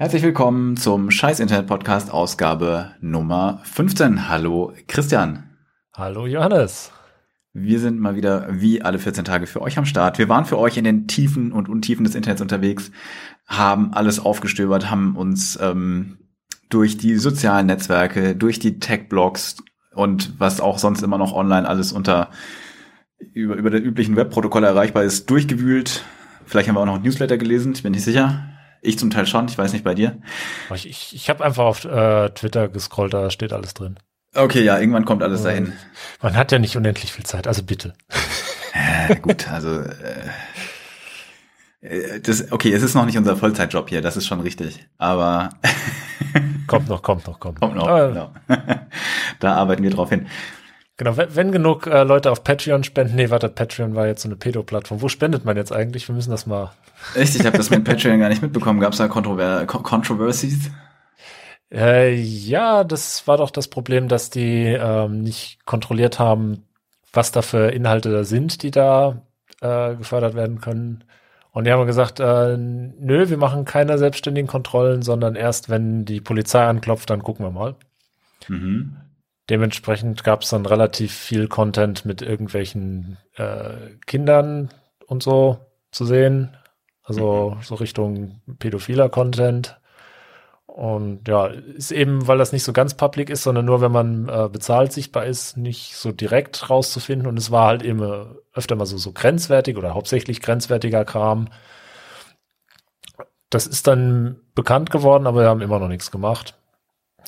Herzlich willkommen zum Scheiß Internet Podcast Ausgabe Nummer 15. Hallo Christian. Hallo Johannes. Wir sind mal wieder wie alle 14 Tage für euch am Start. Wir waren für euch in den Tiefen und Untiefen des Internets unterwegs, haben alles aufgestöbert, haben uns ähm, durch die sozialen Netzwerke, durch die Tech-Blogs und was auch sonst immer noch online alles unter über, über den üblichen Webprotokolle erreichbar ist, durchgewühlt. Vielleicht haben wir auch noch ein Newsletter gelesen, ich bin nicht sicher. Ich zum Teil schon, ich weiß nicht bei dir. Ich, ich, ich habe einfach auf äh, Twitter gescrollt, da steht alles drin. Okay, ja, irgendwann kommt alles dahin. Man hat ja nicht unendlich viel Zeit, also bitte. Äh, gut, also äh, das, okay, es ist noch nicht unser Vollzeitjob hier, das ist schon richtig. Aber kommt noch, kommt noch, kommt, kommt noch. Ah. Genau. da arbeiten wir drauf hin. Genau, wenn, wenn genug äh, Leute auf Patreon spenden, nee, warte, Patreon war jetzt so eine Pedo-Plattform. Wo spendet man jetzt eigentlich? Wir müssen das mal. Echt, ich habe das mit Patreon gar nicht mitbekommen. Gab es da Kontrover Controversies? Äh, ja, das war doch das Problem, dass die ähm, nicht kontrolliert haben, was da für Inhalte da sind, die da äh, gefördert werden können. Und die haben gesagt, äh, nö, wir machen keine selbstständigen Kontrollen, sondern erst, wenn die Polizei anklopft, dann gucken wir mal. Mhm. Dementsprechend gab es dann relativ viel Content mit irgendwelchen äh, Kindern und so zu sehen. Also mhm. so Richtung pädophiler Content. Und ja, ist eben, weil das nicht so ganz public ist, sondern nur, wenn man äh, bezahlt sichtbar ist, nicht so direkt rauszufinden. Und es war halt eben äh, öfter mal so, so grenzwertig oder hauptsächlich grenzwertiger Kram. Das ist dann bekannt geworden, aber wir haben immer noch nichts gemacht.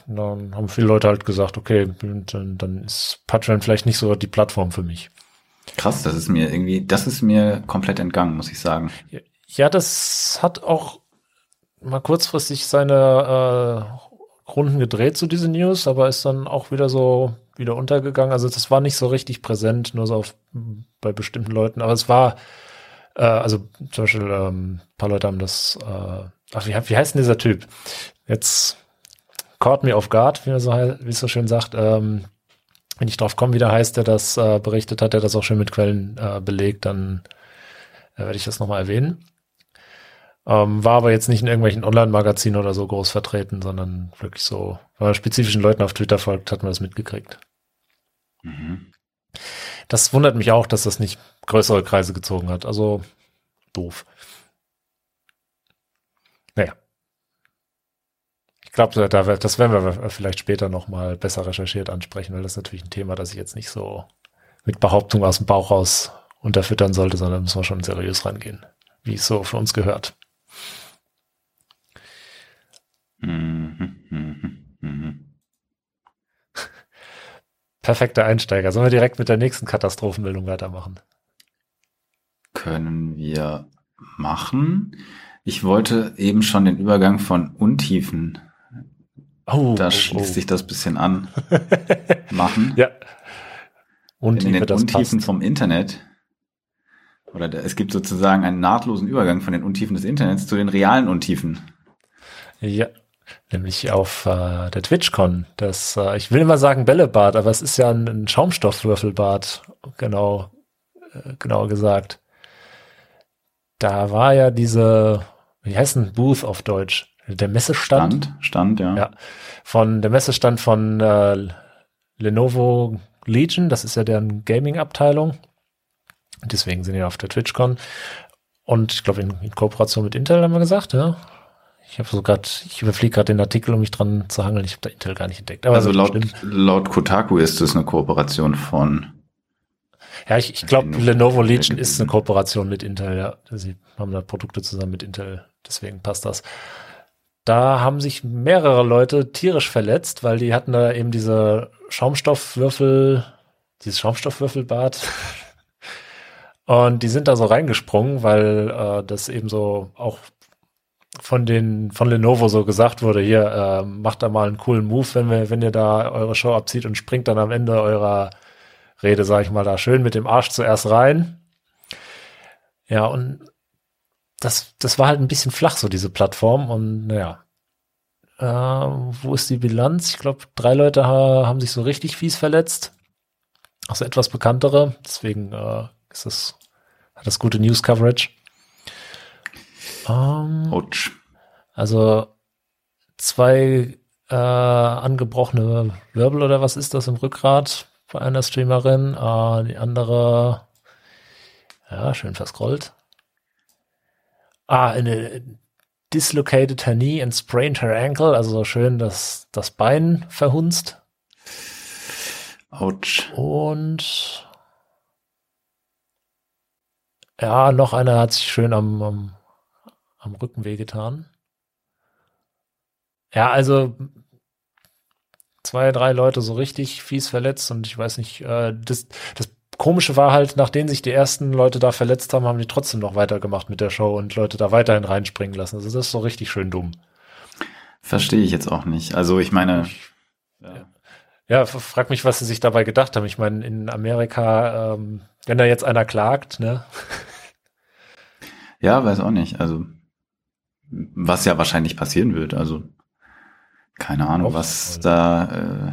Dann haben viele Leute halt gesagt, okay, dann, dann ist Patreon vielleicht nicht so die Plattform für mich. Krass, das ist mir irgendwie, das ist mir komplett entgangen, muss ich sagen. Ja, das hat auch mal kurzfristig seine äh, Runden gedreht zu diesen News, aber ist dann auch wieder so wieder untergegangen. Also das war nicht so richtig präsent, nur so auf, bei bestimmten Leuten. Aber es war, äh, also zum Beispiel ähm, paar Leute haben das, äh, ach, wie, wie heißt denn dieser Typ? Jetzt caught me off guard, wie, so, wie es so schön sagt. Ähm, wenn ich drauf komme, wie der heißt, der das äh, berichtet hat, der das auch schön mit Quellen äh, belegt, dann äh, werde ich das nochmal erwähnen. Ähm, war aber jetzt nicht in irgendwelchen Online-Magazinen oder so groß vertreten, sondern wirklich so, wenn man spezifischen Leuten auf Twitter folgt, hat man das mitgekriegt. Mhm. Das wundert mich auch, dass das nicht größere Kreise gezogen hat. Also doof. Naja. Ich glaube, da, das werden wir vielleicht später nochmal besser recherchiert ansprechen, weil das ist natürlich ein Thema, das ich jetzt nicht so mit Behauptung aus dem Bauch raus unterfüttern sollte, sondern müssen wir schon seriös rangehen, wie es so für uns gehört. Mhm, mhm, mhm. Perfekter Einsteiger. Sollen wir direkt mit der nächsten Katastrophenmeldung weitermachen? Können wir machen. Ich wollte eben schon den Übergang von Untiefen Oh, da oh, schließt oh. sich das bisschen an. machen. Ja. Und in den Untiefen passt. vom Internet. Oder da, es gibt sozusagen einen nahtlosen Übergang von den Untiefen des Internets zu den realen Untiefen. Ja, nämlich auf äh, der TwitchCon. Das, äh, ich will immer sagen Bällebad, aber es ist ja ein, ein Schaumstoffwürfelbad, genau, äh, genau gesagt. Da war ja diese, wie heißt ein Booth auf Deutsch? Der Messestand. Stand, Stand, ja. ja. Von der Messestand von äh, Lenovo Legion, das ist ja deren Gaming-Abteilung. Deswegen sind wir auf der TwitchCon. Und ich glaube, in, in, Kooperation mit Intel haben wir gesagt, ja. Ich habe so gerade, ich überfliege gerade den Artikel, um mich dran zu hangeln. Ich habe da Intel gar nicht entdeckt. Aber also laut, laut Kotaku ist es eine Kooperation von. Ja, ich, ich glaube, Lenovo Legion ist eine Kooperation mit Intel, ja. Sie haben da Produkte zusammen mit Intel, deswegen passt das. Da haben sich mehrere Leute tierisch verletzt, weil die hatten da eben diese Schaumstoffwürfel, dieses Schaumstoffwürfelbad. Und die sind da so reingesprungen, weil äh, das eben so auch von den von Lenovo so gesagt wurde, hier äh, macht da mal einen coolen Move, wenn wir wenn ihr da eure Show abzieht und springt dann am Ende eurer Rede, sag ich mal, da schön mit dem Arsch zuerst rein. Ja, und das, das war halt ein bisschen flach, so diese Plattform. Und naja, äh, wo ist die Bilanz? Ich glaube, drei Leute ha haben sich so richtig fies verletzt. Also etwas bekanntere. Deswegen äh, ist das, hat das gute News-Coverage. Ähm, Ouch. Also zwei äh, angebrochene Wirbel oder was ist das im Rückgrat bei einer Streamerin. Äh, die andere, ja, schön verscrollt. Ah, eine dislocated her knee and sprained her ankle, also so schön das, das Bein verhunzt. Autsch. Und ja, noch einer hat sich schön am, am, am Rücken wehgetan. Ja, also zwei, drei Leute so richtig fies verletzt und ich weiß nicht, äh, das, das Komische war halt, nachdem sich die ersten Leute da verletzt haben, haben die trotzdem noch weitergemacht mit der Show und Leute da weiterhin reinspringen lassen. Also das ist so richtig schön dumm. Verstehe ich jetzt auch nicht. Also ich meine. Ja. ja, frag mich, was sie sich dabei gedacht haben. Ich meine, in Amerika, ähm, wenn da jetzt einer klagt, ne? Ja, weiß auch nicht. Also was ja wahrscheinlich passieren wird. Also keine Ahnung, was da. Äh,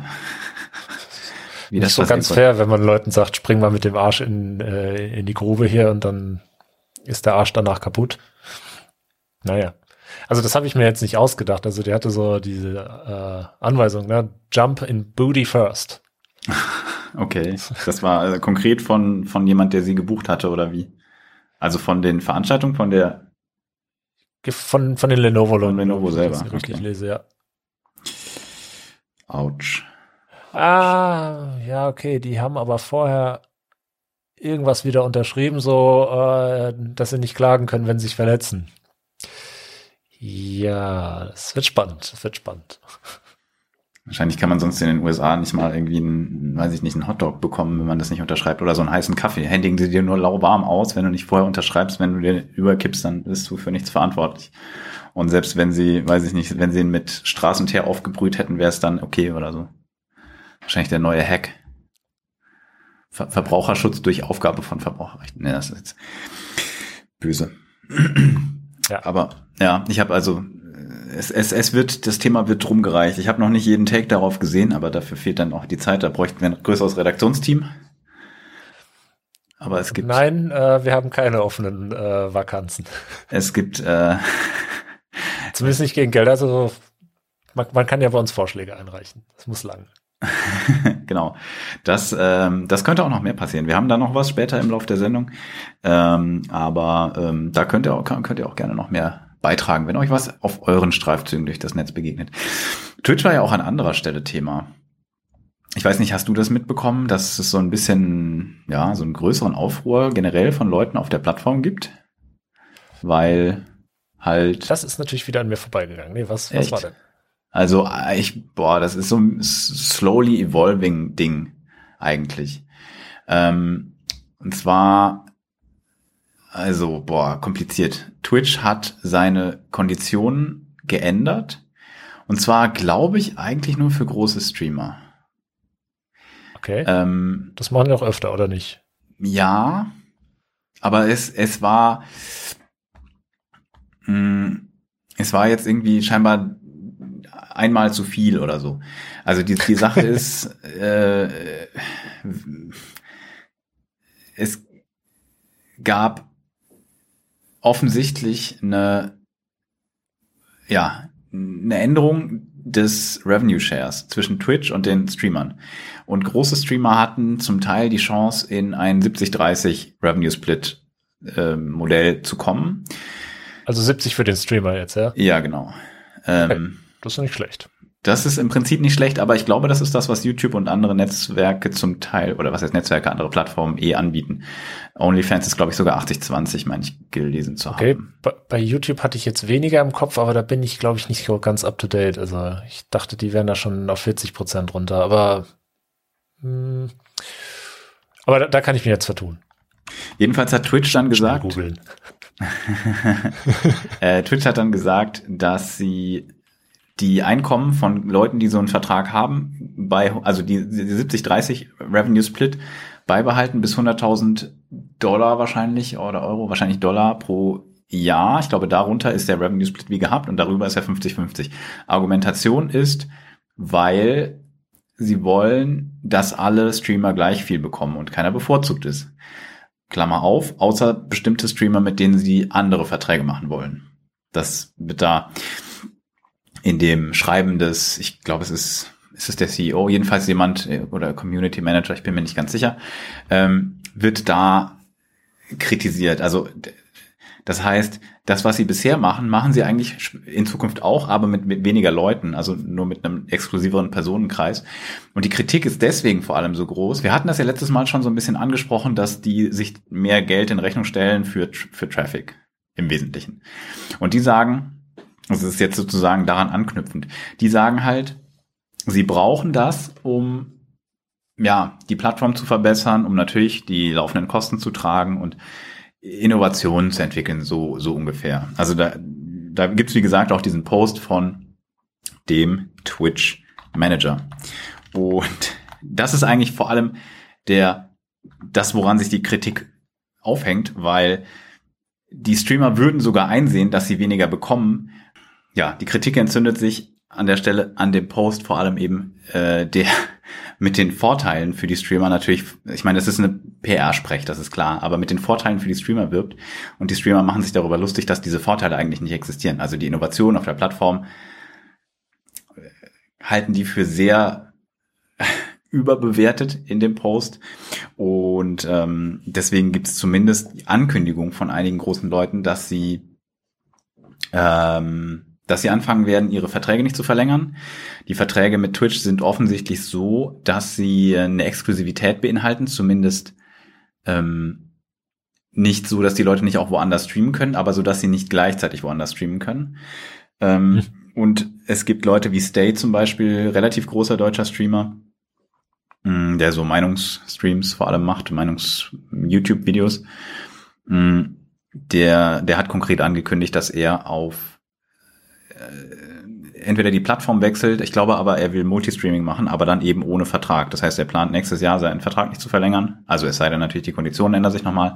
wie das Nicht so ganz fair, wenn man Leuten sagt, spring mal mit dem Arsch in, äh, in die Grube hier und dann ist der Arsch danach kaputt. Naja. Also das habe ich mir jetzt nicht ausgedacht. Also der hatte so diese äh, Anweisung, ne? Jump in Booty first. Okay. Das war äh, konkret von, von jemand, der sie gebucht hatte, oder wie? Also von den Veranstaltungen, von der von, von den Lenovo-Leuten. Von Lenovo selber. Ich richtig okay. lese, ja. Autsch. Ah, ja, okay. Die haben aber vorher irgendwas wieder unterschrieben, so, äh, dass sie nicht klagen können, wenn sie sich verletzen. Ja, es wird spannend. Es wird spannend. Wahrscheinlich kann man sonst in den USA nicht mal irgendwie einen, weiß ich nicht, einen Hotdog bekommen, wenn man das nicht unterschreibt oder so einen heißen Kaffee. Händigen sie dir nur lauwarm aus, wenn du nicht vorher unterschreibst, wenn du dir überkippst, dann bist du für nichts verantwortlich. Und selbst wenn sie, weiß ich nicht, wenn sie ihn mit Straßenteer aufgebrüht hätten, wäre es dann okay oder so. Wahrscheinlich der neue Hack. Ver Verbraucherschutz durch Aufgabe von Verbraucherrechten. Ne, das ist jetzt böse. Ja. Aber ja, ich habe also es, es, es wird, das Thema wird rumgereicht. Ich habe noch nicht jeden Take darauf gesehen, aber dafür fehlt dann auch die Zeit. Da bräuchten wir ein größeres Redaktionsteam. Aber es gibt. Nein, äh, wir haben keine offenen äh, Vakanzen. Es gibt. Äh, Zumindest nicht gegen Geld. Also man, man kann ja bei uns Vorschläge einreichen. Das muss lang. genau. Das, ähm, das könnte auch noch mehr passieren. Wir haben da noch was später im Laufe der Sendung. Ähm, aber ähm, da könnt ihr, auch, könnt ihr auch gerne noch mehr beitragen, wenn euch was auf euren Streifzügen durch das Netz begegnet. Twitch war ja auch an anderer Stelle Thema. Ich weiß nicht, hast du das mitbekommen, dass es so ein bisschen, ja, so einen größeren Aufruhr generell von Leuten auf der Plattform gibt? Weil halt. Das ist natürlich wieder an mir vorbeigegangen. Nee, was, was war denn? Also ich, boah, das ist so ein slowly evolving Ding eigentlich. Ähm, und zwar, also, boah, kompliziert. Twitch hat seine Konditionen geändert. Und zwar, glaube ich, eigentlich nur für große Streamer. Okay. Ähm, das machen wir auch öfter, oder nicht? Ja, aber es, es war, mh, hm, es war jetzt irgendwie scheinbar einmal zu viel oder so. Also die, die Sache ist, äh, es gab offensichtlich eine, ja, eine Änderung des Revenue Shares zwischen Twitch und den Streamern. Und große Streamer hatten zum Teil die Chance, in ein 70-30 Revenue Split äh, Modell zu kommen. Also 70 für den Streamer jetzt, ja? Ja, genau. Ähm. Das ist nicht schlecht. Das ist im Prinzip nicht schlecht, aber ich glaube, das ist das, was YouTube und andere Netzwerke zum Teil, oder was heißt Netzwerke, andere Plattformen eh anbieten. OnlyFans ist, glaube ich, sogar 80-20, meine ich, gelesen zu okay. haben. Okay, bei YouTube hatte ich jetzt weniger im Kopf, aber da bin ich, glaube ich, nicht so ganz up to date. Also ich dachte, die wären da schon auf 40 Prozent runter, aber mh, hm, aber da, da, kann ich mir jetzt vertun. Jedenfalls hat Twitch dann gesagt, äh, Twitch hat dann gesagt, dass sie die Einkommen von Leuten, die so einen Vertrag haben, bei, also die, die 70-30 Revenue Split beibehalten bis 100.000 Dollar wahrscheinlich oder Euro, wahrscheinlich Dollar pro Jahr. Ich glaube, darunter ist der Revenue Split wie gehabt und darüber ist er 50-50. Argumentation ist, weil sie wollen, dass alle Streamer gleich viel bekommen und keiner bevorzugt ist. Klammer auf, außer bestimmte Streamer, mit denen sie andere Verträge machen wollen. Das wird da in dem Schreiben des, ich glaube, es ist, ist es der CEO, jedenfalls jemand äh, oder Community Manager, ich bin mir nicht ganz sicher, ähm, wird da kritisiert. Also das heißt, das, was sie bisher machen, machen sie eigentlich in Zukunft auch, aber mit, mit weniger Leuten, also nur mit einem exklusiveren Personenkreis. Und die Kritik ist deswegen vor allem so groß. Wir hatten das ja letztes Mal schon so ein bisschen angesprochen, dass die sich mehr Geld in Rechnung stellen für, für Traffic im Wesentlichen. Und die sagen, das ist jetzt sozusagen daran anknüpfend, die sagen halt, sie brauchen das, um ja, die Plattform zu verbessern, um natürlich die laufenden Kosten zu tragen und Innovationen zu entwickeln, so, so ungefähr. Also da, da gibt's wie gesagt, auch diesen Post von dem Twitch Manager. Und das ist eigentlich vor allem der, das, woran sich die Kritik aufhängt, weil die Streamer würden sogar einsehen, dass sie weniger bekommen. Ja, die Kritik entzündet sich an der Stelle an dem Post vor allem eben äh, der mit den Vorteilen für die Streamer natürlich, ich meine, das ist eine PR-Sprech, das ist klar, aber mit den Vorteilen für die Streamer wirbt und die Streamer machen sich darüber lustig, dass diese Vorteile eigentlich nicht existieren. Also die Innovation auf der Plattform äh, halten die für sehr überbewertet in dem Post und ähm, deswegen gibt es zumindest die Ankündigung von einigen großen Leuten, dass sie ähm, dass sie anfangen werden, ihre Verträge nicht zu verlängern. Die Verträge mit Twitch sind offensichtlich so, dass sie eine Exklusivität beinhalten, zumindest ähm, nicht so, dass die Leute nicht auch woanders streamen können, aber so, dass sie nicht gleichzeitig woanders streamen können. Ähm, mhm. Und es gibt Leute wie Stay zum Beispiel, relativ großer deutscher Streamer, mh, der so Meinungsstreams vor allem macht, Meinungs-YouTube-Videos. Der, der hat konkret angekündigt, dass er auf entweder die Plattform wechselt, ich glaube aber, er will Multistreaming machen, aber dann eben ohne Vertrag. Das heißt, er plant nächstes Jahr seinen Vertrag nicht zu verlängern. Also es sei denn natürlich, die Konditionen ändern sich nochmal.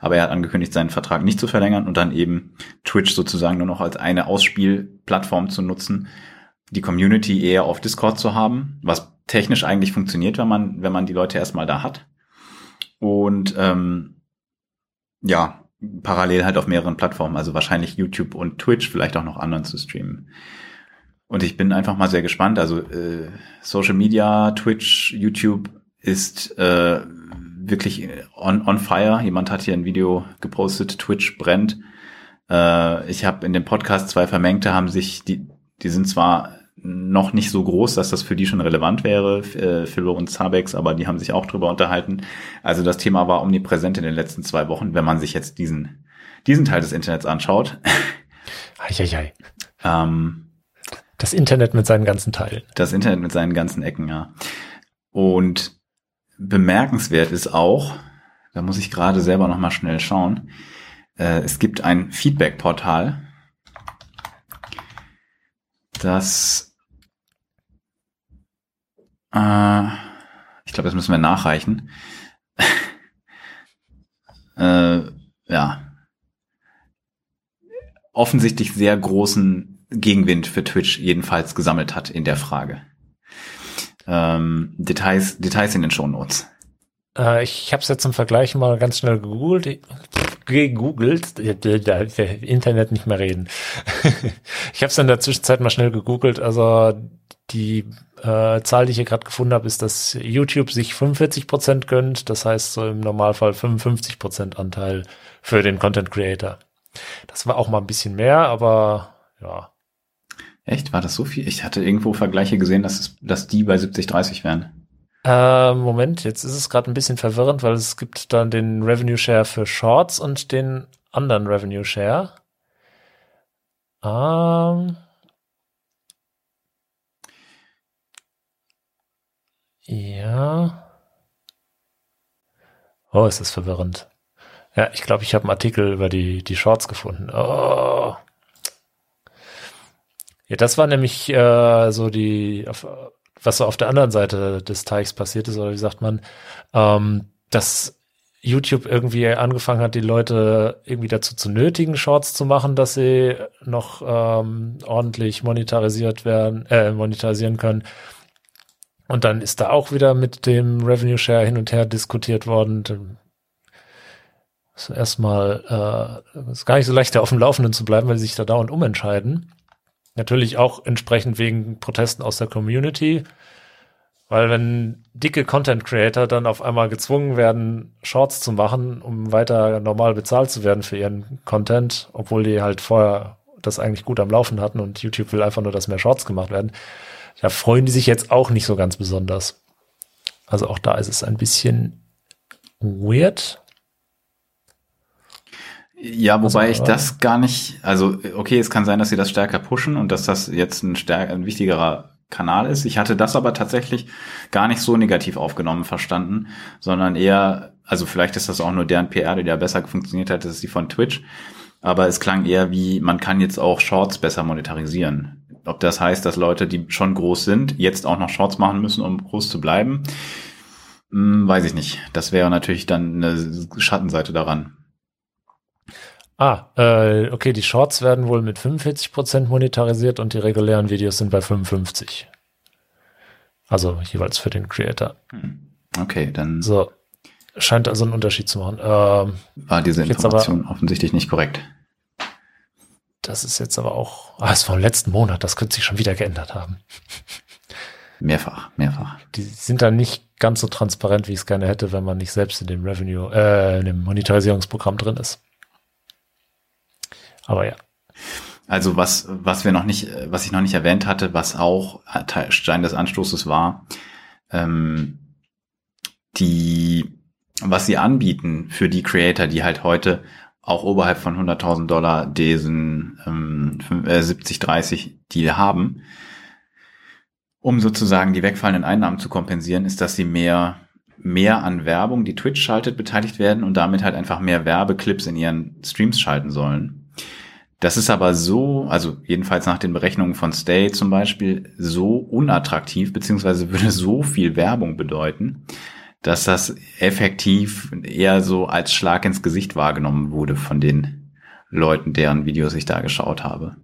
Aber er hat angekündigt, seinen Vertrag nicht zu verlängern und dann eben Twitch sozusagen nur noch als eine Ausspielplattform zu nutzen, die Community eher auf Discord zu haben, was technisch eigentlich funktioniert, wenn man, wenn man die Leute erstmal da hat. Und ähm, ja, parallel halt auf mehreren Plattformen, also wahrscheinlich YouTube und Twitch, vielleicht auch noch anderen zu streamen. Und ich bin einfach mal sehr gespannt. Also äh, Social Media, Twitch, YouTube ist äh, wirklich on, on fire. Jemand hat hier ein Video gepostet, Twitch brennt. Äh, ich habe in dem Podcast zwei Vermengte, haben sich, die, die sind zwar noch nicht so groß, dass das für die schon relevant wäre, äh, Philo und Zabex, aber die haben sich auch drüber unterhalten. Also das Thema war omnipräsent in den letzten zwei Wochen, wenn man sich jetzt diesen, diesen Teil des Internets anschaut. Eieiei. Ähm, das Internet mit seinen ganzen Teilen. Das Internet mit seinen ganzen Ecken, ja. Und bemerkenswert ist auch, da muss ich gerade selber noch mal schnell schauen, äh, es gibt ein Feedback-Portal, das äh, ich glaube, das müssen wir nachreichen. äh, ja. Offensichtlich sehr großen Gegenwind für Twitch jedenfalls gesammelt hat in der Frage. Ähm, Details, Details in den Shownotes. Äh, ich habe es jetzt zum Vergleich mal ganz schnell gegoogelt. Gegoogelt, Internet nicht mehr reden. ich habe es in der Zwischenzeit mal schnell gegoogelt. Also die äh, Zahl, die ich hier gerade gefunden habe, ist, dass YouTube sich 45 Prozent gönnt. Das heißt so im Normalfall 55 Prozent Anteil für den Content Creator. Das war auch mal ein bisschen mehr, aber ja. Echt? War das so viel? Ich hatte irgendwo Vergleiche gesehen, dass, es, dass die bei 70-30 wären. Äh, Moment, jetzt ist es gerade ein bisschen verwirrend, weil es gibt dann den Revenue Share für Shorts und den anderen Revenue Share. Ähm, Ja. Oh, ist das verwirrend. Ja, ich glaube, ich habe einen Artikel über die, die Shorts gefunden. Oh. Ja, das war nämlich äh, so die, auf, was so auf der anderen Seite des Teichs passiert ist, oder wie sagt man, ähm, dass YouTube irgendwie angefangen hat, die Leute irgendwie dazu zu nötigen, Shorts zu machen, dass sie noch ähm, ordentlich monetarisiert werden, äh, monetarisieren können. Und dann ist da auch wieder mit dem Revenue Share hin und her diskutiert worden. Erstmal äh, ist gar nicht so leicht, da auf dem Laufenden zu bleiben, weil sie sich da dauernd umentscheiden. Natürlich auch entsprechend wegen Protesten aus der Community. Weil wenn dicke Content Creator dann auf einmal gezwungen werden, Shorts zu machen, um weiter normal bezahlt zu werden für ihren Content, obwohl die halt vorher das eigentlich gut am Laufen hatten und YouTube will einfach nur, dass mehr Shorts gemacht werden, da freuen die sich jetzt auch nicht so ganz besonders. Also auch da ist es ein bisschen weird. Ja, wobei also, ich das gar nicht, also okay, es kann sein, dass sie das stärker pushen und dass das jetzt ein, stärker, ein wichtigerer Kanal ist. Ich hatte das aber tatsächlich gar nicht so negativ aufgenommen verstanden, sondern eher, also vielleicht ist das auch nur deren PR, die da besser funktioniert hat, das ist die von Twitch. Aber es klang eher wie, man kann jetzt auch Shorts besser monetarisieren. Ob das heißt, dass Leute, die schon groß sind, jetzt auch noch Shorts machen müssen, um groß zu bleiben, hm, weiß ich nicht. Das wäre natürlich dann eine Schattenseite daran. Ah, äh, okay, die Shorts werden wohl mit 45% monetarisiert und die regulären Videos sind bei 55. Also jeweils für den Creator. Hm. Okay, dann. So. Scheint also einen Unterschied zu machen. Ähm, war diese Information aber, offensichtlich nicht korrekt. Das ist jetzt aber auch, ah, es war im letzten Monat, das könnte sich schon wieder geändert haben. Mehrfach, mehrfach. Die sind da nicht ganz so transparent, wie ich es gerne hätte, wenn man nicht selbst in dem Revenue, äh, in dem Monetarisierungsprogramm drin ist. Aber ja. Also was, was wir noch nicht, was ich noch nicht erwähnt hatte, was auch Stein des Anstoßes war, ähm, die, was sie anbieten für die Creator, die halt heute auch oberhalb von 100.000 Dollar diesen ähm, 70, 30 äh, Deal haben, um sozusagen die wegfallenden Einnahmen zu kompensieren, ist, dass sie mehr mehr an Werbung, die Twitch schaltet, beteiligt werden und damit halt einfach mehr Werbeclips in ihren Streams schalten sollen. Das ist aber so, also jedenfalls nach den Berechnungen von Stay zum Beispiel, so unattraktiv, beziehungsweise würde so viel Werbung bedeuten, dass das effektiv eher so als Schlag ins Gesicht wahrgenommen wurde von den Leuten, deren Videos ich da geschaut habe.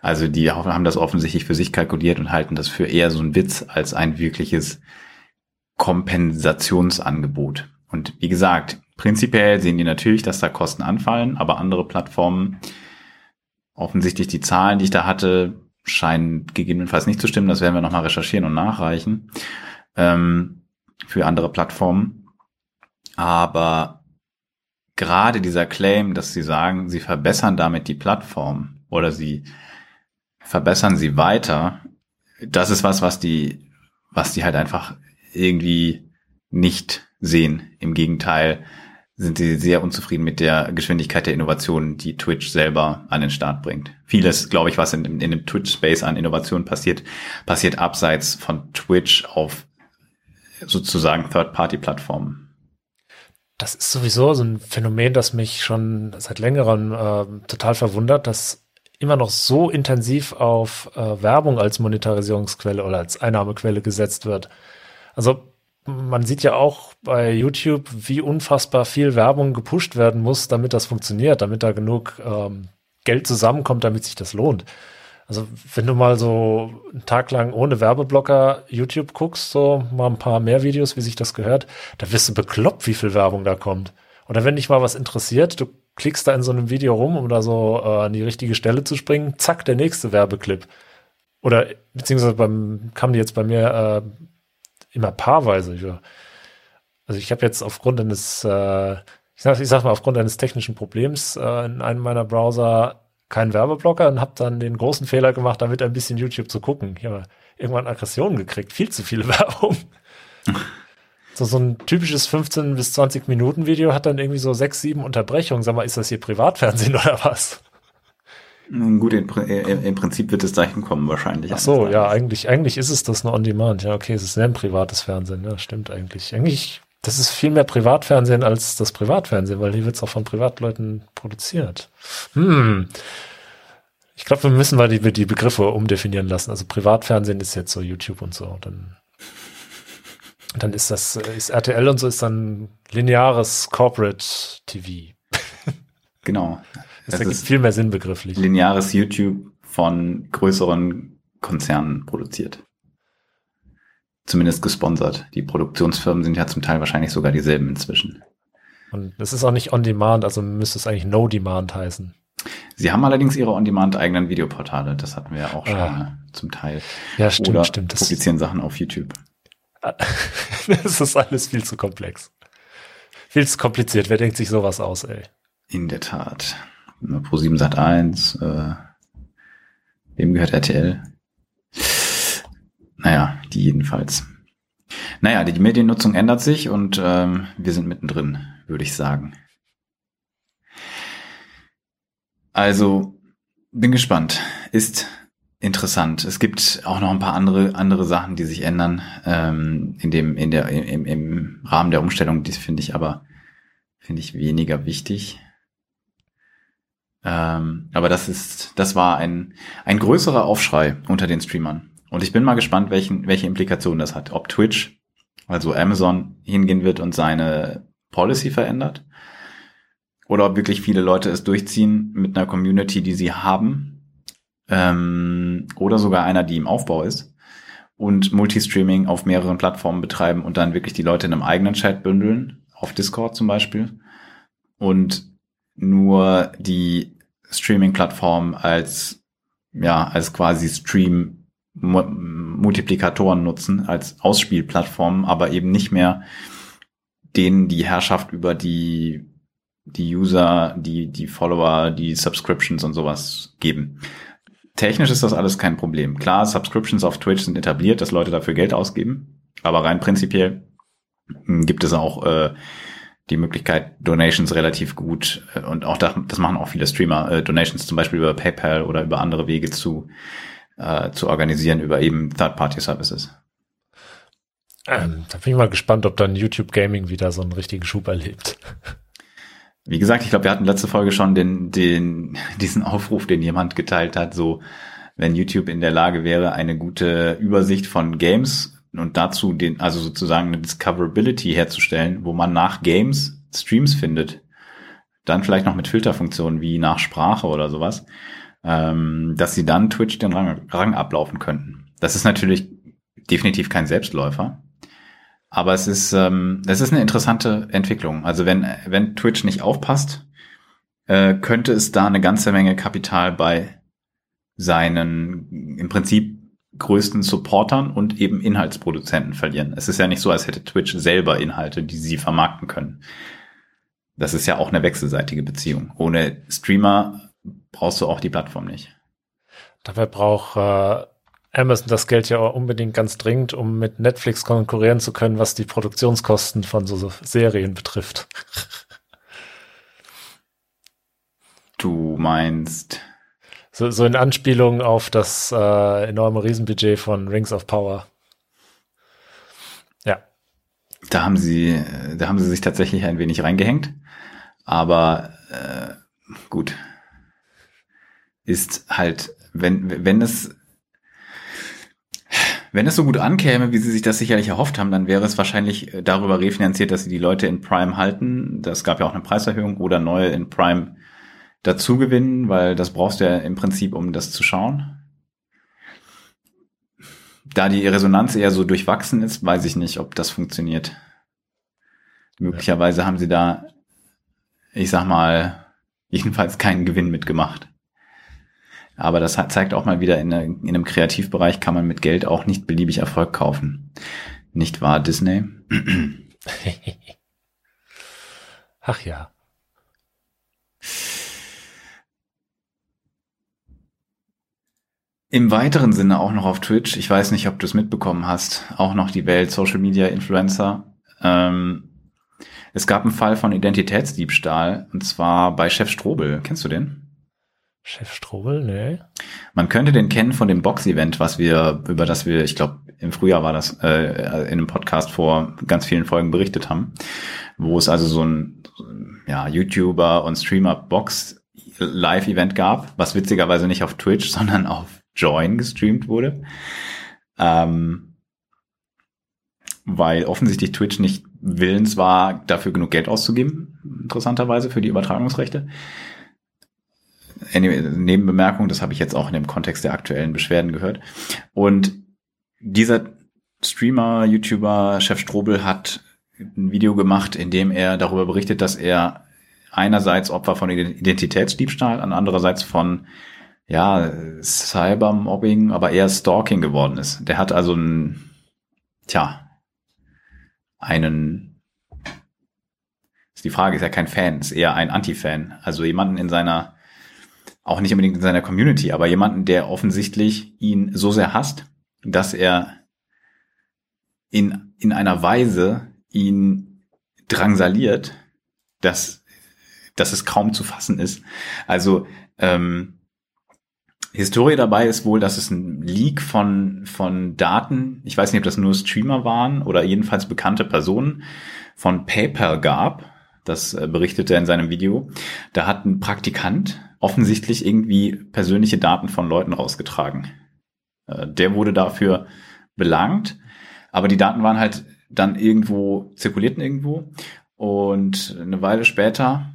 Also die haben das offensichtlich für sich kalkuliert und halten das für eher so ein Witz als ein wirkliches Kompensationsangebot. Und wie gesagt, prinzipiell sehen die natürlich, dass da Kosten anfallen, aber andere Plattformen offensichtlich die Zahlen, die ich da hatte, scheinen gegebenenfalls nicht zu stimmen. Das werden wir nochmal recherchieren und nachreichen ähm, für andere Plattformen. Aber gerade dieser Claim, dass sie sagen, sie verbessern damit die Plattform oder sie verbessern sie weiter, das ist was, was die, was die halt einfach irgendwie nicht sehen. Im Gegenteil, sind sie sehr unzufrieden mit der Geschwindigkeit der Innovation, die Twitch selber an den Start bringt. Vieles, glaube ich, was in, in dem Twitch-Space an Innovation passiert, passiert abseits von Twitch auf sozusagen Third-Party-Plattformen. Das ist sowieso so ein Phänomen, das mich schon seit längerem äh, total verwundert, dass immer noch so intensiv auf äh, Werbung als Monetarisierungsquelle oder als Einnahmequelle gesetzt wird. Also man sieht ja auch bei YouTube, wie unfassbar viel Werbung gepusht werden muss, damit das funktioniert, damit da genug ähm, Geld zusammenkommt, damit sich das lohnt. Also wenn du mal so einen Tag lang ohne Werbeblocker YouTube guckst, so mal ein paar mehr Videos, wie sich das gehört, da wirst du bekloppt, wie viel Werbung da kommt. Oder wenn dich mal was interessiert, du klickst da in so einem Video rum, um da so äh, an die richtige Stelle zu springen, zack, der nächste Werbeclip. Oder beziehungsweise beim kam die jetzt bei mir äh, immer paarweise. Also ich habe jetzt aufgrund eines, äh, ich, sag, ich sag mal, aufgrund eines technischen Problems äh, in einem meiner Browser keinen Werbeblocker und habe dann den großen Fehler gemacht, damit ein bisschen YouTube zu gucken. Ich habe irgendwann Aggressionen gekriegt, viel zu viele Werbung. so, so ein typisches 15 bis 20 Minuten Video hat dann irgendwie so sechs, sieben Unterbrechungen. Sag mal, ist das hier Privatfernsehen oder was? Gut, im, im, Prinzip wird es dahin kommen wahrscheinlich. Ach so, ja, eigentlich, eigentlich ist es das nur on demand. Ja, okay, es ist ein privates Fernsehen. Ja, stimmt eigentlich. Eigentlich, das ist viel mehr Privatfernsehen als das Privatfernsehen, weil hier wird es auch von Privatleuten produziert. Hm. Ich glaube, wir müssen mal die, die Begriffe umdefinieren lassen. Also Privatfernsehen ist jetzt so YouTube und so. Dann, dann ist das, ist RTL und so ist dann lineares Corporate TV. Genau. Das, ergibt viel mehr Sinn begrifflich. Lineares YouTube von größeren Konzernen produziert. Zumindest gesponsert. Die Produktionsfirmen sind ja zum Teil wahrscheinlich sogar dieselben inzwischen. Und das ist auch nicht on demand, also müsste es eigentlich no demand heißen. Sie haben allerdings ihre On-Demand eigenen Videoportale. Das hatten wir ja auch schon Ah. zum Teil. Ja, stimmt, Oder stimmt. Das, publizieren Sachen auf YouTube. das ist alles viel zu komplex. Viel zu kompliziert. Wer denkt sich sowas aus, ey? In der Tat. Pro 7 Sat 1, äh, wem gehört RTL? Naja, die jedenfalls. Naja, die Mediennutzung ändert sich und ähm, wir sind mittendrin, würde ich sagen. Also, bin gespannt. Ist interessant. Es gibt auch noch ein paar andere andere Sachen, die sich ändern ähm, in dem in der im, im Rahmen der Umstellung. Dies finde ich aber finde ich weniger wichtig. Ähm, aber das ist das war ein ein größerer Aufschrei unter den Streamern. Und ich bin mal gespannt, welchen welche Implikationen das hat. Ob Twitch, also Amazon, hingehen wird und seine Policy verändert. Oder ob wirklich viele Leute es durchziehen mit einer Community, die sie haben. Ähm, oder sogar einer, die im Aufbau ist und Multistreaming auf mehreren Plattformen betreiben und dann wirklich die Leute in einem eigenen Chat bündeln, auf Discord zum Beispiel. Und nur die Streaming-Plattform als ja als quasi Stream Multiplikatoren nutzen als Ausspielplattformen, aber eben nicht mehr denen die Herrschaft über die die User, die die Follower, die Subscriptions und sowas geben. Technisch ist das alles kein Problem. Klar, Subscriptions auf Twitch sind etabliert, dass Leute dafür Geld ausgeben, aber rein prinzipiell mh, gibt es auch äh, die Möglichkeit, Donations relativ gut äh, und auch da, das machen auch viele Streamer, äh, Donations zum Beispiel über PayPal oder über andere Wege zu äh, zu organisieren über eben Third-Party-Services. Ähm, da bin ich mal gespannt, ob dann YouTube Gaming wieder so einen richtigen Schub erlebt. Wie gesagt, ich glaube, wir hatten letzte Folge schon den, den, diesen Aufruf, den jemand geteilt hat, so, wenn YouTube in der Lage wäre, eine gute Übersicht von Games und dazu den, also sozusagen eine Discoverability herzustellen, wo man nach Games Streams findet, dann vielleicht noch mit Filterfunktionen wie nach Sprache oder sowas, ähm, dass sie dann Twitch den Rang, Rang ablaufen könnten. Das ist natürlich definitiv kein Selbstläufer. Aber es ist, ähm, es ist eine interessante Entwicklung. Also wenn, wenn Twitch nicht aufpasst, äh, könnte es da eine ganze Menge Kapital bei seinen im Prinzip größten Supportern und eben Inhaltsproduzenten verlieren. Es ist ja nicht so, als hätte Twitch selber Inhalte, die sie vermarkten können. Das ist ja auch eine wechselseitige Beziehung. Ohne Streamer brauchst du auch die Plattform nicht. Dabei braucht äh, Amazon das Geld ja auch unbedingt ganz dringend, um mit Netflix konkurrieren zu können, was die Produktionskosten von so, so Serien betrifft. Du meinst. So, so in Anspielung auf das äh, enorme Riesenbudget von Rings of Power. Ja. Da haben sie, da haben sie sich tatsächlich ein wenig reingehängt. Aber äh, gut. Ist halt, wenn, wenn es wenn es so gut ankäme, wie sie sich das sicherlich erhofft haben, dann wäre es wahrscheinlich darüber refinanziert, dass sie die Leute in Prime halten. Das gab ja auch eine Preiserhöhung oder neue in Prime dazu gewinnen, weil das brauchst du ja im Prinzip, um das zu schauen. Da die Resonanz eher so durchwachsen ist, weiß ich nicht, ob das funktioniert. Möglicherweise haben sie da, ich sag mal, jedenfalls keinen Gewinn mitgemacht. Aber das zeigt auch mal wieder, in, einem Kreativbereich kann man mit Geld auch nicht beliebig Erfolg kaufen. Nicht wahr, Disney? Ach ja. Im weiteren Sinne auch noch auf Twitch, ich weiß nicht, ob du es mitbekommen hast, auch noch die Welt Social Media Influencer. Ähm, es gab einen Fall von Identitätsdiebstahl, und zwar bei Chef Strobel. Kennst du den? Chef Strobel, nee. Man könnte den kennen von dem Box-Event, was wir, über das wir, ich glaube, im Frühjahr war das, äh, in einem Podcast vor ganz vielen Folgen berichtet haben, wo es also so ein ja, YouTuber und Streamer Box Live-Event gab, was witzigerweise nicht auf Twitch, sondern auf Join gestreamt wurde. Ähm, weil offensichtlich Twitch nicht willens war, dafür genug Geld auszugeben, interessanterweise für die Übertragungsrechte. Anyway, Nebenbemerkung, das habe ich jetzt auch in dem Kontext der aktuellen Beschwerden gehört. Und dieser Streamer, YouTuber, Chef Strobel hat ein Video gemacht, in dem er darüber berichtet, dass er einerseits Opfer von Identitätsdiebstahl, andererseits von ja, Cybermobbing, aber eher Stalking geworden ist. Der hat also ein, tja, einen, ist die Frage, ist ja kein Fan, ist eher ein Anti-Fan. Also jemanden in seiner, auch nicht unbedingt in seiner Community, aber jemanden, der offensichtlich ihn so sehr hasst, dass er in, in einer Weise ihn drangsaliert, dass, dass es kaum zu fassen ist. Also, ähm, Historie dabei ist wohl, dass es ein Leak von, von Daten, ich weiß nicht, ob das nur Streamer waren oder jedenfalls bekannte Personen, von PayPal gab. Das äh, berichtete er in seinem Video. Da hat ein Praktikant offensichtlich irgendwie persönliche Daten von Leuten rausgetragen. Äh, der wurde dafür belangt, aber die Daten waren halt dann irgendwo, zirkulierten irgendwo. Und eine Weile später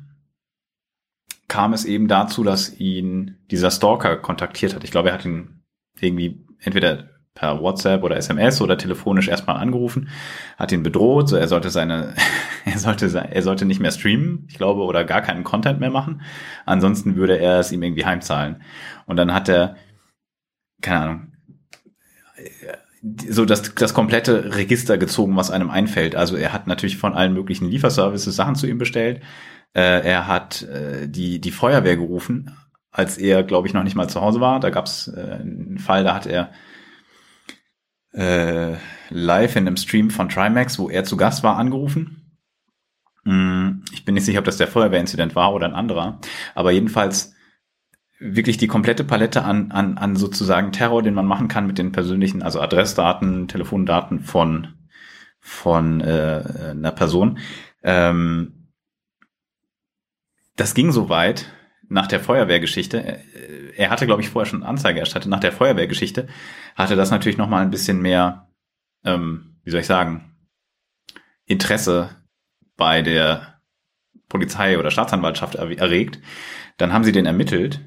kam es eben dazu, dass ihn dieser Stalker kontaktiert hat. Ich glaube, er hat ihn irgendwie entweder per WhatsApp oder SMS oder telefonisch erstmal angerufen, hat ihn bedroht, so er sollte seine, er sollte, er sollte nicht mehr streamen, ich glaube, oder gar keinen Content mehr machen. Ansonsten würde er es ihm irgendwie heimzahlen. Und dann hat er, keine Ahnung, so das, das komplette Register gezogen, was einem einfällt. Also er hat natürlich von allen möglichen Lieferservices Sachen zu ihm bestellt. Äh, er hat äh, die, die Feuerwehr gerufen, als er, glaube ich, noch nicht mal zu Hause war. Da gab es äh, einen Fall, da hat er äh, live in einem Stream von Trimax, wo er zu Gast war, angerufen. Mm, ich bin nicht sicher, ob das der Feuerwehrinzident war oder ein anderer. Aber jedenfalls wirklich die komplette Palette an, an, an sozusagen Terror, den man machen kann mit den persönlichen, also Adressdaten, Telefondaten von, von äh, einer Person. Ähm, das ging so weit nach der Feuerwehrgeschichte. Er hatte, glaube ich, vorher schon Anzeige erstattet. Nach der Feuerwehrgeschichte hatte das natürlich noch mal ein bisschen mehr, ähm, wie soll ich sagen, Interesse bei der Polizei oder Staatsanwaltschaft erregt. Dann haben sie den ermittelt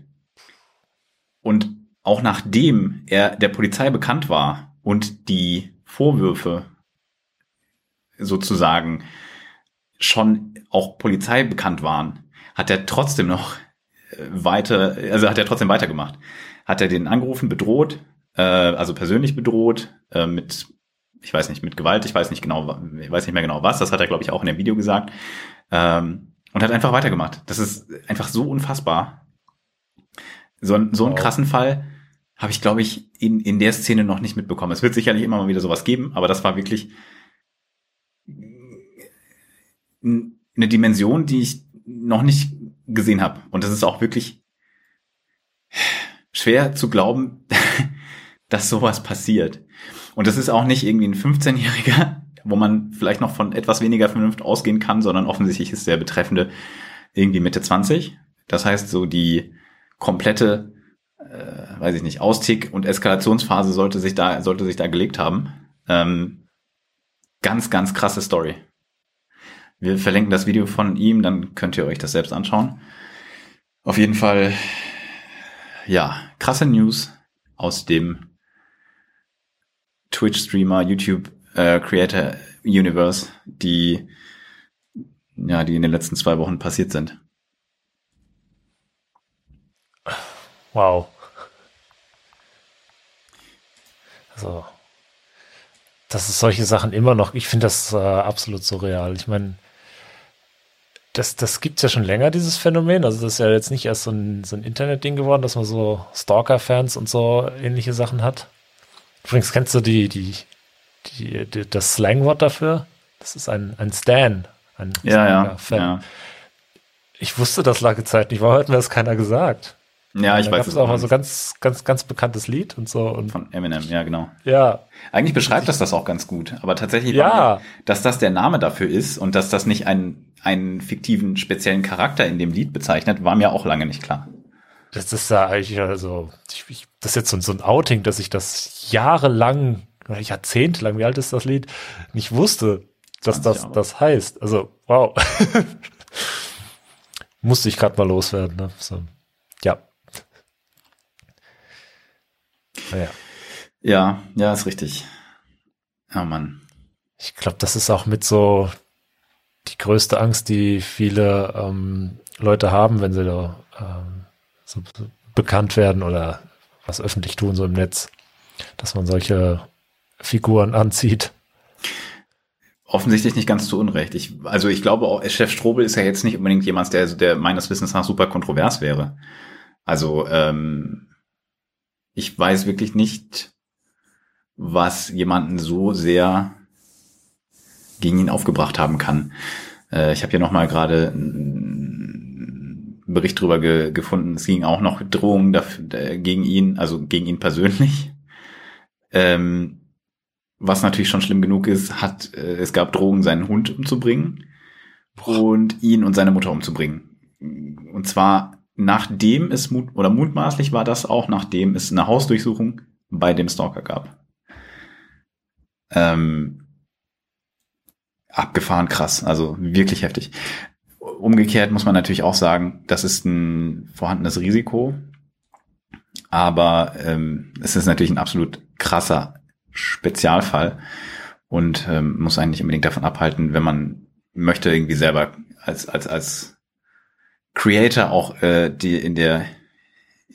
und auch nachdem er der Polizei bekannt war und die Vorwürfe sozusagen schon auch Polizei bekannt waren, hat er trotzdem noch äh, weiter, also hat er trotzdem weitergemacht. Hat er den angerufen, bedroht, äh, also persönlich bedroht, äh, mit, ich weiß nicht, mit Gewalt, ich weiß nicht genau, ich weiß nicht mehr genau was, das hat er, glaube ich, auch in dem Video gesagt. Ähm, und hat einfach weitergemacht. Das ist einfach so unfassbar. So, so einen wow. krassen Fall habe ich, glaube ich, in, in der Szene noch nicht mitbekommen. Es wird sicherlich immer mal wieder sowas geben, aber das war wirklich eine Dimension, die ich noch nicht gesehen habe. Und das ist auch wirklich schwer zu glauben, dass sowas passiert. Und das ist auch nicht irgendwie ein 15-Jähriger, wo man vielleicht noch von etwas weniger Vernunft ausgehen kann, sondern offensichtlich ist der Betreffende irgendwie Mitte 20. Das heißt, so die komplette, äh, weiß ich nicht, Austick- und Eskalationsphase sollte sich da, sollte sich da gelegt haben. Ähm, ganz, ganz krasse Story. Wir verlinken das Video von ihm, dann könnt ihr euch das selbst anschauen. Auf jeden Fall, ja, krasse News aus dem Twitch-Streamer, YouTube-Creator äh, Universe, die, ja, die in den letzten zwei Wochen passiert sind. Wow. Also, dass es solche Sachen immer noch, ich finde das äh, absolut surreal. Ich meine, das, das gibt es ja schon länger, dieses Phänomen. Also das ist ja jetzt nicht erst so ein, so ein Internet-Ding geworden, dass man so Stalker-Fans und so ähnliche Sachen hat. Übrigens kennst du die, die, die, die das Slangwort dafür? Das ist ein, ein Stan, ein ja, Fan. Ja. Ich wusste das lange Zeit nicht, warum hat mir das keiner gesagt? Ja, ich da weiß es auch mal so ganz, ganz, ganz bekanntes Lied und so. Und Von Eminem, ja, genau. Ja. Eigentlich beschreibt das das auch ganz gut, aber tatsächlich, ja. Mir, dass das der Name dafür ist und dass das nicht ein einen fiktiven speziellen Charakter in dem Lied bezeichnet, war mir auch lange nicht klar. Das ist ja eigentlich, also, ich, ich, das ist jetzt so, so ein Outing, dass ich das jahrelang, jahrzehntelang, wie alt ist das Lied, nicht wusste, dass das Jahre. das heißt. Also, wow. Musste ich gerade mal loswerden. Ne? So, ja. Naja. Ja, ja, ist richtig. Oh Mann. Ich glaube, das ist auch mit so die größte Angst, die viele ähm, Leute haben, wenn sie da ähm, so bekannt werden oder was öffentlich tun, so im Netz, dass man solche Figuren anzieht. Offensichtlich nicht ganz zu Unrecht. Ich, also ich glaube auch, Chef Strobel ist ja jetzt nicht unbedingt jemand, der, der meines Wissens nach super kontrovers wäre. Also ähm, ich weiß wirklich nicht, was jemanden so sehr gegen ihn aufgebracht haben kann. Äh, ich habe hier nochmal gerade einen Bericht drüber ge gefunden. Es ging auch noch Drohungen dafür, gegen ihn, also gegen ihn persönlich. Ähm, was natürlich schon schlimm genug ist, hat äh, es gab Drohungen, seinen Hund umzubringen Boah. und ihn und seine Mutter umzubringen. Und zwar nachdem es mut oder mutmaßlich war das auch, nachdem es eine Hausdurchsuchung bei dem Stalker gab. Ähm, abgefahren krass, also wirklich heftig. Umgekehrt muss man natürlich auch sagen, das ist ein vorhandenes Risiko, aber ähm, es ist natürlich ein absolut krasser Spezialfall und ähm, muss eigentlich unbedingt davon abhalten, wenn man möchte irgendwie selber als als als Creator auch äh, die in der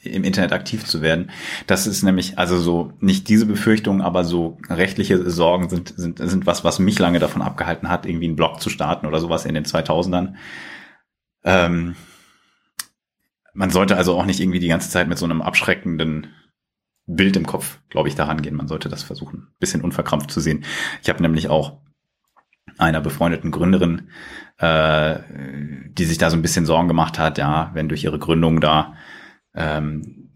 im Internet aktiv zu werden. Das ist nämlich also so nicht diese Befürchtung, aber so rechtliche Sorgen sind sind sind was, was mich lange davon abgehalten hat, irgendwie einen Blog zu starten oder sowas in den 2000ern. Ähm, man sollte also auch nicht irgendwie die ganze Zeit mit so einem abschreckenden Bild im Kopf, glaube ich, daran gehen. Man sollte das versuchen, bisschen unverkrampft zu sehen. Ich habe nämlich auch einer befreundeten Gründerin, äh, die sich da so ein bisschen Sorgen gemacht hat, ja, wenn durch ihre Gründung da ähm,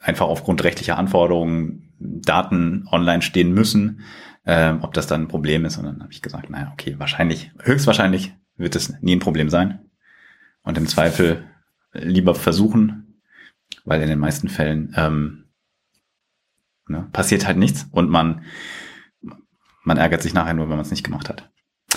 einfach aufgrund rechtlicher Anforderungen Daten online stehen müssen, äh, ob das dann ein Problem ist. Und dann habe ich gesagt, naja, okay, wahrscheinlich, höchstwahrscheinlich wird es nie ein Problem sein. Und im Zweifel lieber versuchen, weil in den meisten Fällen ähm, ne, passiert halt nichts und man, man ärgert sich nachher nur, wenn man es nicht gemacht hat.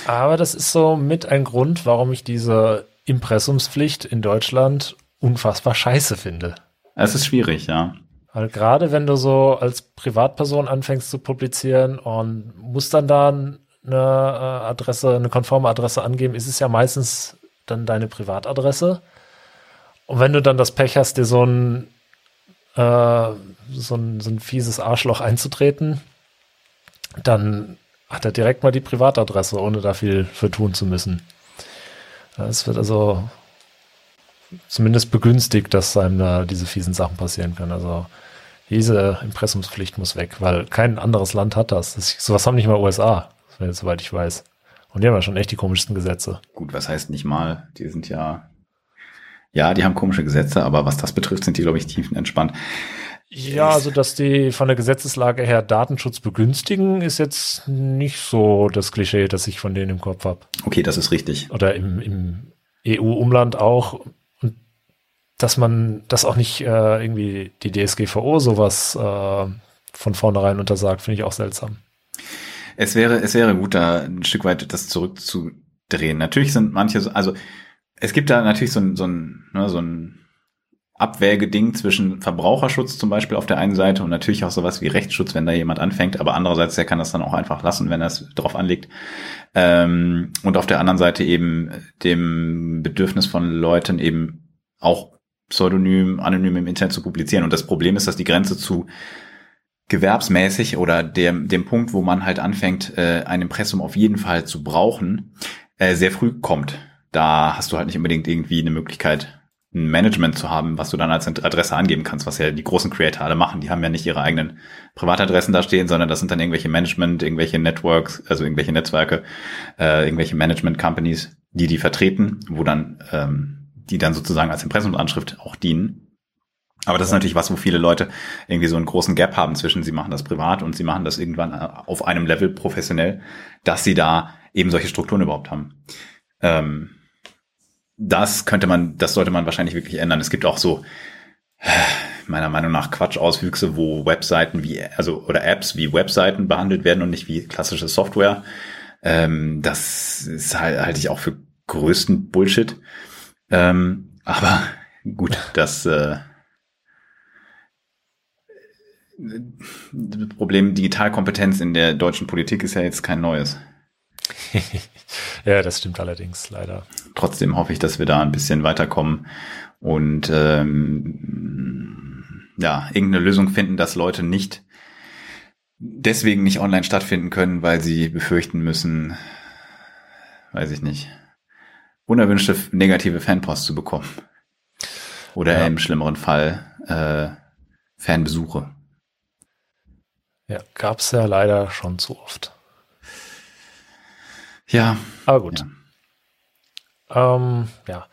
Aber das ist so mit ein Grund, warum ich diese Impressumspflicht in Deutschland unfassbar scheiße finde. Es ist schwierig, ja. Weil gerade wenn du so als Privatperson anfängst zu publizieren und musst dann da eine äh, Adresse, eine konforme Adresse angeben, ist es ja meistens dann deine Privatadresse. Und wenn du dann das Pech hast, dir so ein, äh, so ein, so ein fieses Arschloch einzutreten, dann hat er direkt mal die Privatadresse, ohne da viel für tun zu müssen. Es wird also zumindest begünstigt, dass einem da diese fiesen Sachen passieren können. Also diese Impressumspflicht muss weg, weil kein anderes Land hat das. das sowas haben nicht mal USA, soweit ich weiß. Und die haben ja schon echt die komischsten Gesetze. Gut, was heißt nicht mal? Die sind ja ja, die haben komische Gesetze, aber was das betrifft, sind die, glaube ich, tiefenentspannt. Ja, also dass die von der Gesetzeslage her Datenschutz begünstigen, ist jetzt nicht so das Klischee, das ich von denen im Kopf habe. Okay, das ist richtig. Oder im, im EU-Umland auch. Und dass man das auch nicht äh, irgendwie die DSGVO sowas äh, von vornherein untersagt, finde ich auch seltsam. Es wäre, es wäre gut, da ein Stück weit das zurückzudrehen. Natürlich sind manche, also es gibt da natürlich so ein, so ein, ne, so ein Abwägeding zwischen Verbraucherschutz zum Beispiel auf der einen Seite und natürlich auch sowas wie Rechtsschutz, wenn da jemand anfängt, aber andererseits, der kann das dann auch einfach lassen, wenn er es drauf anlegt. Ähm, und auf der anderen Seite eben dem Bedürfnis von Leuten eben auch pseudonym, anonym im Internet zu publizieren. Und das Problem ist, dass die Grenze zu gewerbsmäßig oder dem, dem Punkt, wo man halt anfängt, äh, ein Impressum auf jeden Fall zu brauchen, äh, sehr früh kommt da hast du halt nicht unbedingt irgendwie eine Möglichkeit, ein Management zu haben, was du dann als Adresse angeben kannst, was ja die großen Creator alle machen. Die haben ja nicht ihre eigenen Privatadressen da stehen, sondern das sind dann irgendwelche Management, irgendwelche Networks, also irgendwelche Netzwerke, äh, irgendwelche Management Companies, die die vertreten, wo dann ähm, die dann sozusagen als Impressumsanschrift auch dienen. Aber das ist natürlich was, wo viele Leute irgendwie so einen großen Gap haben zwischen, sie machen das privat und sie machen das irgendwann äh, auf einem Level professionell, dass sie da eben solche Strukturen überhaupt haben. Ähm, das könnte man, das sollte man wahrscheinlich wirklich ändern. Es gibt auch so, meiner Meinung nach Quatsch-Auswüchse, wo Webseiten wie, also, oder Apps wie Webseiten behandelt werden und nicht wie klassische Software. Ähm, das ist halt, halte ich auch für größten Bullshit. Ähm, aber gut, das, äh, Problem Digitalkompetenz in der deutschen Politik ist ja jetzt kein neues. Ja, das stimmt allerdings, leider. Trotzdem hoffe ich, dass wir da ein bisschen weiterkommen und ähm, ja, irgendeine Lösung finden, dass Leute nicht deswegen nicht online stattfinden können, weil sie befürchten müssen, weiß ich nicht, unerwünschte negative Fanpost zu bekommen. Oder ja. im schlimmeren Fall äh, Fanbesuche. Ja, gab's ja leider schon zu oft. Ja. Aber gut. Ja. Ähm, ja.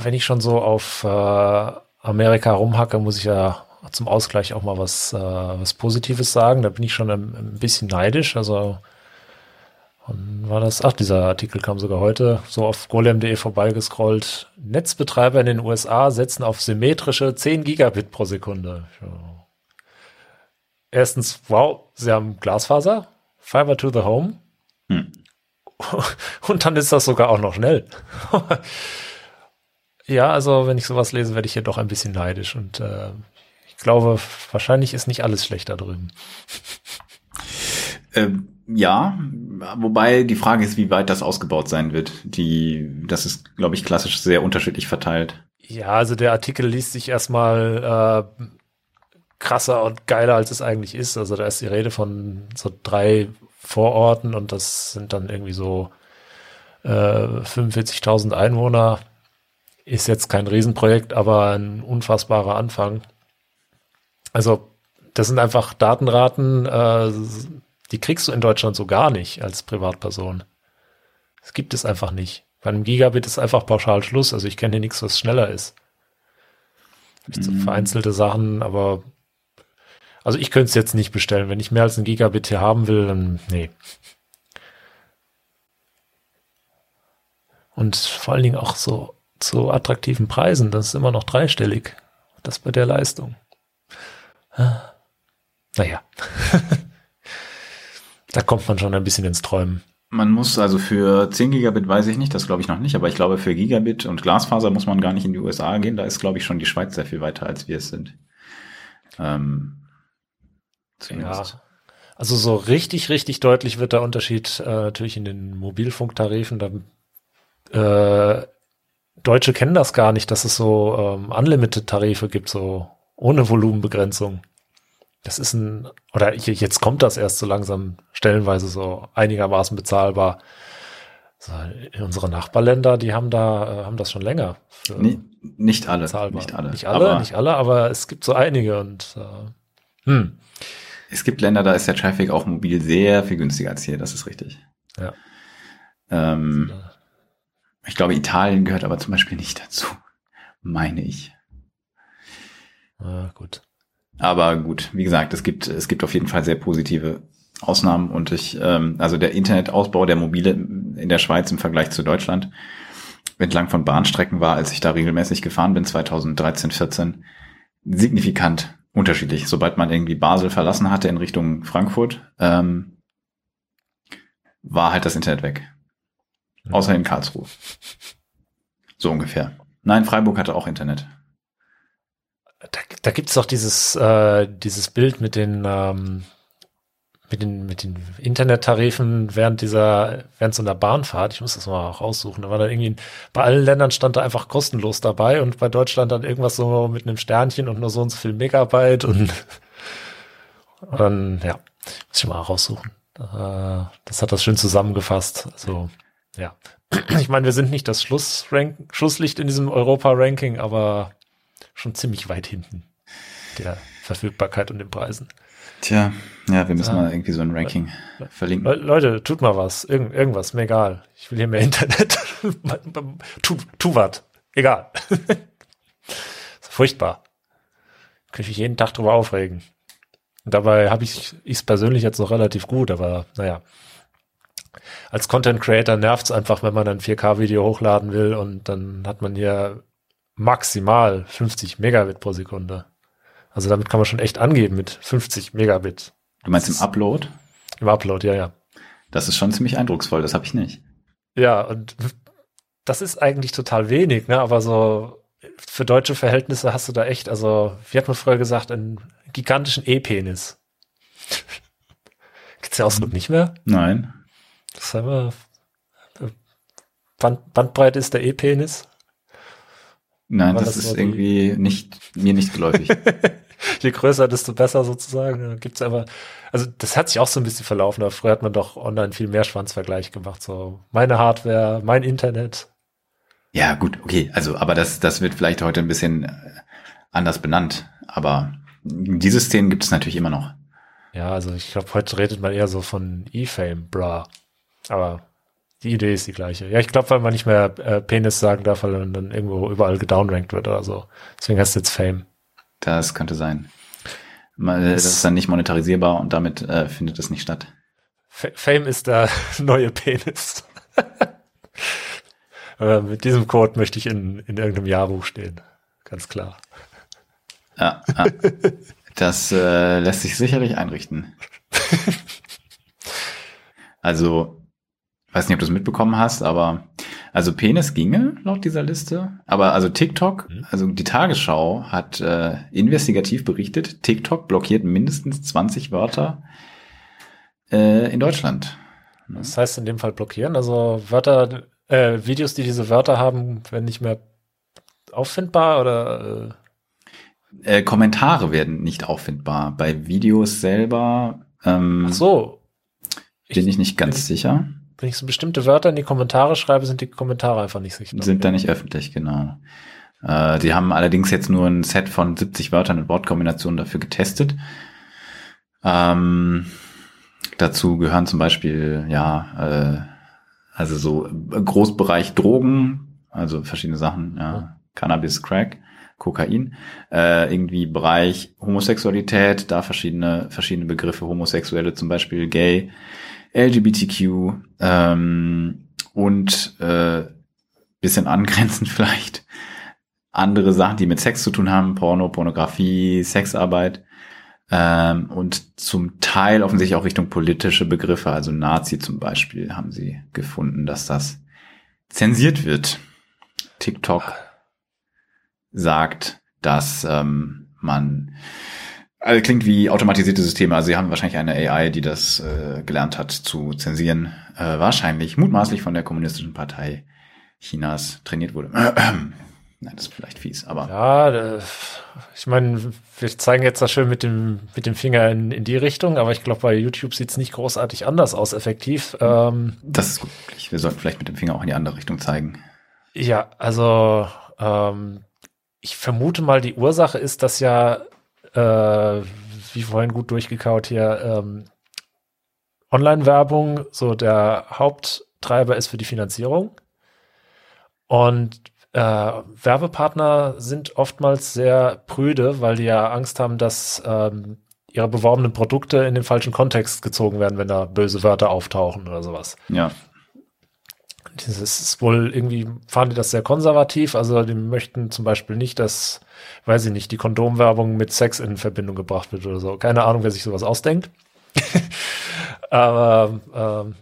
Wenn ich schon so auf äh, Amerika rumhacke, muss ich ja zum Ausgleich auch mal was, äh, was Positives sagen. Da bin ich schon ein, ein bisschen neidisch. Also wann war das? Ach, dieser Artikel kam sogar heute so auf golem.de vorbeigescrollt. Netzbetreiber in den USA setzen auf symmetrische 10 Gigabit pro Sekunde. Erstens, wow, sie haben Glasfaser, Fiber to the Home. Hm. Und dann ist das sogar auch noch schnell. ja, also wenn ich sowas lese, werde ich hier doch ein bisschen neidisch und äh, ich glaube, wahrscheinlich ist nicht alles schlecht da drüben. Ähm, ja, wobei die Frage ist, wie weit das ausgebaut sein wird. Die, das ist, glaube ich, klassisch sehr unterschiedlich verteilt. Ja, also der Artikel liest sich erstmal äh, krasser und geiler, als es eigentlich ist. Also da ist die Rede von so drei Vororten und das sind dann irgendwie so äh, 45.000 Einwohner. Ist jetzt kein Riesenprojekt, aber ein unfassbarer Anfang. Also das sind einfach Datenraten, äh, die kriegst du in Deutschland so gar nicht als Privatperson. Das gibt es einfach nicht. Bei einem Gigabit ist einfach pauschal Schluss. Also ich kenne hier nichts, was schneller ist. Mhm. Vereinzelte Sachen, aber also ich könnte es jetzt nicht bestellen. Wenn ich mehr als ein Gigabit hier haben will, dann nee. Und vor allen Dingen auch so zu attraktiven Preisen. Das ist immer noch dreistellig. Das bei der Leistung. Naja. da kommt man schon ein bisschen ins Träumen. Man muss also für 10 Gigabit weiß ich nicht, das glaube ich noch nicht, aber ich glaube für Gigabit und Glasfaser muss man gar nicht in die USA gehen. Da ist, glaube ich, schon die Schweiz sehr viel weiter, als wir es sind. Ähm, ja. Also so richtig, richtig deutlich wird der Unterschied äh, natürlich in den Mobilfunktarifen. Da, äh, Deutsche kennen das gar nicht, dass es so ähm, Unlimited-Tarife gibt, so ohne Volumenbegrenzung. Das ist ein, oder jetzt kommt das erst so langsam stellenweise so einigermaßen bezahlbar. So, unsere Nachbarländer, die haben da, äh, haben das schon länger. Nee, nicht alle. Bezahlbar. Nicht alle. Nicht alle, nicht alle, aber es gibt so einige und äh, hm. Es gibt Länder, da ist der Traffic auch mobil sehr viel günstiger als hier, das ist richtig. Ja. Ähm, ich glaube, Italien gehört aber zum Beispiel nicht dazu, meine ich. Ah, gut. Aber gut, wie gesagt, es gibt, es gibt auf jeden Fall sehr positive Ausnahmen und ich, ähm, also der Internetausbau der Mobile in der Schweiz im Vergleich zu Deutschland entlang von Bahnstrecken war, als ich da regelmäßig gefahren bin, 2013, 14, signifikant unterschiedlich. Sobald man irgendwie Basel verlassen hatte in Richtung Frankfurt, ähm, war halt das Internet weg. Mhm. Außer in Karlsruhe. So ungefähr. Nein, Freiburg hatte auch Internet. Da, da gibt's doch dieses, äh, dieses Bild mit den, ähm, mit den, mit den Internettarifen während dieser, während so einer Bahnfahrt. Ich muss das mal raussuchen. Da war dann irgendwie, bei allen Ländern stand da einfach kostenlos dabei und bei Deutschland dann irgendwas so mit einem Sternchen und nur so und so viel Megabyte und, und dann, ja, muss ich mal raussuchen. Das hat das schön zusammengefasst. Also, ja. Ich meine, wir sind nicht das Schlussrank Schlusslicht in diesem Europa-Ranking, aber schon ziemlich weit hinten der Verfügbarkeit und den Preisen. Tja, ja, wir müssen ja. mal irgendwie so ein Ranking Le verlinken. Le Leute, tut mal was. Irgend irgendwas, mir egal. Ich will hier mehr Internet. tu, tu was. Egal. furchtbar. Könnte ich jeden Tag drüber aufregen. Und dabei habe ich es persönlich jetzt noch relativ gut, aber naja. Als Content Creator nervt es einfach, wenn man ein 4K-Video hochladen will und dann hat man hier maximal 50 Megabit pro Sekunde. Also damit kann man schon echt angeben mit 50 Megabit. Du meinst im Upload? Im Upload, ja, ja. Das ist schon ziemlich eindrucksvoll, das habe ich nicht. Ja, und das ist eigentlich total wenig, ne? Aber so für deutsche Verhältnisse hast du da echt, also, wie hat man früher gesagt, einen gigantischen E-Penis. Gibt's ja Ausdruck nicht mehr? Nein. Sagen wir, Band, Bandbreite ist der E-Penis? Nein, das, das, ist irgendwie nicht, mir nicht geläufig. Je größer, desto besser sozusagen. Gibt's aber, also das hat sich auch so ein bisschen verlaufen, aber früher hat man doch online viel mehr Schwanzvergleich gemacht. So meine Hardware, mein Internet. Ja, gut, okay. Also, aber das, das wird vielleicht heute ein bisschen äh, anders benannt. Aber diese Szenen gibt es natürlich immer noch. Ja, also ich glaube, heute redet man eher so von E-Fame, bra. Aber die Idee ist die gleiche. Ja, ich glaube, weil man nicht mehr äh, Penis sagen darf, weil man dann irgendwo überall gedownrankt wird oder so. Deswegen heißt es jetzt Fame. Das könnte sein. Das ist dann nicht monetarisierbar und damit äh, findet es nicht statt. Fame ist der neue Penis. äh, mit diesem Code möchte ich in, in irgendeinem Jahrbuch stehen. Ganz klar. Ja, ja. das äh, lässt sich sicherlich einrichten. also, weiß nicht, ob du es mitbekommen hast, aber also Penis ginge laut dieser Liste, aber also TikTok, mhm. also die Tagesschau hat äh, investigativ berichtet, TikTok blockiert mindestens 20 Wörter äh, in Deutschland. Das heißt in dem Fall blockieren, also Wörter, äh, Videos, die diese Wörter haben, werden nicht mehr auffindbar oder äh? äh Kommentare werden nicht auffindbar. Bei Videos selber ähm, Ach so. bin ich, ich nicht ganz sicher wenn ich so bestimmte Wörter in die Kommentare schreibe, sind die Kommentare einfach nicht sichtbar. Sind da nicht öffentlich, genau. Äh, die haben allerdings jetzt nur ein Set von 70 Wörtern und Wortkombinationen dafür getestet. Ähm, dazu gehören zum Beispiel, ja, äh, also so Großbereich Drogen, also verschiedene Sachen, ja, Cannabis, Crack, Kokain, äh, irgendwie Bereich Homosexualität, da verschiedene, verschiedene Begriffe, Homosexuelle zum Beispiel, Gay, LGBTQ ähm, und äh, bisschen angrenzend vielleicht andere Sachen, die mit Sex zu tun haben, Porno, Pornografie, Sexarbeit ähm, und zum Teil offensichtlich auch Richtung politische Begriffe, also Nazi zum Beispiel, haben sie gefunden, dass das zensiert wird. TikTok sagt, dass ähm, man also klingt wie automatisierte Systeme. Also sie haben wahrscheinlich eine AI, die das äh, gelernt hat zu zensieren. Äh, wahrscheinlich, mutmaßlich von der Kommunistischen Partei Chinas trainiert wurde. Nein, das ist vielleicht fies, aber. Ja, ich meine, wir zeigen jetzt das schön mit dem, mit dem Finger in, in die Richtung, aber ich glaube, bei YouTube sieht es nicht großartig anders aus, effektiv. Ähm, das ist gut. Wir sollten vielleicht mit dem Finger auch in die andere Richtung zeigen. Ja, also ähm, ich vermute mal, die Ursache ist, dass ja äh, wie vorhin gut durchgekaut hier, ähm, Online-Werbung so der Haupttreiber ist für die Finanzierung. Und äh, Werbepartner sind oftmals sehr prüde, weil die ja Angst haben, dass ähm, ihre beworbenen Produkte in den falschen Kontext gezogen werden, wenn da böse Wörter auftauchen oder sowas. Ja. Das ist wohl irgendwie, fahren die das sehr konservativ, also die möchten zum Beispiel nicht, dass weiß ich nicht, die Kondomwerbung mit Sex in Verbindung gebracht wird oder so. Keine Ahnung, wer sich sowas ausdenkt. Aber ähm,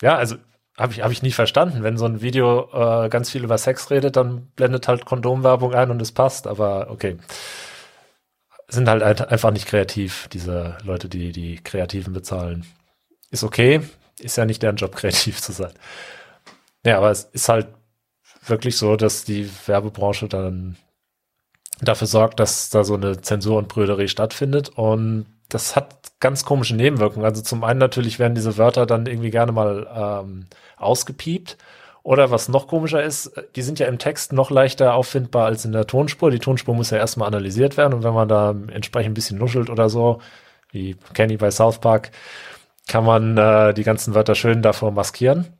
ja, also habe ich, hab ich nie verstanden. Wenn so ein Video äh, ganz viel über Sex redet, dann blendet halt Kondomwerbung ein und es passt. Aber okay. Sind halt einfach nicht kreativ, diese Leute, die die Kreativen bezahlen. Ist okay, ist ja nicht deren Job, kreativ zu sein. Ja, aber es ist halt wirklich so, dass die Werbebranche dann dafür sorgt, dass da so eine Zensur und Brüderie stattfindet. Und das hat ganz komische Nebenwirkungen. Also zum einen natürlich werden diese Wörter dann irgendwie gerne mal ähm, ausgepiept. Oder was noch komischer ist, die sind ja im Text noch leichter auffindbar als in der Tonspur. Die Tonspur muss ja erstmal analysiert werden und wenn man da entsprechend ein bisschen nuschelt oder so, wie Kenny bei South Park, kann man äh, die ganzen Wörter schön davor maskieren,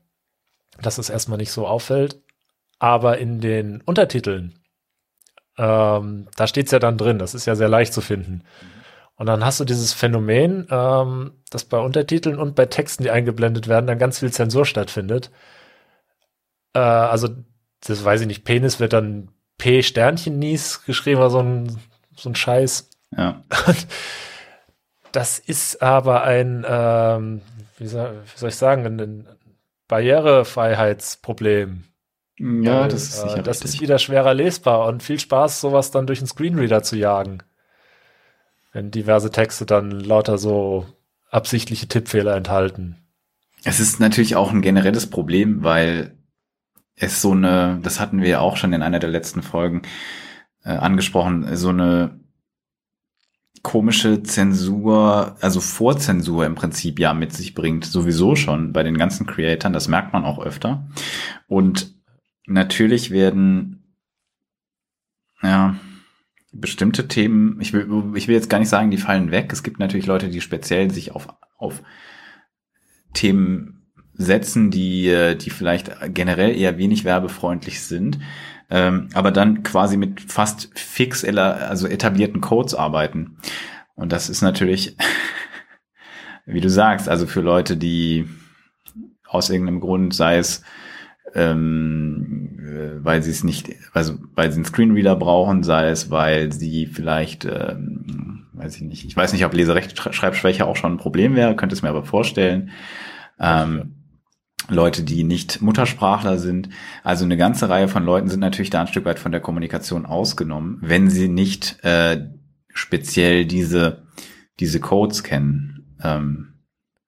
dass es erstmal nicht so auffällt. Aber in den Untertiteln ähm, da steht's ja dann drin, das ist ja sehr leicht zu finden. Und dann hast du dieses Phänomen, ähm, dass bei Untertiteln und bei Texten, die eingeblendet werden, dann ganz viel Zensur stattfindet. Äh, also, das weiß ich nicht, Penis wird dann P-Sternchen-Nies geschrieben oder so ein, so ein Scheiß. Ja. Das ist aber ein, ähm, wie, soll, wie soll ich sagen, ein Barrierefreiheitsproblem. Ja, Weil, das ist sicher. Äh, das richtig. ist wieder schwerer lesbar und viel Spaß, sowas dann durch einen Screenreader zu jagen. Wenn diverse Texte dann lauter so absichtliche Tippfehler enthalten. Es ist natürlich auch ein generelles Problem, weil es so eine, das hatten wir auch schon in einer der letzten Folgen äh, angesprochen, so eine komische Zensur, also Vorzensur im Prinzip ja mit sich bringt, sowieso schon bei den ganzen Creatoren, das merkt man auch öfter. Und natürlich werden, ja, bestimmte Themen, ich will, ich will jetzt gar nicht sagen, die fallen weg. Es gibt natürlich Leute, die speziell sich auf, auf Themen setzen, die, die vielleicht generell eher wenig werbefreundlich sind, ähm, aber dann quasi mit fast fix, also etablierten Codes arbeiten. Und das ist natürlich, wie du sagst, also für Leute, die aus irgendeinem Grund, sei es ähm, äh, weil sie es nicht, also weil sie einen Screenreader brauchen, sei es, weil sie vielleicht, ähm, weiß ich nicht, ich weiß nicht, ob Leserechtschreibschwäche auch schon ein Problem wäre, könnte es mir aber vorstellen. Ähm, Leute, die nicht Muttersprachler sind. Also eine ganze Reihe von Leuten sind natürlich da ein Stück weit von der Kommunikation ausgenommen, wenn sie nicht äh, speziell diese, diese Codes kennen. Ähm,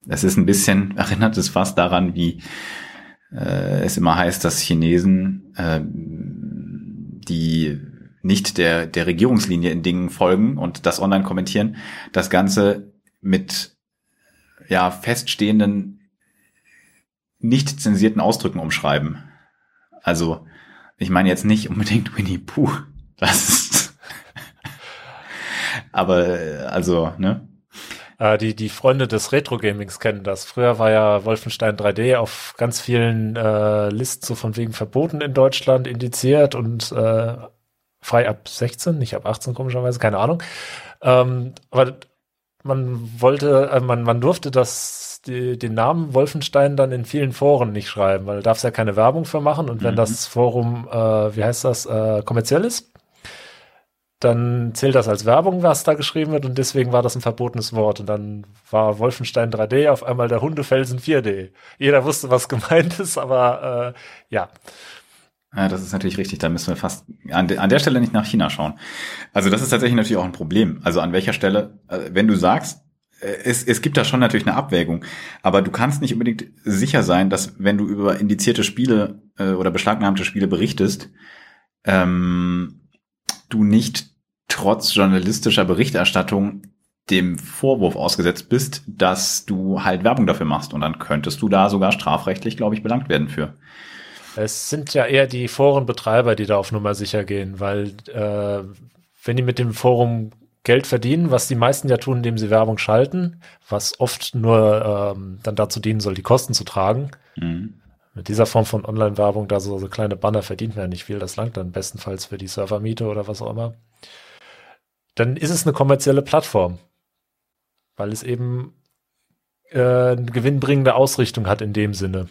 das ist ein bisschen, erinnert es fast daran, wie äh, es immer heißt, dass Chinesen, äh, die nicht der, der Regierungslinie in Dingen folgen und das online kommentieren, das Ganze mit ja, feststehenden, nicht zensierten Ausdrücken umschreiben. Also, ich meine jetzt nicht unbedingt Winnie Pooh. Das ist aber also, ne? Äh, die, die Freunde des Retro-Gamings kennen das. Früher war ja Wolfenstein 3D auf ganz vielen äh, Listen so von wegen verboten in Deutschland indiziert und äh, frei ab 16, nicht ab 18 komischerweise, keine Ahnung. Ähm, aber man wollte, äh, man, man durfte das, die, den Namen Wolfenstein dann in vielen Foren nicht schreiben, weil da darfst ja keine Werbung für machen und wenn mhm. das Forum, äh, wie heißt das, äh, kommerziell ist, dann zählt das als Werbung, was da geschrieben wird und deswegen war das ein verbotenes Wort. Und dann war Wolfenstein 3D auf einmal der Hundefelsen 4D. Jeder wusste, was gemeint ist, aber äh, ja. Ja, das ist natürlich richtig. Da müssen wir fast an, de an der Stelle nicht nach China schauen. Also das ist tatsächlich natürlich auch ein Problem. Also an welcher Stelle, äh, wenn du sagst, äh, es, es gibt da schon natürlich eine Abwägung, aber du kannst nicht unbedingt sicher sein, dass wenn du über indizierte Spiele äh, oder beschlagnahmte Spiele berichtest, ähm, du nicht trotz journalistischer Berichterstattung dem Vorwurf ausgesetzt bist, dass du halt Werbung dafür machst. Und dann könntest du da sogar strafrechtlich, glaube ich, belangt werden für. Es sind ja eher die Forenbetreiber, die da auf Nummer sicher gehen, weil äh, wenn die mit dem Forum Geld verdienen, was die meisten ja tun, indem sie Werbung schalten, was oft nur ähm, dann dazu dienen soll, die Kosten zu tragen. Mhm. Mit dieser Form von Online-Werbung, da so, so kleine Banner verdient man ja nicht viel, das langt dann bestenfalls für die Servermiete oder was auch immer dann ist es eine kommerzielle Plattform, weil es eben äh, eine gewinnbringende Ausrichtung hat in dem Sinne.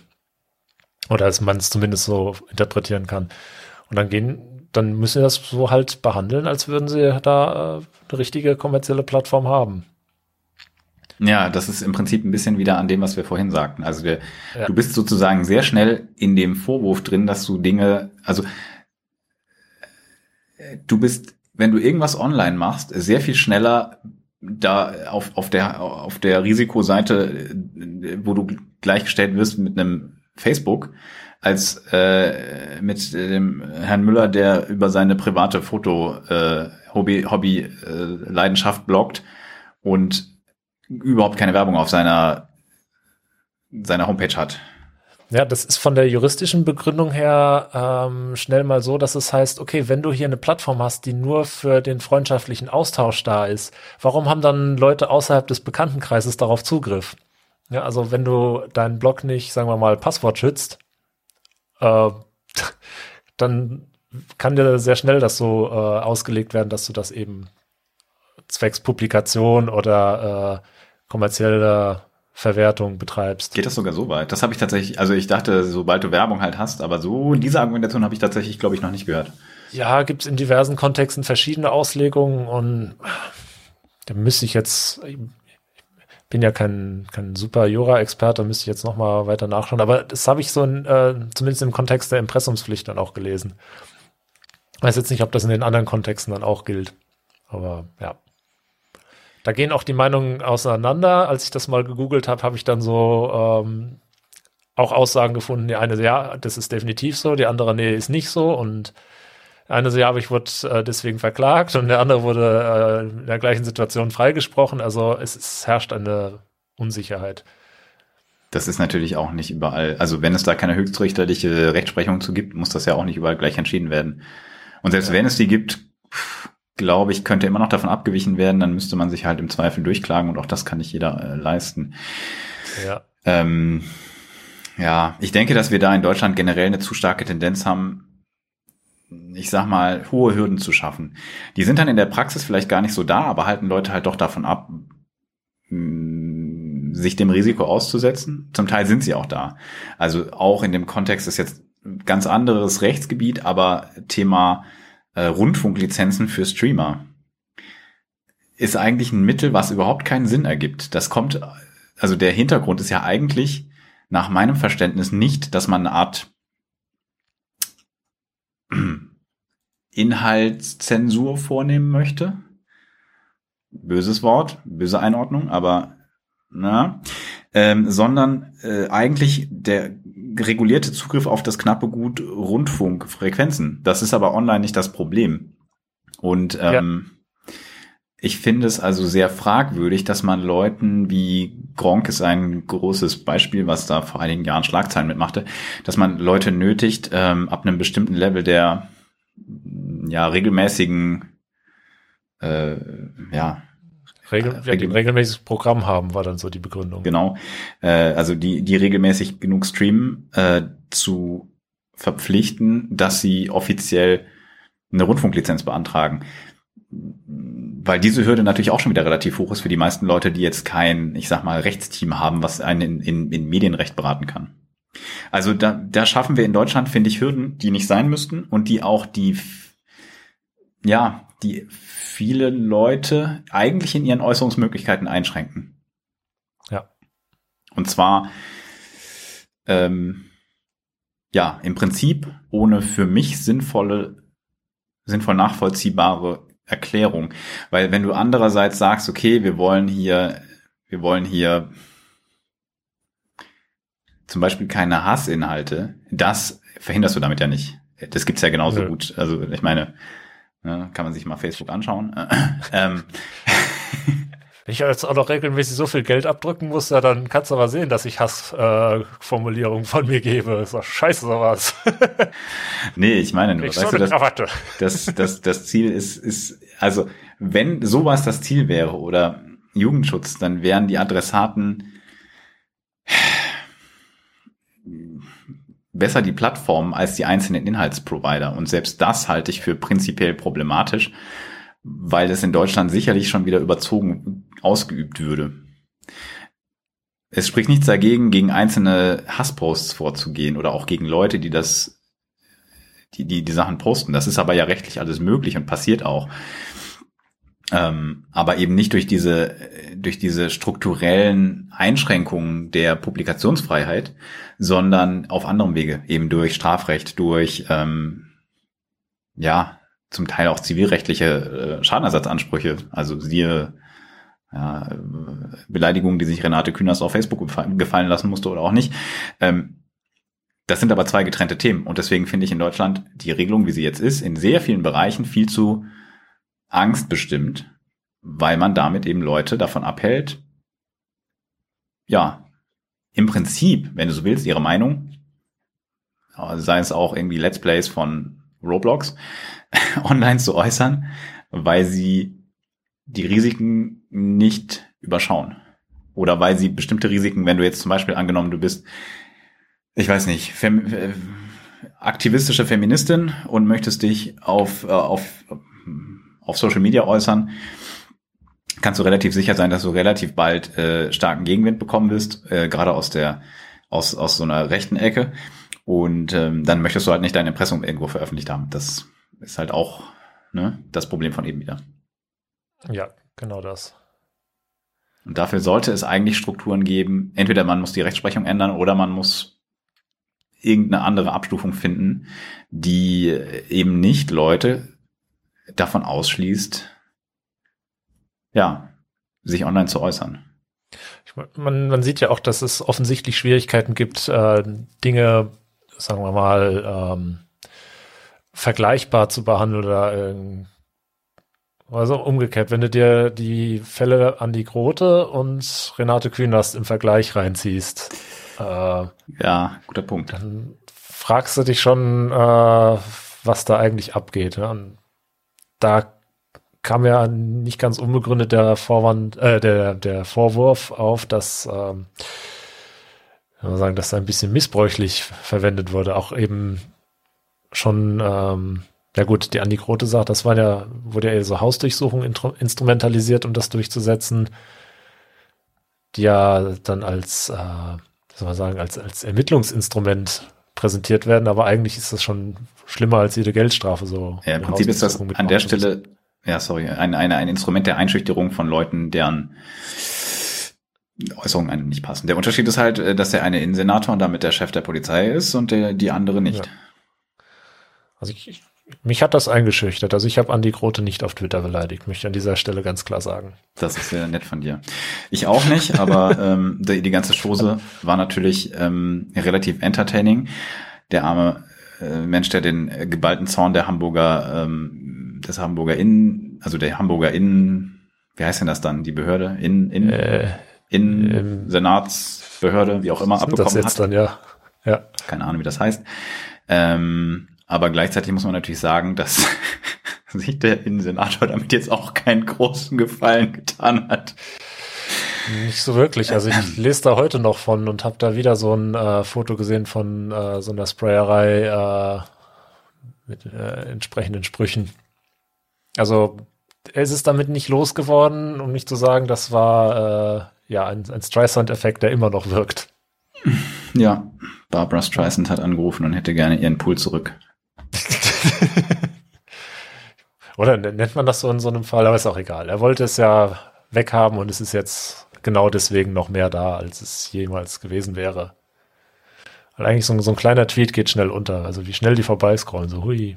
Oder als man es zumindest so interpretieren kann. Und dann gehen, dann müssen sie das so halt behandeln, als würden sie da äh, eine richtige kommerzielle Plattform haben. Ja, das ist im Prinzip ein bisschen wieder an dem, was wir vorhin sagten. Also der, ja. du bist sozusagen sehr schnell in dem Vorwurf drin, dass du Dinge, also du bist wenn du irgendwas online machst, sehr viel schneller da auf, auf der, auf der Risikoseite, wo du gleichgestellt wirst mit einem Facebook, als äh, mit dem Herrn Müller, der über seine private Foto äh, Hobby, Hobby äh, Leidenschaft bloggt und überhaupt keine Werbung auf seiner seiner Homepage hat. Ja, das ist von der juristischen Begründung her ähm, schnell mal so, dass es heißt, okay, wenn du hier eine Plattform hast, die nur für den freundschaftlichen Austausch da ist, warum haben dann Leute außerhalb des Bekanntenkreises darauf Zugriff? Ja, also wenn du deinen Blog nicht, sagen wir mal, Passwort schützt, äh, dann kann dir sehr schnell das so äh, ausgelegt werden, dass du das eben zwecks Publikation oder äh, kommerzieller Verwertung betreibst. Geht das sogar so weit? Das habe ich tatsächlich, also ich dachte, sobald du Werbung halt hast, aber so diese Argumentation habe ich tatsächlich, glaube ich, noch nicht gehört. Ja, gibt es in diversen Kontexten verschiedene Auslegungen und da müsste ich jetzt, bin ja kein, kein super Jura-Experte, müsste ich jetzt noch mal weiter nachschauen, aber das habe ich so in, äh, zumindest im Kontext der Impressumspflicht dann auch gelesen. Weiß jetzt nicht, ob das in den anderen Kontexten dann auch gilt, aber ja. Da gehen auch die Meinungen auseinander. Als ich das mal gegoogelt habe, habe ich dann so ähm, auch Aussagen gefunden, die eine, ja, das ist definitiv so, die andere, nee, ist nicht so und eine so, ja, aber ich wurde äh, deswegen verklagt und der andere wurde äh, in der gleichen Situation freigesprochen. Also es, es herrscht eine Unsicherheit. Das ist natürlich auch nicht überall, also wenn es da keine höchstrichterliche Rechtsprechung zu gibt, muss das ja auch nicht überall gleich entschieden werden. Und selbst ja. wenn es die gibt, glaube ich, könnte immer noch davon abgewichen werden, dann müsste man sich halt im Zweifel durchklagen und auch das kann nicht jeder äh, leisten. Ja. Ähm, ja, ich denke, dass wir da in Deutschland generell eine zu starke Tendenz haben, ich sag mal, hohe Hürden zu schaffen. Die sind dann in der Praxis vielleicht gar nicht so da, aber halten Leute halt doch davon ab, sich dem Risiko auszusetzen. Zum Teil sind sie auch da. Also auch in dem Kontext ist jetzt ganz anderes Rechtsgebiet, aber Thema äh, Rundfunklizenzen für Streamer ist eigentlich ein Mittel, was überhaupt keinen Sinn ergibt. Das kommt, also der Hintergrund ist ja eigentlich nach meinem Verständnis nicht, dass man eine Art Inhaltszensur vornehmen möchte. Böses Wort, böse Einordnung, aber na, ähm, sondern äh, eigentlich der regulierte Zugriff auf das knappe Gut Rundfunkfrequenzen. Das ist aber online nicht das Problem. Und ähm, ja. Ich finde es also sehr fragwürdig, dass man Leuten wie Gronk ist ein großes Beispiel, was da vor einigen Jahren Schlagzeilen mitmachte, dass man Leute nötigt, ähm, ab einem bestimmten Level der ja regelmäßigen äh, ja Regel, ja, die regelmäßiges Programm haben, war dann so die Begründung. Genau. Äh, also die, die regelmäßig genug streamen, äh, zu verpflichten, dass sie offiziell eine Rundfunklizenz beantragen. Weil diese Hürde natürlich auch schon wieder relativ hoch ist für die meisten Leute, die jetzt kein, ich sag mal, Rechtsteam haben, was einen in, in, in Medienrecht beraten kann. Also da, da schaffen wir in Deutschland, finde ich, Hürden, die nicht sein müssten und die auch die, ja, die viele Leute eigentlich in ihren Äußerungsmöglichkeiten einschränken. Ja. Und zwar, ähm, ja, im Prinzip ohne für mich sinnvolle, sinnvoll nachvollziehbare Erklärung. Weil wenn du andererseits sagst, okay, wir wollen hier, wir wollen hier zum Beispiel keine Hassinhalte, das verhinderst du damit ja nicht. Das gibt's ja genauso ja. gut. Also ich meine, ja, kann man sich mal Facebook anschauen. ähm. Wenn ich jetzt auch noch regelmäßig so viel Geld abdrücken muss, ja, dann kannst du aber sehen, dass ich Hassformulierungen äh, von mir gebe. ist doch scheiße sowas. nee, ich meine nur, weißt du, das, das, das, das Ziel ist, ist, also wenn sowas das Ziel wäre oder Jugendschutz, dann wären die Adressaten besser die Plattform als die einzelnen Inhaltsprovider. Und selbst das halte ich für prinzipiell problematisch, weil es in Deutschland sicherlich schon wieder überzogen ausgeübt würde. Es spricht nichts dagegen, gegen einzelne Hassposts vorzugehen oder auch gegen Leute, die das, die, die, die Sachen posten. Das ist aber ja rechtlich alles möglich und passiert auch. Ähm, aber eben nicht durch diese, durch diese strukturellen Einschränkungen der Publikationsfreiheit, sondern auf anderem Wege, eben durch Strafrecht, durch ähm, ja zum Teil auch zivilrechtliche äh, Schadenersatzansprüche. Also siehe ja, Beleidigungen, die sich Renate Künast auf Facebook gefallen lassen musste oder auch nicht. Ähm, das sind aber zwei getrennte Themen und deswegen finde ich in Deutschland die Regelung, wie sie jetzt ist, in sehr vielen Bereichen viel zu Angst bestimmt, weil man damit eben Leute davon abhält, ja, im Prinzip, wenn du so willst, ihre Meinung, sei es auch irgendwie Let's Plays von Roblox, online zu äußern, weil sie die Risiken nicht überschauen. Oder weil sie bestimmte Risiken, wenn du jetzt zum Beispiel angenommen, du bist, ich weiß nicht, fem äh, aktivistische Feministin und möchtest dich auf, äh, auf auf Social Media äußern, kannst du relativ sicher sein, dass du relativ bald äh, starken Gegenwind bekommen wirst, äh, gerade aus der aus aus so einer rechten Ecke. Und ähm, dann möchtest du halt nicht dein Impressum irgendwo veröffentlicht haben. Das ist halt auch ne, das Problem von eben wieder. Ja, genau das. Und dafür sollte es eigentlich Strukturen geben. Entweder man muss die Rechtsprechung ändern oder man muss irgendeine andere Abstufung finden, die eben nicht Leute davon ausschließt, ja, sich online zu äußern. Man, man sieht ja auch, dass es offensichtlich Schwierigkeiten gibt, äh, Dinge, sagen wir mal, ähm, vergleichbar zu behandeln oder äh, also umgekehrt, wenn du dir die Fälle an die Grote und Renate Künast im Vergleich reinziehst. Äh, ja, guter Punkt. Dann fragst du dich schon, äh, was da eigentlich abgeht. Ne? Und da kam ja nicht ganz unbegründet der Vorwand, äh, der, der Vorwurf auf, dass, ähm, man sagen, dass da ein bisschen missbräuchlich verwendet wurde, auch eben schon, ähm, ja gut, die Andi Grote sagt, das war ja, wurde ja eher so Hausdurchsuchung instrumentalisiert, um das durchzusetzen, die ja dann als, äh, soll man sagen, als, als Ermittlungsinstrument präsentiert werden, aber eigentlich ist das schon schlimmer als jede Geldstrafe so. Ja, im Prinzip ist das an der Stelle, ja, sorry, ein, ein, ein Instrument der Einschüchterung von Leuten, deren Äußerungen einem nicht passen. Der Unterschied ist halt, äh, dass der eine Innensenator und damit der Chef der Polizei ist und der, die andere nicht. Ja. Also ich, mich hat das eingeschüchtert. Also ich habe Andi Grote nicht auf Twitter beleidigt, möchte ich an dieser Stelle ganz klar sagen. Das ist sehr nett von dir. Ich auch nicht, aber ähm, die, die ganze Chose war natürlich ähm, relativ entertaining. Der arme äh, Mensch, der den äh, geballten Zorn der Hamburger, ähm, des Hamburger Innen, also der Hamburger Innen, wie heißt denn das dann, die Behörde? In, in, äh, in ähm, Senatsbehörde, wie auch immer, abbekommen das jetzt hat. Dann, ja. ja. Keine Ahnung, wie das heißt. Ähm, aber gleichzeitig muss man natürlich sagen, dass sich der Innensenator damit jetzt auch keinen großen Gefallen getan hat. Nicht so wirklich. Also ich lese da heute noch von und habe da wieder so ein äh, Foto gesehen von äh, so einer Sprayerei äh, mit äh, entsprechenden Sprüchen. Also es ist damit nicht losgeworden, um nicht zu sagen, das war äh, ja ein, ein Streisand-Effekt, der immer noch wirkt. Ja, Barbara Streisand hat angerufen und hätte gerne ihren Pool zurück. Oder nennt man das so in so einem Fall, aber ist auch egal. Er wollte es ja weghaben und es ist jetzt genau deswegen noch mehr da, als es jemals gewesen wäre. Weil eigentlich so, so ein kleiner Tweet geht schnell unter. Also wie schnell die vorbeiscrollen, so hui.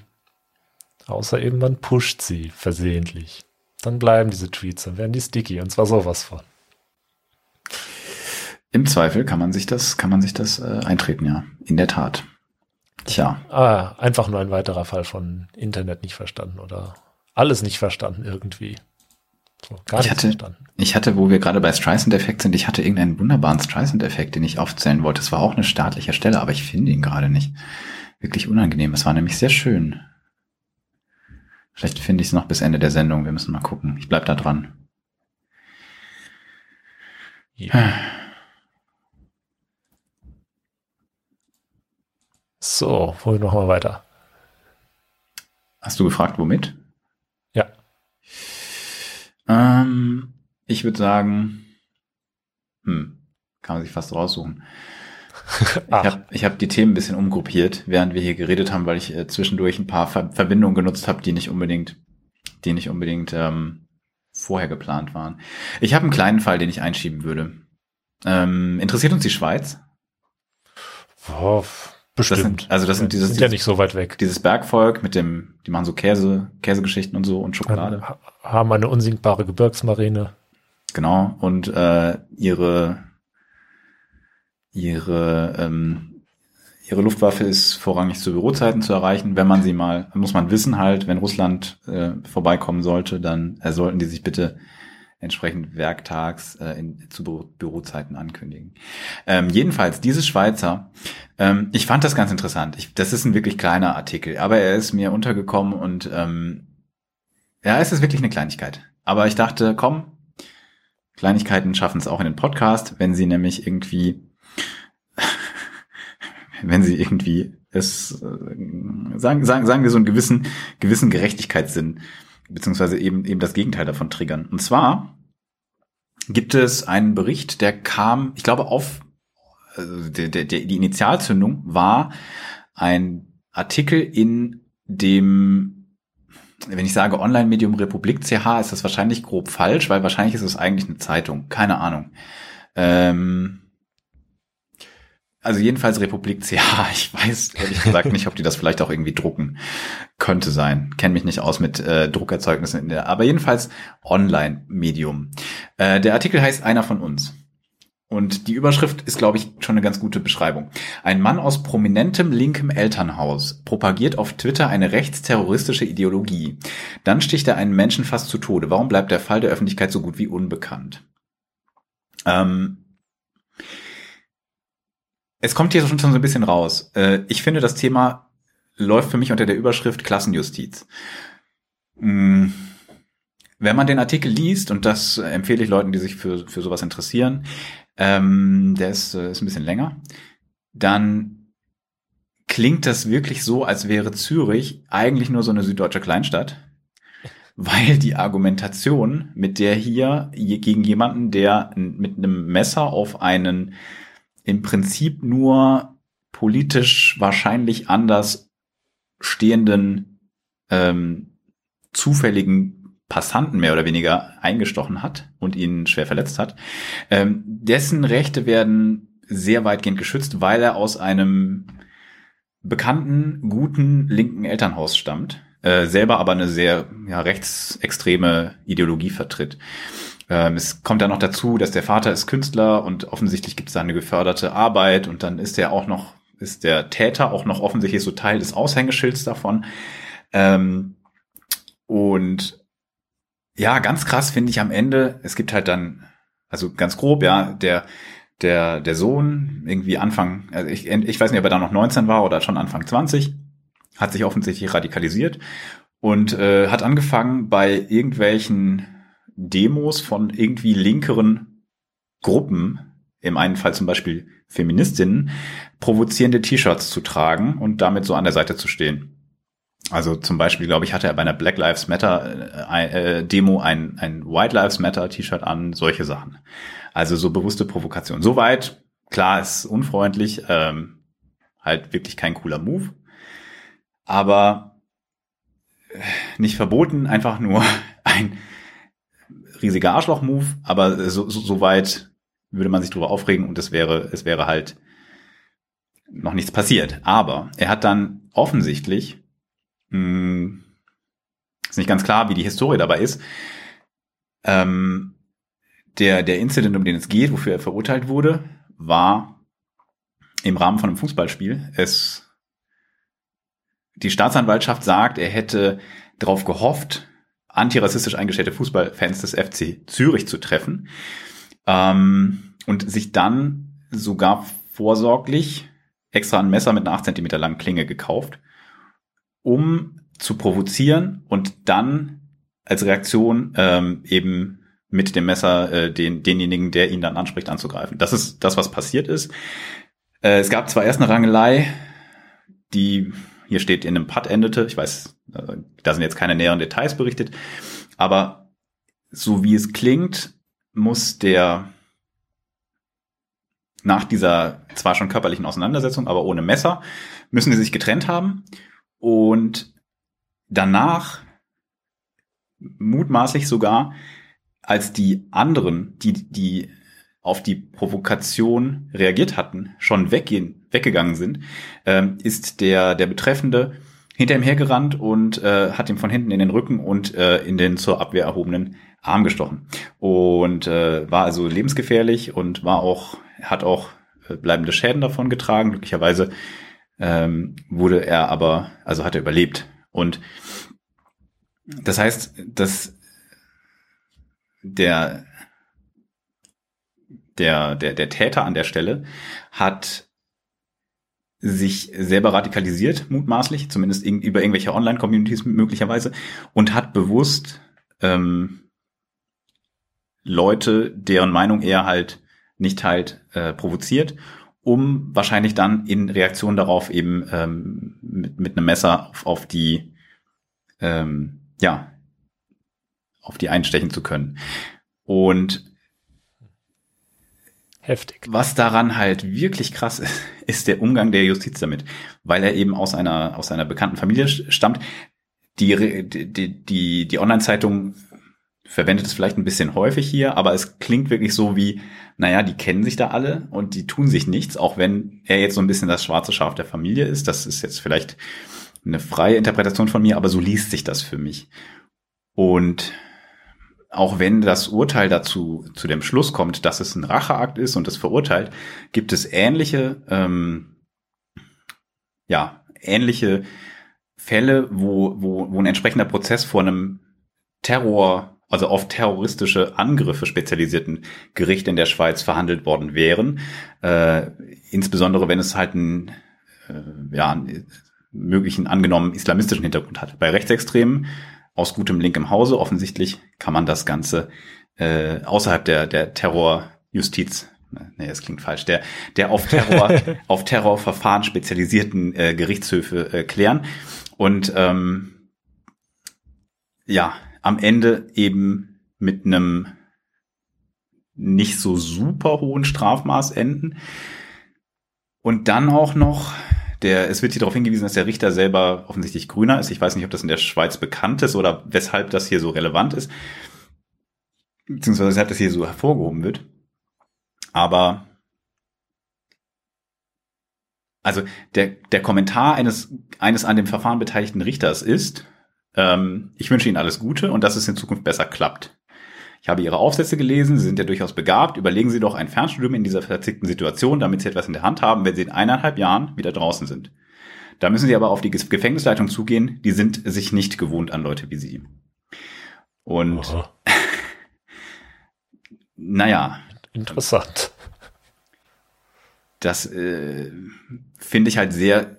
Außer eben man pusht sie versehentlich. Dann bleiben diese Tweets, dann werden die sticky und zwar sowas von. Im Zweifel kann man sich das, kann man sich das äh, eintreten, ja. In der Tat. Tja. Ah, einfach nur ein weiterer Fall von Internet nicht verstanden oder alles nicht verstanden irgendwie. So, gar ich hatte, verstanden. Ich hatte, wo wir gerade bei Streisand-Effekt sind, ich hatte irgendeinen wunderbaren Streisand-Effekt, den ich aufzählen wollte. Es war auch eine staatliche Stelle, aber ich finde ihn gerade nicht. Wirklich unangenehm. Es war nämlich sehr schön. Vielleicht finde ich es noch bis Ende der Sendung. Wir müssen mal gucken. Ich bleib da dran. Ja. So, wollen wir nochmal weiter. Hast du gefragt, womit? Ja. Ähm, ich würde sagen, hm, kann man sich fast raussuchen. ich habe hab die Themen ein bisschen umgruppiert, während wir hier geredet haben, weil ich äh, zwischendurch ein paar Ver Verbindungen genutzt habe, die nicht unbedingt, die nicht unbedingt ähm, vorher geplant waren. Ich habe einen kleinen Fall, den ich einschieben würde. Ähm, interessiert uns die Schweiz? Oh, Bestimmt. Das sind, also das sind dieses, sind ja nicht so weit weg. Dieses Bergvolk mit dem, die machen so Käse, Käsegeschichten und so und Schokolade. Haben eine unsinkbare Gebirgsmarine. Genau. Und äh, ihre ihre ähm, ihre Luftwaffe ist vorrangig zu Bürozeiten zu erreichen. Wenn man sie mal, muss man wissen halt, wenn Russland äh, vorbeikommen sollte, dann äh, sollten die sich bitte entsprechend werktags äh, in, zu Bü Bürozeiten ankündigen. Ähm, jedenfalls, dieses Schweizer, ähm, ich fand das ganz interessant. Ich, das ist ein wirklich kleiner Artikel, aber er ist mir untergekommen und ähm, ja, es ist wirklich eine Kleinigkeit. Aber ich dachte, komm, Kleinigkeiten schaffen es auch in den Podcast, wenn sie nämlich irgendwie, wenn sie irgendwie es äh, sagen, sagen, sagen wir so einen gewissen, gewissen Gerechtigkeitssinn beziehungsweise eben, eben das Gegenteil davon triggern. Und zwar gibt es einen Bericht, der kam, ich glaube, auf, also der, der, die Initialzündung war ein Artikel in dem, wenn ich sage Online-Medium Republik CH, ist das wahrscheinlich grob falsch, weil wahrscheinlich ist es eigentlich eine Zeitung. Keine Ahnung. Ähm, also jedenfalls Republik CH. Ich weiß ehrlich gesagt nicht, ob die das vielleicht auch irgendwie drucken. Könnte sein. Kenne mich nicht aus mit äh, Druckerzeugnissen in der. Aber jedenfalls Online-Medium. Äh, der Artikel heißt Einer von uns. Und die Überschrift ist, glaube ich, schon eine ganz gute Beschreibung. Ein Mann aus prominentem linkem Elternhaus propagiert auf Twitter eine rechtsterroristische Ideologie. Dann sticht er einen Menschen fast zu Tode. Warum bleibt der Fall der Öffentlichkeit so gut wie unbekannt? Ähm es kommt hier schon so ein bisschen raus. Äh, ich finde, das Thema läuft für mich unter der Überschrift Klassenjustiz. Hm. Wenn man den Artikel liest, und das empfehle ich Leuten, die sich für, für sowas interessieren, ähm, der ist, äh, ist ein bisschen länger, dann klingt das wirklich so, als wäre Zürich eigentlich nur so eine süddeutsche Kleinstadt, weil die Argumentation, mit der hier gegen jemanden, der mit einem Messer auf einen im Prinzip nur politisch wahrscheinlich anders stehenden ähm, zufälligen Passanten mehr oder weniger eingestochen hat und ihn schwer verletzt hat. Ähm, dessen Rechte werden sehr weitgehend geschützt, weil er aus einem bekannten, guten linken Elternhaus stammt, äh, selber aber eine sehr ja, rechtsextreme Ideologie vertritt. Ähm, es kommt dann noch dazu, dass der Vater ist Künstler und offensichtlich gibt es da eine geförderte Arbeit und dann ist er auch noch, ist der Täter auch noch offensichtlich so Teil des Aushängeschilds davon. Ähm, und ja, ganz krass finde ich am Ende, es gibt halt dann, also ganz grob, ja, der, der, der Sohn, irgendwie Anfang, also ich, ich weiß nicht, ob er da noch 19 war oder schon Anfang 20, hat sich offensichtlich radikalisiert und äh, hat angefangen bei irgendwelchen Demos von irgendwie linkeren Gruppen, im einen Fall zum Beispiel Feministinnen, provozierende T-Shirts zu tragen und damit so an der Seite zu stehen. Also zum Beispiel, glaube ich, hatte er bei einer Black Lives Matter äh, äh, Demo ein, ein White Lives Matter T-Shirt an, solche Sachen. Also so bewusste Provokation. Soweit, klar, ist unfreundlich, ähm, halt wirklich kein cooler Move. Aber äh, nicht verboten, einfach nur ein riesiger Arschloch-Move, aber so, so, so weit würde man sich drüber aufregen und es wäre, es wäre halt noch nichts passiert. Aber er hat dann offensichtlich hm, ist nicht ganz klar, wie die Historie dabei ist. Ähm, der, der Incident, um den es geht, wofür er verurteilt wurde, war im Rahmen von einem Fußballspiel. Es, die Staatsanwaltschaft sagt, er hätte darauf gehofft, antirassistisch eingestellte Fußballfans des FC Zürich zu treffen ähm, und sich dann sogar vorsorglich extra ein Messer mit einer 8 cm langen Klinge gekauft um zu provozieren und dann als Reaktion ähm, eben mit dem Messer äh, den, denjenigen, der ihn dann anspricht, anzugreifen. Das ist das, was passiert ist. Äh, es gab zwar erst eine Rangelei, die hier steht in einem Putt endete. Ich weiß, da sind jetzt keine näheren Details berichtet, aber so wie es klingt, muss der nach dieser zwar schon körperlichen Auseinandersetzung, aber ohne Messer, müssen sie sich getrennt haben und danach mutmaßlich sogar als die anderen, die, die auf die Provokation reagiert hatten, schon weggehen, weggegangen sind, ähm, ist der, der Betreffende hinter ihm hergerannt und äh, hat ihm von hinten in den Rücken und äh, in den zur Abwehr erhobenen Arm gestochen. Und äh, war also lebensgefährlich und war auch, hat auch äh, bleibende Schäden davon getragen. Glücklicherweise ähm, wurde er aber, also hat er überlebt. Und das heißt, dass der, der, der, der Täter an der Stelle hat sich selber radikalisiert, mutmaßlich, zumindest über irgendwelche Online-Communities möglicherweise, und hat bewusst ähm, Leute, deren Meinung er halt nicht teilt, äh, provoziert um wahrscheinlich dann in Reaktion darauf eben ähm, mit, mit einem Messer auf, auf die ähm, ja auf die einstechen zu können. Und heftig. Was daran halt wirklich krass ist, ist der Umgang der Justiz damit, weil er eben aus einer aus einer bekannten Familie stammt. Die die die, die Online-Zeitung verwendet es vielleicht ein bisschen häufig hier, aber es klingt wirklich so wie, naja, die kennen sich da alle und die tun sich nichts, auch wenn er jetzt so ein bisschen das schwarze Schaf der Familie ist. Das ist jetzt vielleicht eine freie Interpretation von mir, aber so liest sich das für mich. Und auch wenn das Urteil dazu zu dem Schluss kommt, dass es ein Racheakt ist und es verurteilt, gibt es ähnliche, ähm, ja, ähnliche Fälle, wo, wo, wo ein entsprechender Prozess vor einem Terror, also auf terroristische Angriffe spezialisierten Gericht in der Schweiz verhandelt worden wären. Äh, insbesondere wenn es halt einen, äh, ja, einen möglichen angenommen islamistischen Hintergrund hat. Bei Rechtsextremen aus gutem Link im Hause. Offensichtlich kann man das Ganze äh, außerhalb der, der Terrorjustiz, nee, das klingt falsch, der, der auf Terror, auf Terrorverfahren spezialisierten äh, Gerichtshöfe äh, klären. Und ähm, ja, am Ende eben mit einem nicht so super hohen Strafmaß enden. Und dann auch noch der, es wird hier darauf hingewiesen, dass der Richter selber offensichtlich grüner ist. Ich weiß nicht, ob das in der Schweiz bekannt ist oder weshalb das hier so relevant ist. Beziehungsweise weshalb das hier so hervorgehoben wird. Aber also der, der Kommentar eines, eines an dem Verfahren beteiligten Richters ist, ähm, ich wünsche Ihnen alles Gute und dass es in Zukunft besser klappt. Ich habe Ihre Aufsätze gelesen, Sie sind ja durchaus begabt. Überlegen Sie doch ein Fernstudium in dieser verzickten Situation, damit Sie etwas in der Hand haben, wenn Sie in eineinhalb Jahren wieder draußen sind. Da müssen Sie aber auf die Gefängnisleitung zugehen. Die sind sich nicht gewohnt an Leute wie Sie. Und naja. Interessant. Das äh, finde ich halt sehr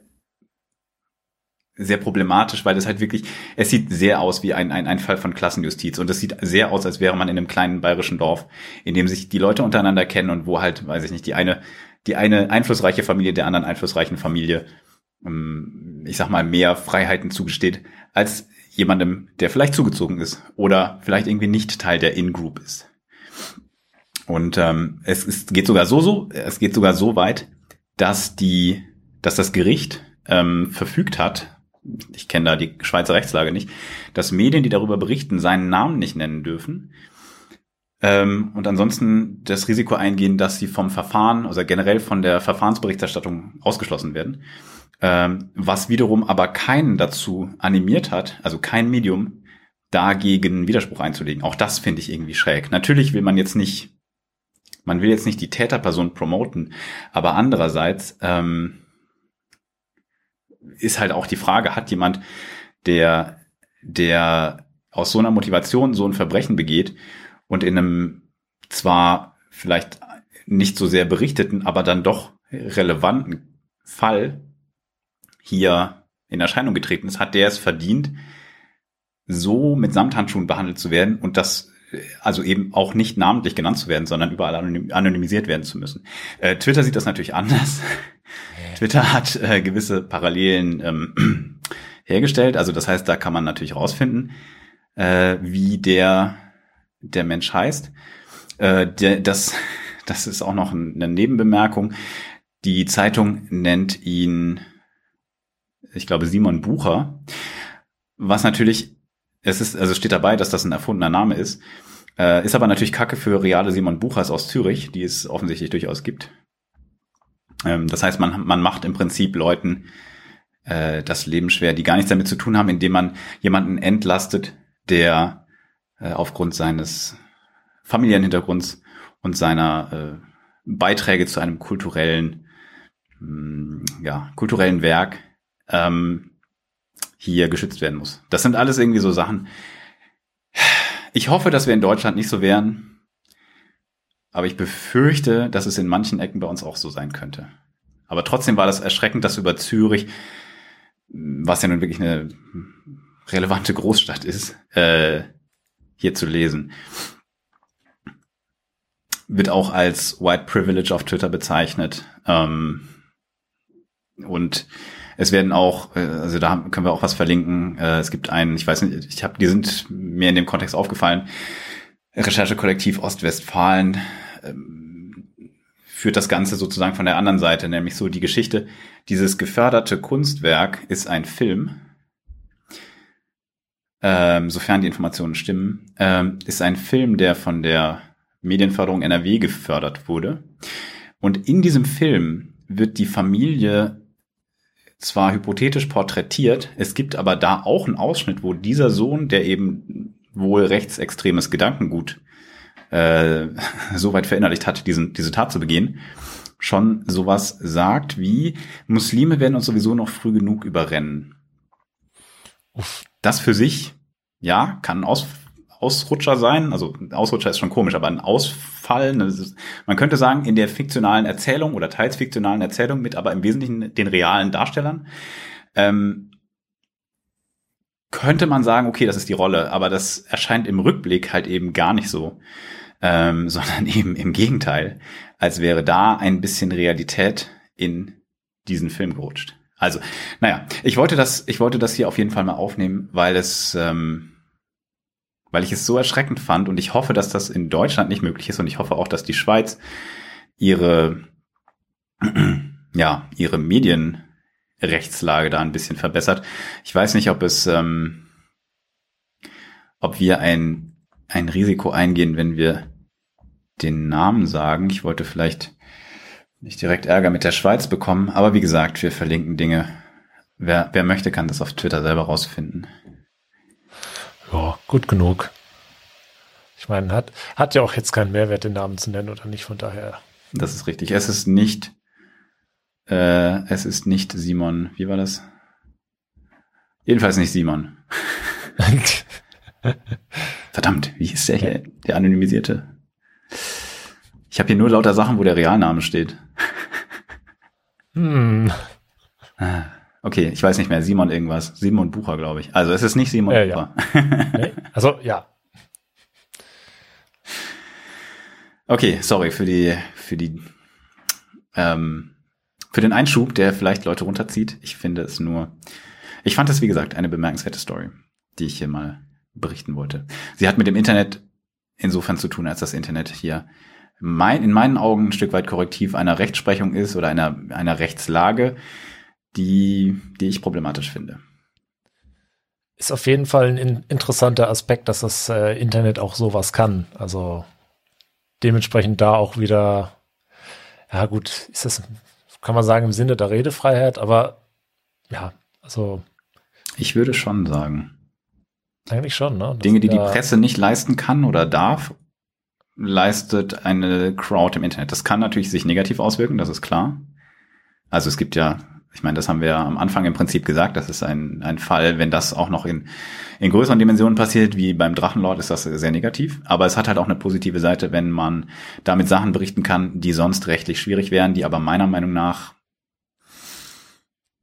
sehr problematisch, weil das halt wirklich, es sieht sehr aus wie ein, ein, ein Fall von Klassenjustiz und es sieht sehr aus, als wäre man in einem kleinen bayerischen Dorf, in dem sich die Leute untereinander kennen und wo halt, weiß ich nicht, die eine, die eine einflussreiche Familie der anderen einflussreichen Familie, ähm, ich sag mal, mehr Freiheiten zugesteht, als jemandem, der vielleicht zugezogen ist oder vielleicht irgendwie nicht Teil der In-Group ist. Und ähm, es, es geht sogar so, so, es geht sogar so weit, dass die, dass das Gericht ähm, verfügt hat, ich kenne da die Schweizer Rechtslage nicht, dass Medien, die darüber berichten, seinen Namen nicht nennen dürfen. Ähm, und ansonsten das Risiko eingehen, dass sie vom Verfahren, also generell von der Verfahrensberichterstattung ausgeschlossen werden. Ähm, was wiederum aber keinen dazu animiert hat, also kein Medium, dagegen Widerspruch einzulegen. Auch das finde ich irgendwie schräg. Natürlich will man jetzt nicht, man will jetzt nicht die Täterperson promoten, aber andererseits, ähm, ist halt auch die Frage, hat jemand, der, der aus so einer Motivation so ein Verbrechen begeht und in einem zwar vielleicht nicht so sehr berichteten, aber dann doch relevanten Fall hier in Erscheinung getreten ist, hat der es verdient, so mit Samthandschuhen behandelt zu werden und das also eben auch nicht namentlich genannt zu werden, sondern überall anonymisiert werden zu müssen. Äh, Twitter sieht das natürlich anders. Twitter hat äh, gewisse Parallelen ähm, hergestellt. Also das heißt, da kann man natürlich rausfinden, äh, wie der der Mensch heißt. Äh, der, das, das ist auch noch eine Nebenbemerkung. Die Zeitung nennt ihn, ich glaube, Simon Bucher, was natürlich, es ist, also steht dabei, dass das ein erfundener Name ist, äh, ist aber natürlich Kacke für reale Simon Buchers aus Zürich, die es offensichtlich durchaus gibt. Ähm, das heißt, man, man macht im Prinzip Leuten äh, das Leben schwer, die gar nichts damit zu tun haben, indem man jemanden entlastet, der äh, aufgrund seines familiären Hintergrunds und seiner äh, Beiträge zu einem kulturellen, mh, mm, ja, kulturellen Werk ähm, hier geschützt werden muss. Das sind alles irgendwie so Sachen. Ich hoffe, dass wir in Deutschland nicht so wären. Aber ich befürchte, dass es in manchen Ecken bei uns auch so sein könnte. Aber trotzdem war das erschreckend, dass über Zürich, was ja nun wirklich eine relevante Großstadt ist, äh, hier zu lesen. Wird auch als White Privilege auf Twitter bezeichnet. Ähm, und es werden auch, äh, also da können wir auch was verlinken. Äh, es gibt einen, ich weiß nicht, ich habe, die sind mir in dem Kontext aufgefallen. Recherchekollektiv Ostwestfalen ähm, führt das Ganze sozusagen von der anderen Seite, nämlich so die Geschichte, dieses geförderte Kunstwerk ist ein Film, ähm, sofern die Informationen stimmen, ähm, ist ein Film, der von der Medienförderung NRW gefördert wurde. Und in diesem Film wird die Familie zwar hypothetisch porträtiert, es gibt aber da auch einen Ausschnitt, wo dieser Sohn, der eben wohl rechtsextremes Gedankengut äh, so weit verinnerlicht hat, diesen, diese Tat zu begehen, schon sowas sagt wie, Muslime werden uns sowieso noch früh genug überrennen. Uff. Das für sich, ja, kann ein Aus, Ausrutscher sein. Also Ausrutscher ist schon komisch, aber ein Ausfall, ne, ist, man könnte sagen, in der fiktionalen Erzählung oder teils fiktionalen Erzählung mit aber im Wesentlichen den realen Darstellern, ähm, könnte man sagen, okay, das ist die Rolle, aber das erscheint im Rückblick halt eben gar nicht so, ähm, sondern eben im Gegenteil, als wäre da ein bisschen Realität in diesen Film gerutscht. Also, naja, ich wollte das, ich wollte das hier auf jeden Fall mal aufnehmen, weil es, ähm, weil ich es so erschreckend fand und ich hoffe, dass das in Deutschland nicht möglich ist und ich hoffe auch, dass die Schweiz ihre, ja, ihre Medienrechtslage da ein bisschen verbessert. Ich weiß nicht, ob es, ähm, ob wir ein, ein Risiko eingehen, wenn wir den Namen sagen. Ich wollte vielleicht nicht direkt Ärger mit der Schweiz bekommen, aber wie gesagt, wir verlinken Dinge. Wer, wer möchte, kann das auf Twitter selber rausfinden. Ja, gut genug. Ich meine, hat, hat ja auch jetzt keinen Mehrwert, den Namen zu nennen oder nicht, von daher. Das ist richtig. Es ist nicht, äh, es ist nicht Simon, wie war das? Jedenfalls nicht Simon. Verdammt, wie ist der hier, der anonymisierte? Ich habe hier nur lauter Sachen, wo der Realname steht. Hm. Ah, okay, ich weiß nicht mehr. Simon irgendwas. Simon Bucher, glaube ich. Also es ist nicht Simon äh, Bucher. Ja. Also ja. Okay, sorry für die für die ähm, für den Einschub, der vielleicht Leute runterzieht. Ich finde es nur. Ich fand es wie gesagt eine bemerkenswerte Story, die ich hier mal berichten wollte. Sie hat mit dem Internet insofern zu tun, als das Internet hier mein, in meinen Augen ein Stück weit korrektiv einer Rechtsprechung ist oder einer, einer Rechtslage, die, die ich problematisch finde. Ist auf jeden Fall ein interessanter Aspekt, dass das äh, Internet auch sowas kann. Also dementsprechend da auch wieder, ja gut, ist das, kann man sagen, im Sinne der Redefreiheit, aber ja, also. Ich würde schon sagen. Eigentlich schon, ne? Das Dinge, die die Presse nicht leisten kann oder darf, leistet eine Crowd im Internet. Das kann natürlich sich negativ auswirken, das ist klar. Also es gibt ja, ich meine, das haben wir am Anfang im Prinzip gesagt, das ist ein, ein Fall, wenn das auch noch in, in größeren Dimensionen passiert, wie beim Drachenlord, ist das sehr negativ. Aber es hat halt auch eine positive Seite, wenn man damit Sachen berichten kann, die sonst rechtlich schwierig wären, die aber meiner Meinung nach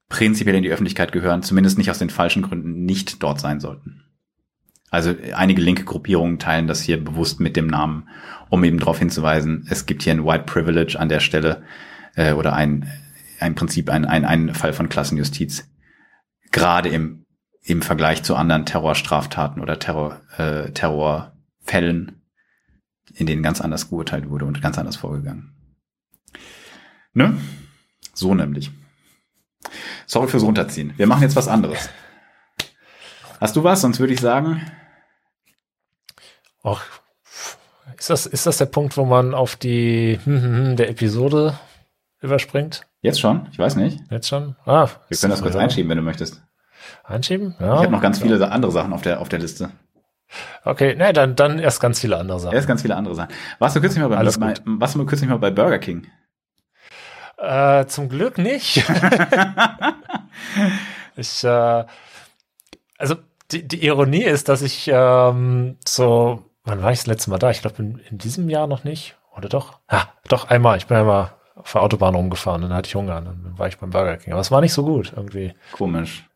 prinzipiell in die Öffentlichkeit gehören, zumindest nicht aus den falschen Gründen nicht dort sein sollten. Also einige linke Gruppierungen teilen das hier bewusst mit dem Namen, um eben darauf hinzuweisen, es gibt hier ein White Privilege an der Stelle äh, oder ein, ein Prinzip, ein, ein, ein Fall von Klassenjustiz. Gerade im, im Vergleich zu anderen Terrorstraftaten oder Terror, äh, Terrorfällen, in denen ganz anders geurteilt wurde und ganz anders vorgegangen. Ne? So nämlich. Sorry fürs Runterziehen. Wir machen jetzt was anderes. Hast du was? Sonst würde ich sagen, Ach, ist das, ist das der Punkt, wo man auf die hm, hm, hm, der Episode überspringt? Jetzt schon? Ich weiß nicht. Jetzt schon? Ah, Wir können das kurz ja. einschieben, wenn du möchtest. Einschieben? Ja. Ich habe noch ganz viele andere Sachen auf der, auf der Liste. Okay, ne, dann, dann erst ganz viele andere Sachen. Erst ganz viele andere Sachen. Warst du kürzlich mal bei, Alles bei, warst du kürzlich mal bei Burger King? Äh, zum Glück nicht. ich, äh, also die, die Ironie ist, dass ich ähm, so Wann war ich das letzte Mal da? Ich glaube, in, in, diesem Jahr noch nicht. Oder doch? Ja, doch, einmal. Ich bin einmal auf der Autobahn rumgefahren, dann hatte ich Hunger, dann war ich beim Burger King. Aber es war nicht so gut irgendwie. Komisch.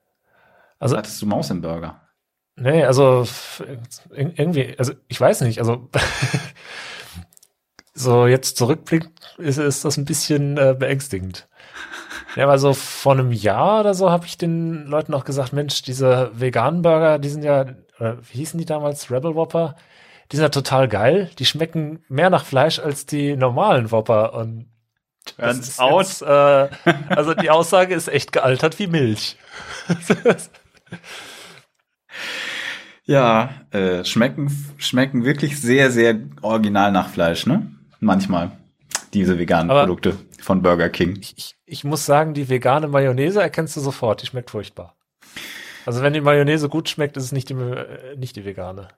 Also, Hattest du Maus im Burger? Nee, also irgendwie, also ich weiß nicht, also so jetzt zurückblickt, ist, ist das ein bisschen äh, beängstigend. Ja, weil so vor einem Jahr oder so habe ich den Leuten auch gesagt, Mensch, diese veganen Burger, die sind ja, oder wie hießen die damals, Rebel Whopper, die sind ja total geil. Die schmecken mehr nach Fleisch als die normalen Whopper. Und Turns out. Äh, also die Aussage ist echt gealtert wie Milch. ja, äh, schmecken, schmecken wirklich sehr, sehr original nach Fleisch, ne? Manchmal. Diese veganen Aber Produkte von Burger King. Ich, ich, ich muss sagen, die vegane Mayonnaise erkennst du sofort. Die schmeckt furchtbar. Also wenn die Mayonnaise gut schmeckt, ist es nicht die, äh, nicht die vegane.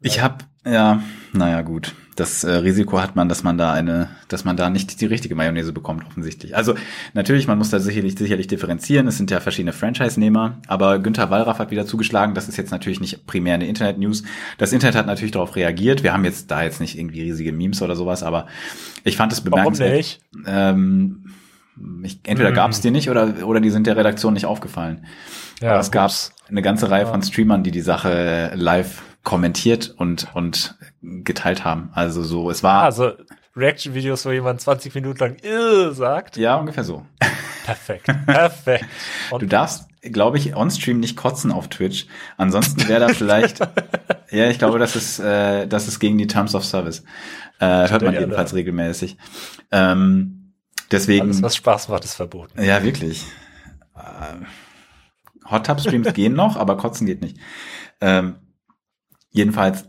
Ich habe, ja, naja, gut. Das äh, Risiko hat man, dass man da eine, dass man da nicht die richtige Mayonnaise bekommt, offensichtlich. Also natürlich, man muss da sicherlich, sicherlich differenzieren. Es sind ja verschiedene Franchise-Nehmer, aber Günther Wallraff hat wieder zugeschlagen. Das ist jetzt natürlich nicht primär eine Internet-News. Das Internet hat natürlich darauf reagiert. Wir haben jetzt da jetzt nicht irgendwie riesige Memes oder sowas, aber ich fand es bemerkenswert. Warum nicht? Ähm, ich, entweder mhm. gab es die nicht oder, oder die sind der Redaktion nicht aufgefallen. Ja, aber es gab eine ganze Reihe ja. von Streamern, die die Sache live kommentiert und, und geteilt haben. Also so, es war. Also Reaction-Videos, wo jemand 20 Minuten lang Ill sagt. Ja, ungefähr so. Perfekt. Perfekt. Und du darfst, glaube ich, on-stream nicht kotzen auf Twitch. Ansonsten wäre da vielleicht, ja, ich glaube, das ist, äh, das ist gegen die Terms of Service. Äh, hört man jedenfalls da. regelmäßig. Ähm, deswegen. Alles, was Spaß macht, ist verboten. Ja, wirklich. Äh, Hot Tub Streams gehen noch, aber kotzen geht nicht. Ähm, jedenfalls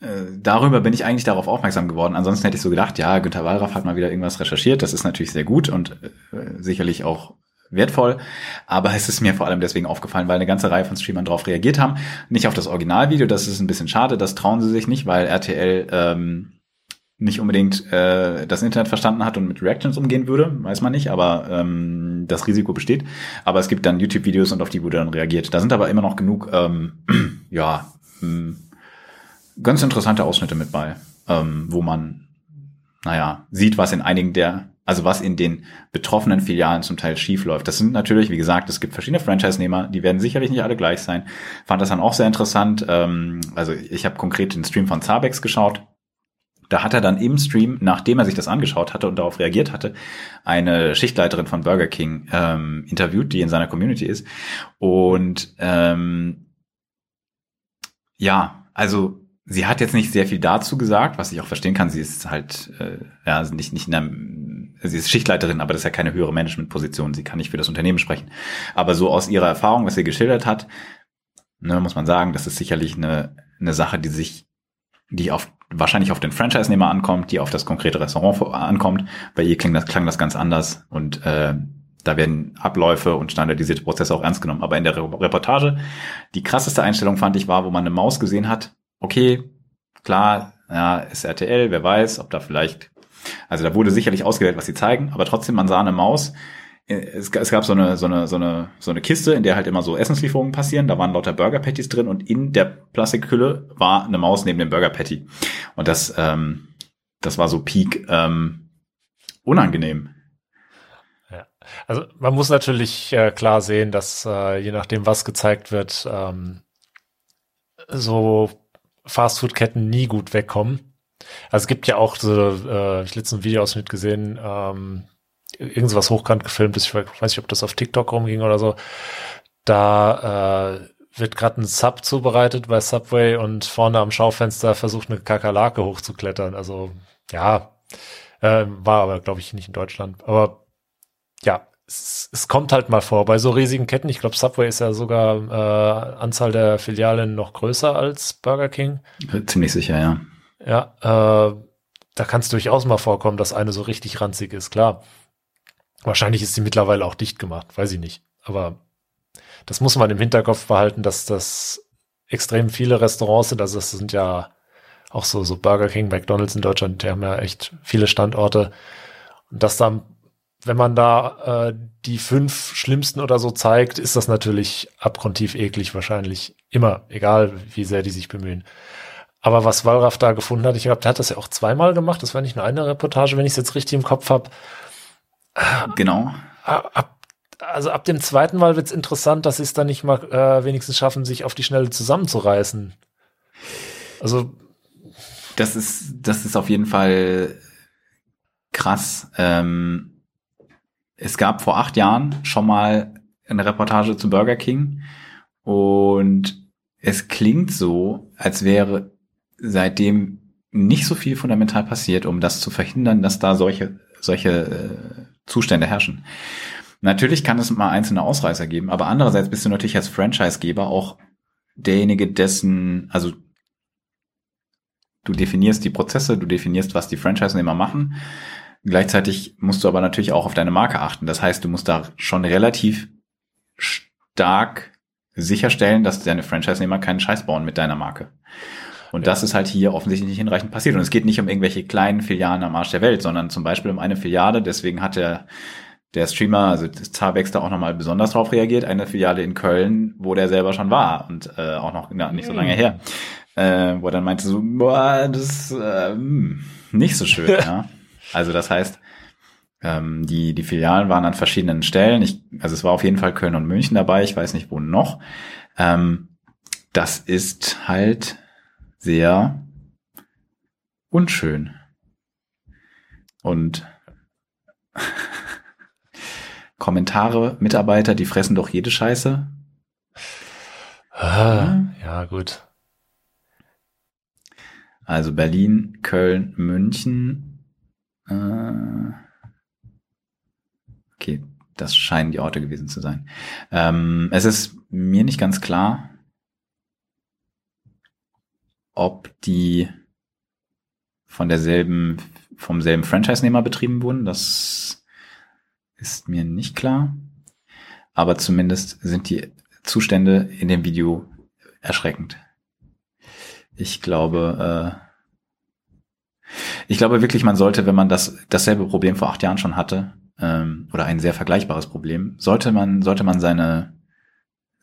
äh, darüber bin ich eigentlich darauf aufmerksam geworden. Ansonsten hätte ich so gedacht, ja, Günter Wallraff hat mal wieder irgendwas recherchiert. Das ist natürlich sehr gut und äh, sicherlich auch wertvoll. Aber es ist mir vor allem deswegen aufgefallen, weil eine ganze Reihe von Streamern darauf reagiert haben. Nicht auf das Originalvideo, das ist ein bisschen schade, das trauen sie sich nicht, weil RTL ähm, nicht unbedingt äh, das Internet verstanden hat und mit Reactions umgehen würde, weiß man nicht, aber ähm, das Risiko besteht. Aber es gibt dann YouTube-Videos und auf die wurde dann reagiert. Da sind aber immer noch genug, ähm, ja, hm, ganz interessante Ausschnitte mit bei, ähm, wo man, naja, sieht, was in einigen der, also was in den betroffenen Filialen zum Teil schief läuft. Das sind natürlich, wie gesagt, es gibt verschiedene Franchise-Nehmer, die werden sicherlich nicht alle gleich sein. Fand das dann auch sehr interessant. Ähm, also ich habe konkret den Stream von Zabex geschaut. Da hat er dann im Stream, nachdem er sich das angeschaut hatte und darauf reagiert hatte, eine Schichtleiterin von Burger King ähm, interviewt, die in seiner Community ist. Und ähm, ja, also sie hat jetzt nicht sehr viel dazu gesagt, was ich auch verstehen kann. Sie ist halt äh, ja nicht nicht in einem, sie ist Schichtleiterin, aber das ist ja keine höhere Managementposition. Sie kann nicht für das Unternehmen sprechen. Aber so aus ihrer Erfahrung, was sie geschildert hat, ne, muss man sagen, das ist sicherlich eine eine Sache, die sich die auf wahrscheinlich auf den Franchise-Nehmer ankommt, die auf das konkrete Restaurant ankommt. Bei ihr klang das, klang das ganz anders und äh, da werden Abläufe und standardisierte Prozesse auch ernst genommen. Aber in der Reportage, die krasseste Einstellung fand ich war, wo man eine Maus gesehen hat, okay, klar, ja, ist RTL, wer weiß, ob da vielleicht, also da wurde sicherlich ausgewählt, was sie zeigen, aber trotzdem, man sah eine Maus, es, es gab so eine, so eine, so eine, so eine Kiste, in der halt immer so Essenslieferungen passieren. Da waren lauter Burger Patties drin und in der Plastikhülle war eine Maus neben dem Burger Patty. Und das, ähm, das war so Peak ähm, unangenehm. Also man muss natürlich äh, klar sehen, dass äh, je nachdem, was gezeigt wird, ähm, so Fastfood-Ketten nie gut wegkommen. Also es gibt ja auch so, äh, ich letzten Video Videoausschnitt gesehen, ähm, irgendwas hochkant gefilmt ist, ich weiß nicht, ob das auf TikTok rumging oder so. Da äh, wird gerade ein Sub zubereitet bei Subway und vorne am Schaufenster versucht eine Kakerlake hochzuklettern. Also ja, äh, war aber glaube ich nicht in Deutschland. Aber ja, es, es, kommt halt mal vor. Bei so riesigen Ketten, ich glaube, Subway ist ja sogar äh, Anzahl der Filialen noch größer als Burger King. Ziemlich sicher, ja. Ja, äh, da kann es durchaus mal vorkommen, dass eine so richtig ranzig ist, klar. Wahrscheinlich ist sie mittlerweile auch dicht gemacht, weiß ich nicht. Aber das muss man im Hinterkopf behalten, dass das extrem viele Restaurants sind. Also das sind ja auch so, so Burger King, McDonalds in Deutschland, die haben ja echt viele Standorte. Und dass dann wenn man da äh, die fünf schlimmsten oder so zeigt, ist das natürlich abgrundtief eklig wahrscheinlich immer, egal wie sehr die sich bemühen. Aber was Wallraff da gefunden hat, ich glaube, der hat das ja auch zweimal gemacht, das war nicht nur eine Reportage, wenn ich es jetzt richtig im Kopf habe. Genau. Ab, also ab dem zweiten Mal wird es interessant, dass sie es dann nicht mal äh, wenigstens schaffen, sich auf die Schnelle zusammenzureißen. Also das ist, das ist auf jeden Fall krass. Ähm es gab vor acht Jahren schon mal eine Reportage zu Burger King und es klingt so, als wäre seitdem nicht so viel fundamental passiert, um das zu verhindern, dass da solche, solche äh, Zustände herrschen. Natürlich kann es mal einzelne Ausreißer geben, aber andererseits bist du natürlich als Franchisegeber auch derjenige, dessen, also du definierst die Prozesse, du definierst, was die Franchise-Nehmer machen Gleichzeitig musst du aber natürlich auch auf deine Marke achten. Das heißt, du musst da schon relativ stark sicherstellen, dass deine Franchise-Nehmer keinen Scheiß bauen mit deiner Marke. Und ja. das ist halt hier offensichtlich nicht hinreichend passiert. Und es geht nicht um irgendwelche kleinen Filialen am Arsch der Welt, sondern zum Beispiel um eine Filiale. Deswegen hat der, der Streamer, also das Zabex da auch nochmal besonders drauf reagiert. Eine Filiale in Köln, wo der selber schon war und äh, auch noch na, nicht so lange hm. her. Äh, wo er dann meinte so, boah, das äh, hm, nicht so schön, ja. Also das heißt, ähm, die, die Filialen waren an verschiedenen Stellen. Ich, also es war auf jeden Fall Köln und München dabei, ich weiß nicht wo noch. Ähm, das ist halt sehr unschön. Und Kommentare, Mitarbeiter, die fressen doch jede Scheiße. Ah, ja, gut. Also Berlin, Köln, München. Äh, okay, das scheinen die Orte gewesen zu sein. Ähm, es ist mir nicht ganz klar, ob die von derselben, vom selben Franchise-Nehmer betrieben wurden. Das ist mir nicht klar. Aber zumindest sind die Zustände in dem Video erschreckend. Ich glaube, äh, ich glaube wirklich, man sollte, wenn man das dasselbe Problem vor acht Jahren schon hatte, ähm, oder ein sehr vergleichbares Problem, sollte man, sollte man seine,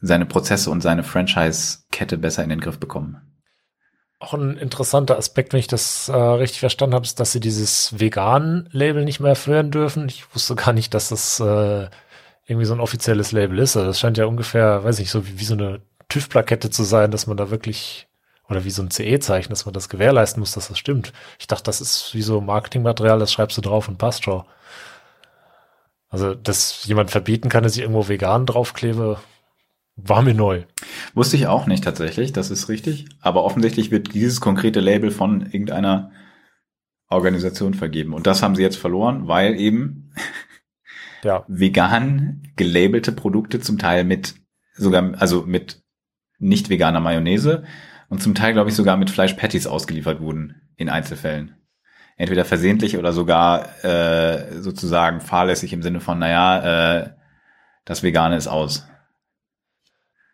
seine Prozesse und seine Franchise-Kette besser in den Griff bekommen. Auch ein interessanter Aspekt, wenn ich das äh, richtig verstanden habe, ist, dass sie dieses Vegan-Label nicht mehr führen dürfen. Ich wusste gar nicht, dass das äh, irgendwie so ein offizielles Label ist. Also das scheint ja ungefähr, weiß ich, so wie, wie so eine TÜV-Plakette zu sein, dass man da wirklich oder wie so ein CE-Zeichen, dass man das gewährleisten muss, dass das stimmt. Ich dachte, das ist wie so Marketingmaterial, das schreibst du drauf und passt schon. Also, dass jemand verbieten kann, dass ich irgendwo vegan draufklebe, war mir neu. Wusste ich auch nicht tatsächlich, das ist richtig. Aber offensichtlich wird dieses konkrete Label von irgendeiner Organisation vergeben. Und das haben sie jetzt verloren, weil eben ja. vegan gelabelte Produkte zum Teil mit sogar, also mit nicht veganer Mayonnaise und zum Teil, glaube ich, sogar mit Fleischpatties ausgeliefert wurden in Einzelfällen. Entweder versehentlich oder sogar äh, sozusagen fahrlässig im Sinne von, naja, äh, das Vegane ist aus.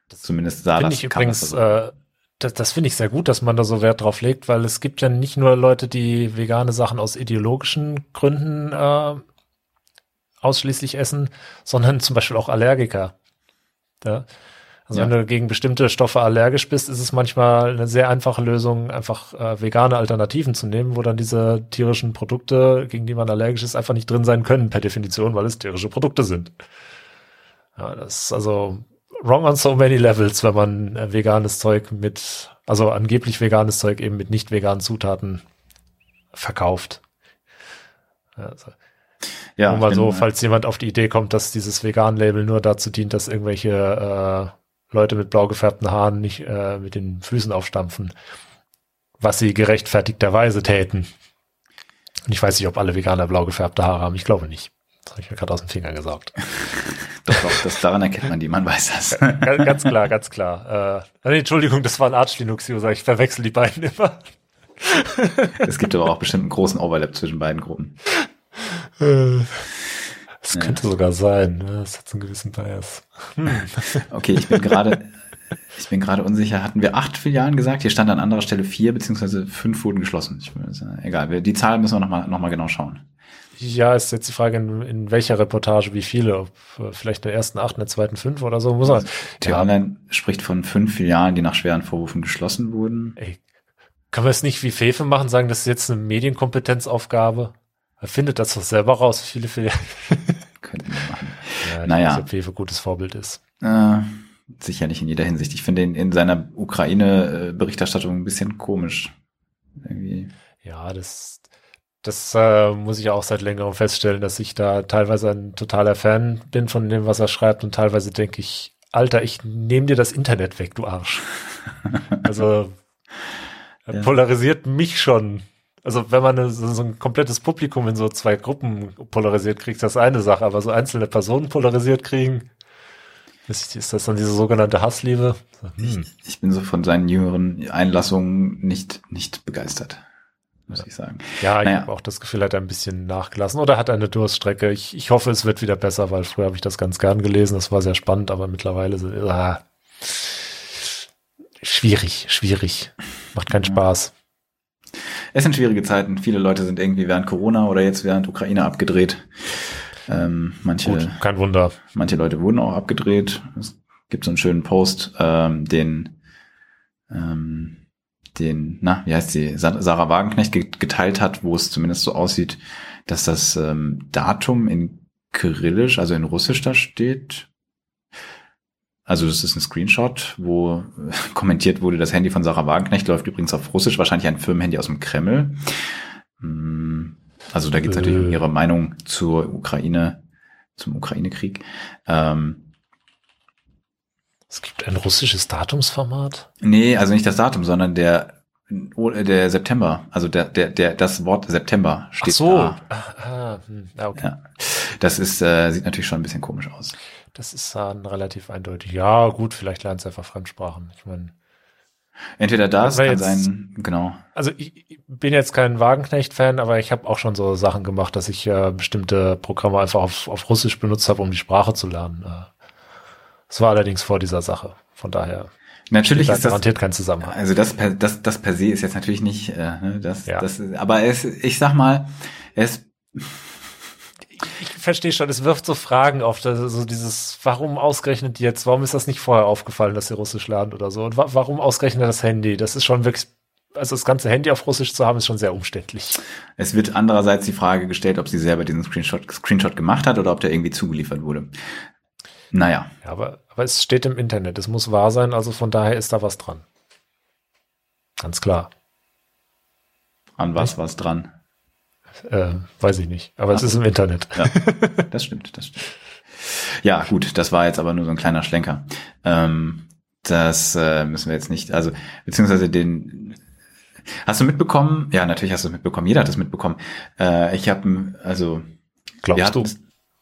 Das Zumindest sah das. Ich übrigens, äh, das, das finde ich sehr gut, dass man da so Wert drauf legt, weil es gibt ja nicht nur Leute, die vegane Sachen aus ideologischen Gründen äh, ausschließlich essen, sondern zum Beispiel auch Allergiker. Ja? Also ja. wenn du gegen bestimmte Stoffe allergisch bist, ist es manchmal eine sehr einfache Lösung, einfach äh, vegane Alternativen zu nehmen, wo dann diese tierischen Produkte, gegen die man allergisch ist, einfach nicht drin sein können per Definition, weil es tierische Produkte sind. Ja, das ist also wrong on so many levels, wenn man äh, veganes Zeug mit, also angeblich veganes Zeug eben mit nicht veganen Zutaten verkauft. Also, ja, Nur mal so, falls jemand auf die Idee kommt, dass dieses Vegan-Label nur dazu dient, dass irgendwelche äh, Leute mit blau gefärbten Haaren nicht äh, mit den Füßen aufstampfen, was sie gerechtfertigterweise täten. Und ich weiß nicht, ob alle Veganer blau gefärbte Haare haben. Ich glaube nicht. Das habe ich mir gerade aus dem Finger gesaugt. doch, doch, das, daran erkennt man die, man weiß das. ganz, ganz klar, ganz klar. Äh, Entschuldigung, das war ein Arch Linux User. Ich verwechsel die beiden immer. es gibt aber auch bestimmt einen großen Overlap zwischen beiden Gruppen. Äh, das ja. könnte sogar sein. Ne? Das hat so einen gewissen Bias. Hm. Okay, ich bin gerade, ich bin gerade unsicher. Hatten wir acht Filialen gesagt? Hier stand an anderer Stelle vier, beziehungsweise fünf wurden geschlossen. Ich, egal, die Zahlen müssen wir nochmal noch mal genau schauen. Ja, ist jetzt die Frage, in, in welcher Reportage, wie viele, ob äh, vielleicht in der ersten acht, in der zweiten fünf oder so, muss man. Der ja. Online spricht von fünf Filialen, die nach schweren Vorwürfen geschlossen wurden. Ey, kann man es nicht wie Fefe machen, sagen, das ist jetzt eine Medienkompetenzaufgabe? Er findet das doch selber raus, wie viele Filialen. Könnten wir machen. Ja, naja. Dass Fefe gutes Vorbild ist. Äh, sicherlich in jeder Hinsicht. Ich finde ihn in seiner Ukraine-Berichterstattung ein bisschen komisch. Irgendwie. Ja, das, das äh, muss ich auch seit längerem feststellen, dass ich da teilweise ein totaler Fan bin von dem, was er schreibt und teilweise denke ich, Alter, ich nehme dir das Internet weg, du Arsch. also ja. polarisiert mich schon also wenn man eine, so ein komplettes Publikum in so zwei Gruppen polarisiert kriegt, das ist eine Sache, aber so einzelne Personen polarisiert kriegen, ist, ist das dann diese sogenannte Hassliebe? Hm. Ich, ich, bin so von seinen jüngeren Einlassungen nicht, nicht begeistert, muss ja. ich sagen. Ja, naja. ich habe auch das Gefühl, er hat ein bisschen nachgelassen oder hat eine Durststrecke. Ich, ich hoffe, es wird wieder besser, weil früher habe ich das ganz gern gelesen, das war sehr spannend, aber mittlerweile, ah, schwierig, schwierig. Macht keinen Spaß. Es sind schwierige Zeiten. Viele Leute sind irgendwie während Corona oder jetzt während Ukraine abgedreht. Ähm, manche, Gut, kein Wunder. Manche Leute wurden auch abgedreht. Es gibt so einen schönen Post, ähm, den, ähm, den, na, wie heißt sie, Sarah Wagenknecht geteilt hat, wo es zumindest so aussieht, dass das ähm, Datum in Kyrillisch, also in Russisch da steht. Also das ist ein Screenshot, wo kommentiert wurde, das Handy von Sarah Wagenknecht läuft übrigens auf Russisch, wahrscheinlich ein Firmenhandy aus dem Kreml. Hm, also da geht es äh. natürlich um ihre Meinung zur Ukraine, zum Ukraine-Krieg. Ähm, es gibt ein russisches Datumsformat? Nee, also nicht das Datum, sondern der der September, also der, der, der, das Wort September steht Ach so. da. Ah, ah, hm, okay. Ja. Das ist, äh, sieht natürlich schon ein bisschen komisch aus. Das ist dann relativ eindeutig. Ja, gut, vielleicht lernt es einfach Fremdsprachen. Ich meine. Entweder das kann jetzt, sein, genau. Also ich bin jetzt kein Wagenknecht-Fan, aber ich habe auch schon so Sachen gemacht, dass ich äh, bestimmte Programme einfach auf, auf Russisch benutzt habe, um die Sprache zu lernen. Es war allerdings vor dieser Sache. Von daher. Natürlich ist das garantiert kein Zusammenhang. Also das per, das das per se ist jetzt natürlich nicht äh, ne, das ja. das aber es ich sag mal es ich verstehe schon, es wirft so Fragen auf, so dieses, warum ausgerechnet jetzt, warum ist das nicht vorher aufgefallen, dass sie Russisch lernt oder so? Und wa warum ausgerechnet das Handy? Das ist schon wirklich, also das ganze Handy auf Russisch zu haben, ist schon sehr umständlich. Es wird andererseits die Frage gestellt, ob sie selber diesen Screenshot, Screenshot gemacht hat oder ob der irgendwie zugeliefert wurde. Naja. Ja, aber, aber es steht im Internet, es muss wahr sein, also von daher ist da was dran. Ganz klar. An was was dran? Äh, weiß ich nicht, aber Ach, es ist im Internet. Ja, das stimmt, das stimmt. Ja, gut, das war jetzt aber nur so ein kleiner Schlenker. Ähm, das äh, müssen wir jetzt nicht, also beziehungsweise den Hast du mitbekommen? Ja, natürlich hast du es mitbekommen. Jeder hat es mitbekommen. Äh, ich habe, also glaubst du?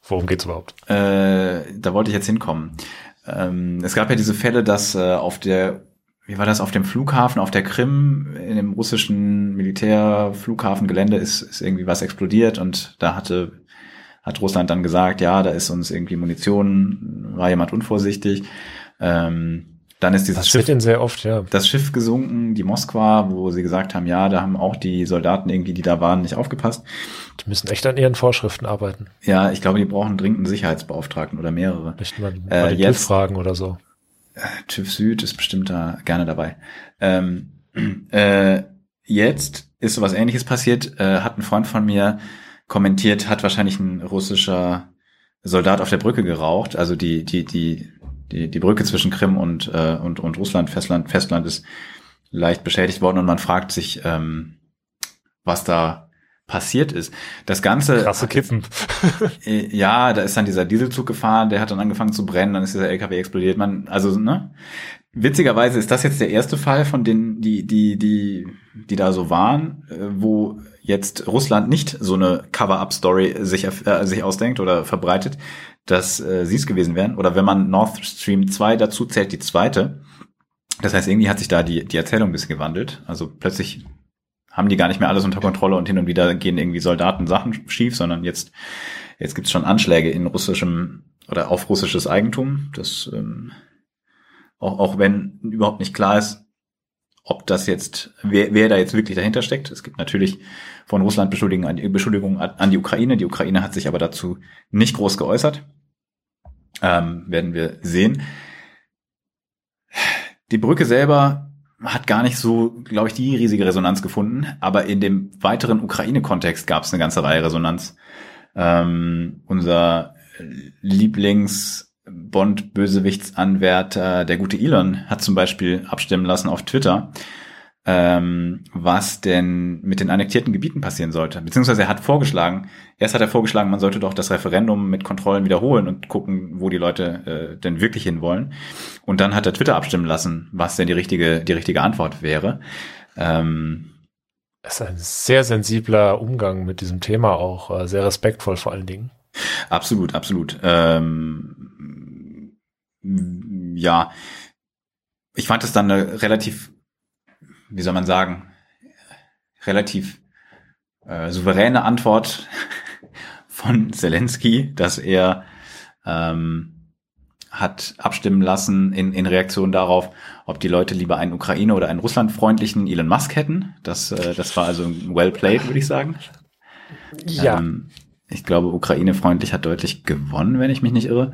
Worum geht's überhaupt? Äh, da wollte ich jetzt hinkommen. Ähm, es gab ja diese Fälle, dass äh, auf der, wie war das, auf dem Flughafen, auf der Krim, in dem russischen Militärflughafengelände ist, ist irgendwie was explodiert und da hatte hat Russland dann gesagt, ja, da ist uns irgendwie Munition, war jemand unvorsichtig. Ähm, dann ist dieses das Schiff, sehr oft, ja. das Schiff gesunken, die Moskwa, wo sie gesagt haben, ja, da haben auch die Soldaten irgendwie, die da waren, nicht aufgepasst. Die müssen echt an ihren Vorschriften arbeiten. Ja, ich glaube, die brauchen dringend einen Sicherheitsbeauftragten oder mehrere. Nicht mal, mal äh, jetzt, fragen oder so. Äh, TÜV Süd ist bestimmt da gerne dabei. Ähm, äh, jetzt ist sowas ähnliches passiert, äh, hat ein Freund von mir kommentiert, hat wahrscheinlich ein russischer Soldat auf der Brücke geraucht, also die, die, die die, die Brücke zwischen Krim und, äh, und, und Russland, Festland, Festland ist leicht beschädigt worden. Und man fragt sich, ähm, was da passiert ist. Das Ganze. Krasse Kippen. Äh, ja, da ist dann dieser Dieselzug gefahren, der hat dann angefangen zu brennen, dann ist dieser LKW explodiert. Man, also, ne? Witzigerweise ist das jetzt der erste Fall von denen, die, die, die, die da so waren, äh, wo jetzt Russland nicht so eine Cover-up-Story sich, äh, sich ausdenkt oder verbreitet, dass äh, sie es gewesen wären. Oder wenn man Nord Stream 2 dazu zählt, die zweite. Das heißt, irgendwie hat sich da die, die Erzählung ein bisschen gewandelt. Also plötzlich haben die gar nicht mehr alles unter Kontrolle und hin und wieder gehen irgendwie Soldaten Sachen schief, sondern jetzt, jetzt gibt's schon Anschläge in russischem oder auf russisches Eigentum. Das ähm, auch, auch wenn überhaupt nicht klar ist, ob das jetzt, wer, wer da jetzt wirklich dahinter steckt. Es gibt natürlich von Russland Beschuldigungen an, Beschuldigungen an die Ukraine. Die Ukraine hat sich aber dazu nicht groß geäußert. Ähm, werden wir sehen. Die Brücke selber hat gar nicht so, glaube ich, die riesige Resonanz gefunden, aber in dem weiteren Ukraine-Kontext gab es eine ganze Reihe Resonanz. Ähm, unser Lieblings Bond-Bösewichtsanwärter, der gute Elon, hat zum Beispiel abstimmen lassen auf Twitter, ähm, was denn mit den annektierten Gebieten passieren sollte. Beziehungsweise er hat vorgeschlagen, erst hat er vorgeschlagen, man sollte doch das Referendum mit Kontrollen wiederholen und gucken, wo die Leute äh, denn wirklich hinwollen. Und dann hat er Twitter abstimmen lassen, was denn die richtige, die richtige Antwort wäre. Ähm, das ist ein sehr sensibler Umgang mit diesem Thema auch, äh, sehr respektvoll vor allen Dingen. Absolut, absolut. Ähm, ja, ich fand es dann eine relativ wie soll man sagen, relativ äh, souveräne Antwort von Zelensky, dass er ähm, hat abstimmen lassen in, in Reaktion darauf, ob die Leute lieber einen Ukraine- oder einen russlandfreundlichen Elon Musk hätten. Das, äh, das war also well played, würde ich sagen. Ja. Ähm, ich glaube, Ukraine-freundlich hat deutlich gewonnen, wenn ich mich nicht irre.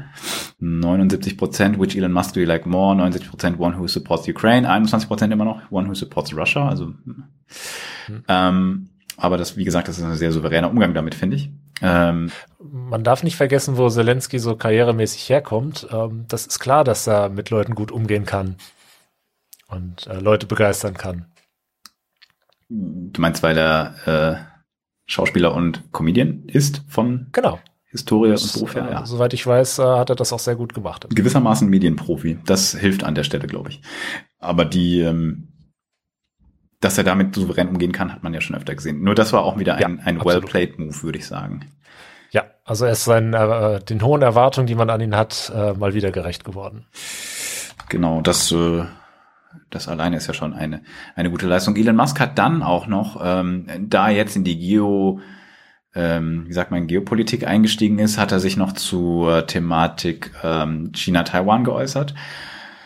79 Prozent, which Elon Musk do you like more? 79 Prozent, one who supports Ukraine. 21 Prozent immer noch, one who supports Russia. Also, hm. ähm, aber das, wie gesagt, das ist ein sehr souveräner Umgang damit, finde ich. Ähm, Man darf nicht vergessen, wo Zelensky so karrieremäßig herkommt. Ähm, das ist klar, dass er mit Leuten gut umgehen kann und äh, Leute begeistern kann. Du meinst, weil er äh, Schauspieler und Comedian ist von genau. Historie und Beruf her. Ja. Soweit ich weiß, äh, hat er das auch sehr gut gemacht. Gewissermaßen Medienprofi. Das hilft an der Stelle, glaube ich. Aber die, ähm, dass er damit souverän umgehen kann, hat man ja schon öfter gesehen. Nur das war auch wieder ein, ja, ein well-played Move, würde ich sagen. Ja, also er ist seinen, äh, den hohen Erwartungen, die man an ihn hat, äh, mal wieder gerecht geworden. Genau, das äh, das alleine ist ja schon eine, eine gute Leistung. Elon Musk hat dann auch noch, ähm, da jetzt in die Geo, ähm, wie sagt man, Geopolitik eingestiegen ist, hat er sich noch zur Thematik ähm, China-Taiwan geäußert.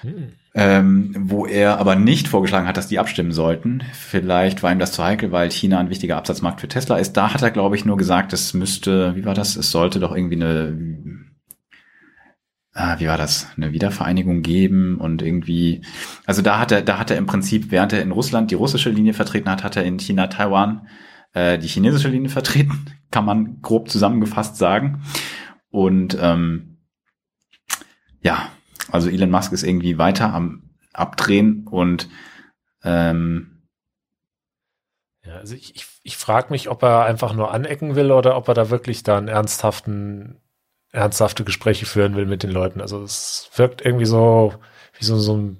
Hm. Ähm, wo er aber nicht vorgeschlagen hat, dass die abstimmen sollten. Vielleicht war ihm das zu heikel, weil China ein wichtiger Absatzmarkt für Tesla ist. Da hat er, glaube ich, nur gesagt, es müsste, wie war das? Es sollte doch irgendwie eine ah, wie war das, eine Wiedervereinigung geben und irgendwie, also da hat er, da hat er im Prinzip, während er in Russland die russische Linie vertreten hat, hat er in China, Taiwan äh, die chinesische Linie vertreten, kann man grob zusammengefasst sagen. Und ähm, ja, also Elon Musk ist irgendwie weiter am Abdrehen und ähm, ja, also ich, ich, ich frage mich, ob er einfach nur anecken will oder ob er da wirklich da einen ernsthaften ernsthafte Gespräche führen will mit den Leuten. Also es wirkt irgendwie so wie so, so ein,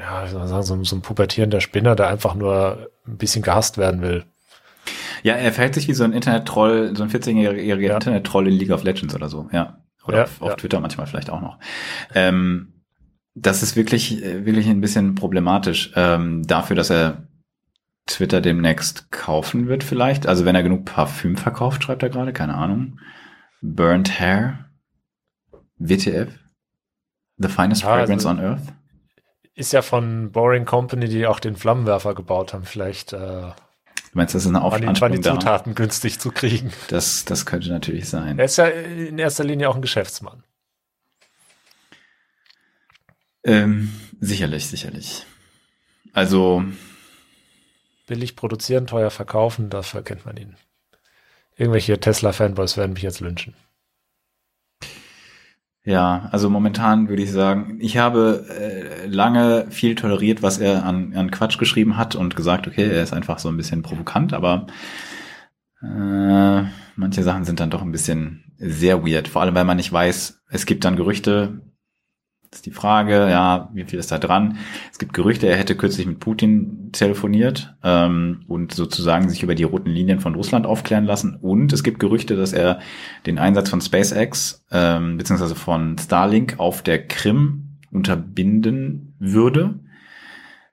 ja, wie soll man sagen, so, so ein pubertierender Spinner, der einfach nur ein bisschen gehasst werden will. Ja, er verhält sich wie so ein Internet-Troll, so ein 14-jähriger ja. Internet-Troll in League of Legends oder so, ja. Oder ja, auf, auf ja. Twitter manchmal vielleicht auch noch. Ähm, das ist wirklich, wirklich ein bisschen problematisch ähm, dafür, dass er Twitter demnächst kaufen wird vielleicht. Also wenn er genug Parfüm verkauft, schreibt er gerade, keine Ahnung. Burnt Hair, WTF, The Finest ja, Fragrance also on Earth. Ist ja von Boring Company, die auch den Flammenwerfer gebaut haben. Vielleicht äh, du meinst, das ist eine Aufwand, die Zutaten da. günstig zu kriegen. Das, das könnte natürlich sein. Er ist ja in erster Linie auch ein Geschäftsmann. Ähm, sicherlich, sicherlich. Also billig produzieren, teuer verkaufen, dafür kennt man ihn. Irgendwelche Tesla-Fanboys werden mich jetzt lynchen. Ja, also momentan würde ich sagen, ich habe äh, lange viel toleriert, was er an, an Quatsch geschrieben hat und gesagt, okay, er ist einfach so ein bisschen provokant, aber äh, manche Sachen sind dann doch ein bisschen sehr weird, vor allem weil man nicht weiß, es gibt dann Gerüchte, ist die Frage, ja, wie viel ist da dran? Es gibt Gerüchte, er hätte kürzlich mit Putin telefoniert ähm, und sozusagen sich über die roten Linien von Russland aufklären lassen. Und es gibt Gerüchte, dass er den Einsatz von SpaceX ähm, beziehungsweise von Starlink auf der Krim unterbinden würde.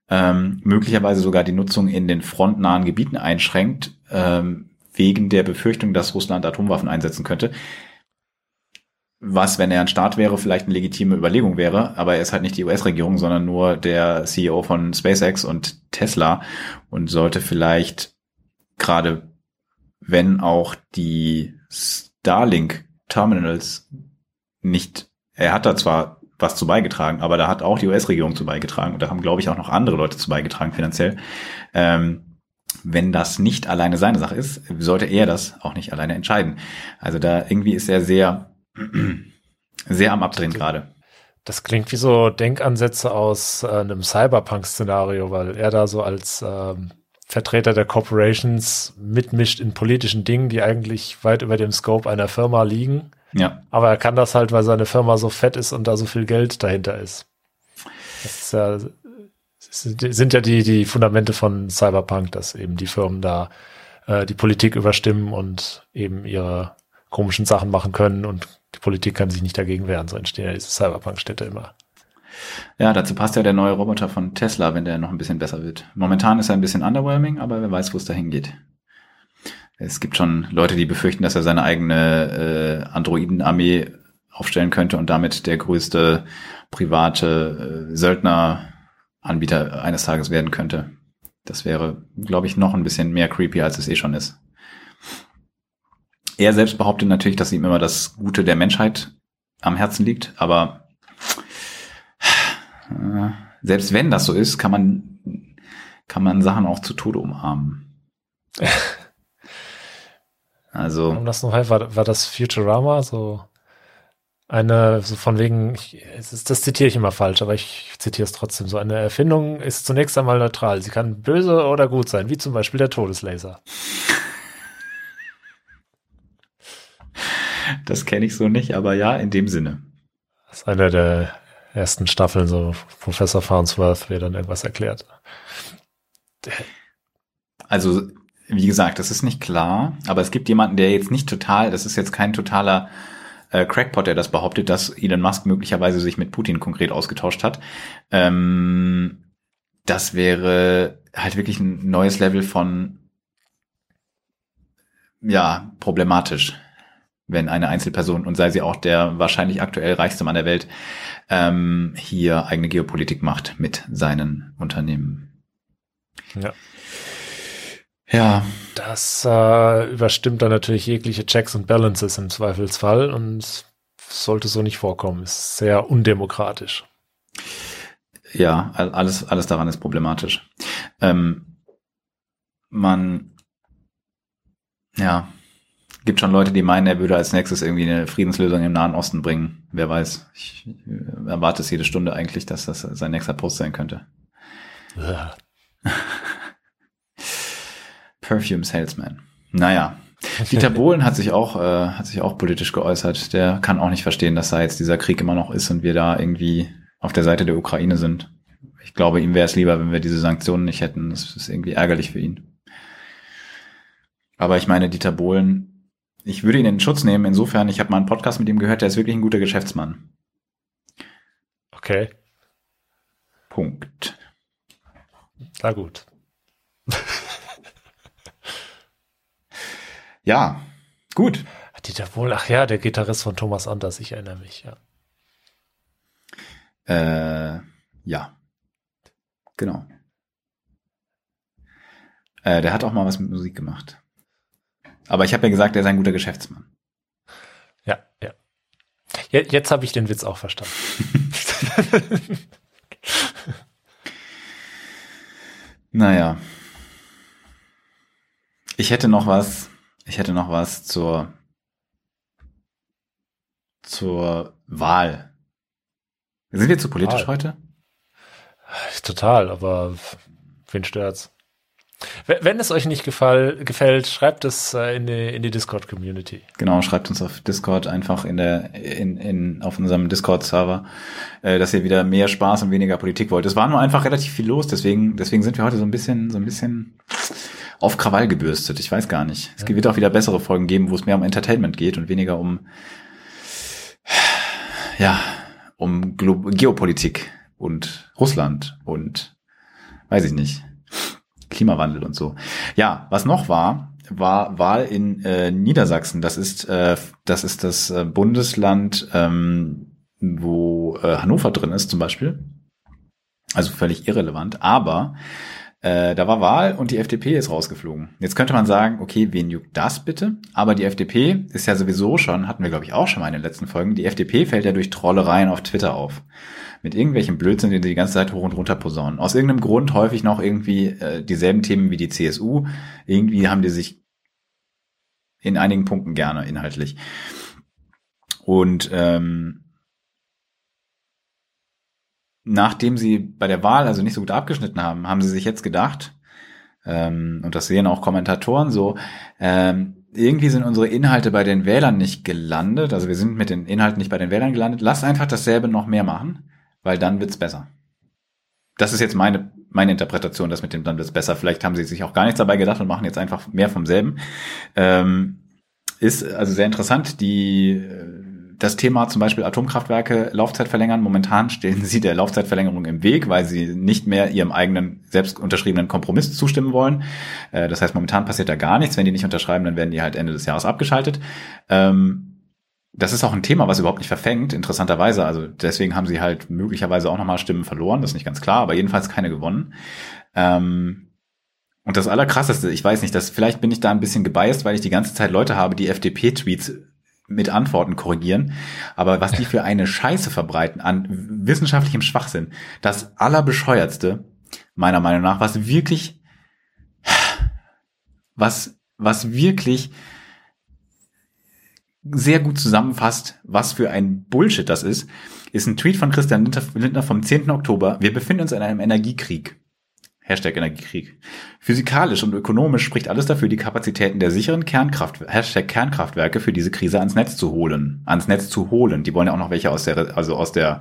Ähm, möglicherweise sogar die Nutzung in den frontnahen Gebieten einschränkt, ähm, wegen der Befürchtung, dass Russland Atomwaffen einsetzen könnte was, wenn er ein Staat wäre, vielleicht eine legitime Überlegung wäre, aber er ist halt nicht die US-Regierung, sondern nur der CEO von SpaceX und Tesla und sollte vielleicht gerade, wenn auch die Starlink-Terminals nicht, er hat da zwar was zu beigetragen, aber da hat auch die US-Regierung zu beigetragen und da haben, glaube ich, auch noch andere Leute zu beigetragen finanziell. Ähm, wenn das nicht alleine seine Sache ist, sollte er das auch nicht alleine entscheiden. Also da irgendwie ist er sehr sehr am Abdrehen gerade. Das klingt wie so Denkansätze aus äh, einem Cyberpunk-Szenario, weil er da so als ähm, Vertreter der Corporations mitmischt in politischen Dingen, die eigentlich weit über dem Scope einer Firma liegen. Ja. Aber er kann das halt, weil seine Firma so fett ist und da so viel Geld dahinter ist. Das ist ja, sind ja die, die Fundamente von Cyberpunk, dass eben die Firmen da äh, die Politik überstimmen und eben ihre komischen Sachen machen können und die Politik kann sich nicht dagegen wehren, so entstehen ja diese Cyberpunk-Städte immer. Ja, dazu passt ja der neue Roboter von Tesla, wenn der noch ein bisschen besser wird. Momentan ist er ein bisschen underwhelming, aber wer weiß, wo es dahin geht. Es gibt schon Leute, die befürchten, dass er seine eigene äh, Androiden-Armee aufstellen könnte und damit der größte private äh, Söldneranbieter eines Tages werden könnte. Das wäre, glaube ich, noch ein bisschen mehr creepy, als es eh schon ist. Er selbst behauptet natürlich, dass ihm immer das Gute der Menschheit am Herzen liegt, aber äh, selbst wenn das so ist, kann man, kann man Sachen auch zu Tode umarmen. also. Um das noch war, war das Futurama so eine, so von wegen, ich, ist, das zitiere ich immer falsch, aber ich zitiere es trotzdem so. Eine Erfindung ist zunächst einmal neutral. Sie kann böse oder gut sein, wie zum Beispiel der Todeslaser. Das kenne ich so nicht, aber ja, in dem Sinne. Das ist einer der ersten Staffeln, so Professor Farnsworth, wer dann irgendwas erklärt. Also, wie gesagt, das ist nicht klar, aber es gibt jemanden, der jetzt nicht total, das ist jetzt kein totaler äh, Crackpot, der das behauptet, dass Elon Musk möglicherweise sich mit Putin konkret ausgetauscht hat. Ähm, das wäre halt wirklich ein neues Level von ja, problematisch, wenn eine Einzelperson und sei sie auch der wahrscheinlich aktuell reichste Mann der Welt ähm, hier eigene Geopolitik macht mit seinen Unternehmen. Ja. Ja. Das äh, überstimmt dann natürlich jegliche Checks und Balances im Zweifelsfall und sollte so nicht vorkommen. Ist sehr undemokratisch. Ja, alles, alles daran ist problematisch. Ähm, man, ja, gibt schon Leute, die meinen, er würde als nächstes irgendwie eine Friedenslösung im Nahen Osten bringen. Wer weiß. Ich erwarte es jede Stunde eigentlich, dass das sein nächster Post sein könnte. Ja. Perfume Salesman. Naja. Dieter Bohlen hat sich auch, äh, hat sich auch politisch geäußert. Der kann auch nicht verstehen, dass da jetzt dieser Krieg immer noch ist und wir da irgendwie auf der Seite der Ukraine sind. Ich glaube, ihm wäre es lieber, wenn wir diese Sanktionen nicht hätten. Das ist irgendwie ärgerlich für ihn. Aber ich meine, Dieter Bohlen, ich würde ihn in Schutz nehmen. Insofern, ich habe mal einen Podcast mit ihm gehört, der ist wirklich ein guter Geschäftsmann. Okay. Punkt. Na gut. Ja, gut. Dieter Wohl, ach ja, der Gitarrist von Thomas Anders, ich erinnere mich, ja. Äh, ja. Genau. Äh, der hat auch mal was mit Musik gemacht. Aber ich habe ja gesagt, er ist ein guter Geschäftsmann. Ja, ja. Jetzt, habe ich den Witz auch verstanden. naja. Ich hätte noch was, ich hätte noch was zur, zur Wahl. Sind wir zu politisch Wahl. heute? Total, aber wen stört's? Wenn es euch nicht gefall, gefällt, schreibt es äh, in die, in die Discord-Community. Genau, schreibt uns auf Discord einfach in der, in, in, auf unserem Discord-Server, äh, dass ihr wieder mehr Spaß und weniger Politik wollt. Es war nur einfach relativ viel los, deswegen, deswegen sind wir heute so ein bisschen, so ein bisschen auf Krawall gebürstet. Ich weiß gar nicht. Es wird auch wieder bessere Folgen geben, wo es mehr um Entertainment geht und weniger um, ja, um Glo Geopolitik und Russland und weiß ich nicht, Klimawandel und so. Ja, was noch war, war Wahl in äh, Niedersachsen. Das ist äh, das ist das äh, Bundesland, ähm, wo äh, Hannover drin ist zum Beispiel. Also völlig irrelevant. Aber äh, da war Wahl und die FDP ist rausgeflogen. Jetzt könnte man sagen, okay, wen juckt das bitte? Aber die FDP ist ja sowieso schon, hatten wir glaube ich auch schon mal in den letzten Folgen, die FDP fällt ja durch Trollereien auf Twitter auf. Mit irgendwelchen Blödsinn, den sie die ganze Zeit hoch und runter posaunen. Aus irgendeinem Grund häufig noch irgendwie äh, dieselben Themen wie die CSU. Irgendwie haben die sich in einigen Punkten gerne inhaltlich. Und ähm, nachdem sie bei der Wahl also nicht so gut abgeschnitten haben, haben sie sich jetzt gedacht, ähm, und das sehen auch Kommentatoren so, ähm, irgendwie sind unsere Inhalte bei den Wählern nicht gelandet, also wir sind mit den Inhalten nicht bei den Wählern gelandet, lass einfach dasselbe noch mehr machen, weil dann wird's besser. Das ist jetzt meine, meine Interpretation, das mit dem dann wird's besser. Vielleicht haben sie sich auch gar nichts dabei gedacht und machen jetzt einfach mehr vom selben. Ähm, ist also sehr interessant. Die äh, das Thema zum Beispiel Atomkraftwerke Laufzeit verlängern. Momentan stehen sie der Laufzeitverlängerung im Weg, weil sie nicht mehr ihrem eigenen selbst unterschriebenen Kompromiss zustimmen wollen. Äh, das heißt, momentan passiert da gar nichts. Wenn die nicht unterschreiben, dann werden die halt Ende des Jahres abgeschaltet. Ähm, das ist auch ein Thema, was überhaupt nicht verfängt, interessanterweise. Also deswegen haben sie halt möglicherweise auch nochmal Stimmen verloren, das ist nicht ganz klar, aber jedenfalls keine gewonnen. Ähm, und das Allerkrasseste, ich weiß nicht, dass vielleicht bin ich da ein bisschen gebiased, weil ich die ganze Zeit Leute habe, die FDP-Tweets mit Antworten korrigieren. Aber was die für eine Scheiße verbreiten an wissenschaftlichem Schwachsinn, das Allerbescheuertste, meiner Meinung nach, was wirklich, was, was wirklich sehr gut zusammenfasst, was für ein Bullshit das ist, ist ein Tweet von Christian Lindner vom 10. Oktober. Wir befinden uns in einem Energiekrieg. Hashtag Energiekrieg. Physikalisch und ökonomisch spricht alles dafür, die Kapazitäten der sicheren Kernkraft, Hashtag Kernkraftwerke für diese Krise ans Netz zu holen. Ans Netz zu holen. Die wollen ja auch noch welche aus der, also aus der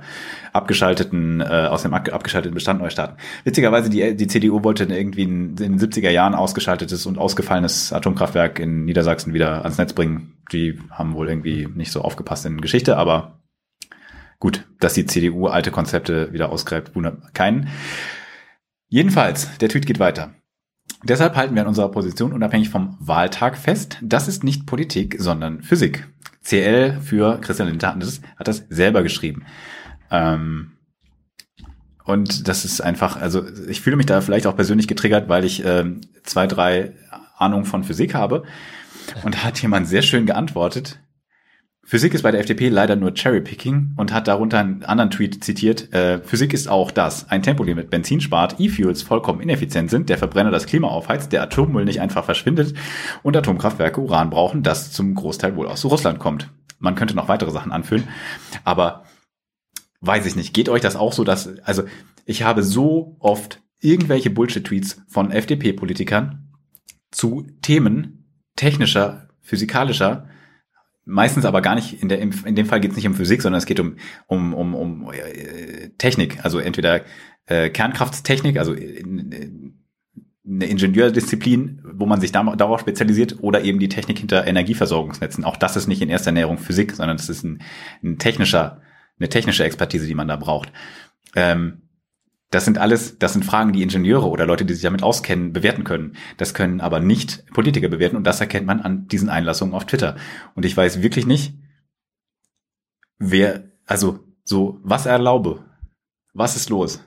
abgeschalteten, äh, aus dem abgeschalteten Bestand neu starten. Witzigerweise, die, die CDU wollte irgendwie in, in den 70er Jahren ausgeschaltetes und ausgefallenes Atomkraftwerk in Niedersachsen wieder ans Netz bringen. Die haben wohl irgendwie nicht so aufgepasst in Geschichte, aber gut, dass die CDU alte Konzepte wieder ausgräbt, wundert keinen. Jedenfalls, der Tweet geht weiter. Deshalb halten wir an unserer Position unabhängig vom Wahltag fest. Das ist nicht Politik, sondern Physik. CL für Christian Lindner hat das, selber geschrieben. Ähm, und das ist einfach, also ich fühle mich da vielleicht auch persönlich getriggert, weil ich ähm, zwei, drei Ahnungen von Physik habe. Und da hat jemand sehr schön geantwortet. Physik ist bei der FDP leider nur Cherrypicking und hat darunter einen anderen Tweet zitiert. Äh, Physik ist auch das. Ein Tempolimit Benzin spart, E-Fuels vollkommen ineffizient sind, der Verbrenner das Klima aufheizt, der Atommüll nicht einfach verschwindet und Atomkraftwerke Uran brauchen, das zum Großteil wohl aus Russland kommt. Man könnte noch weitere Sachen anführen, aber weiß ich nicht. Geht euch das auch so, dass, also ich habe so oft irgendwelche Bullshit-Tweets von FDP-Politikern zu Themen technischer, physikalischer meistens aber gar nicht, in, der, in dem Fall geht es nicht um Physik, sondern es geht um, um, um, um äh, Technik. Also entweder äh, Kernkraftstechnik, also äh, eine Ingenieurdisziplin, wo man sich darauf spezialisiert, oder eben die Technik hinter Energieversorgungsnetzen. Auch das ist nicht in erster Ernährung Physik, sondern das ist ein, ein technischer, eine technische Expertise, die man da braucht. Ähm, das sind alles, das sind Fragen, die Ingenieure oder Leute, die sich damit auskennen, bewerten können. Das können aber nicht Politiker bewerten und das erkennt man an diesen Einlassungen auf Twitter. Und ich weiß wirklich nicht, wer, also so, was erlaube? Was ist los?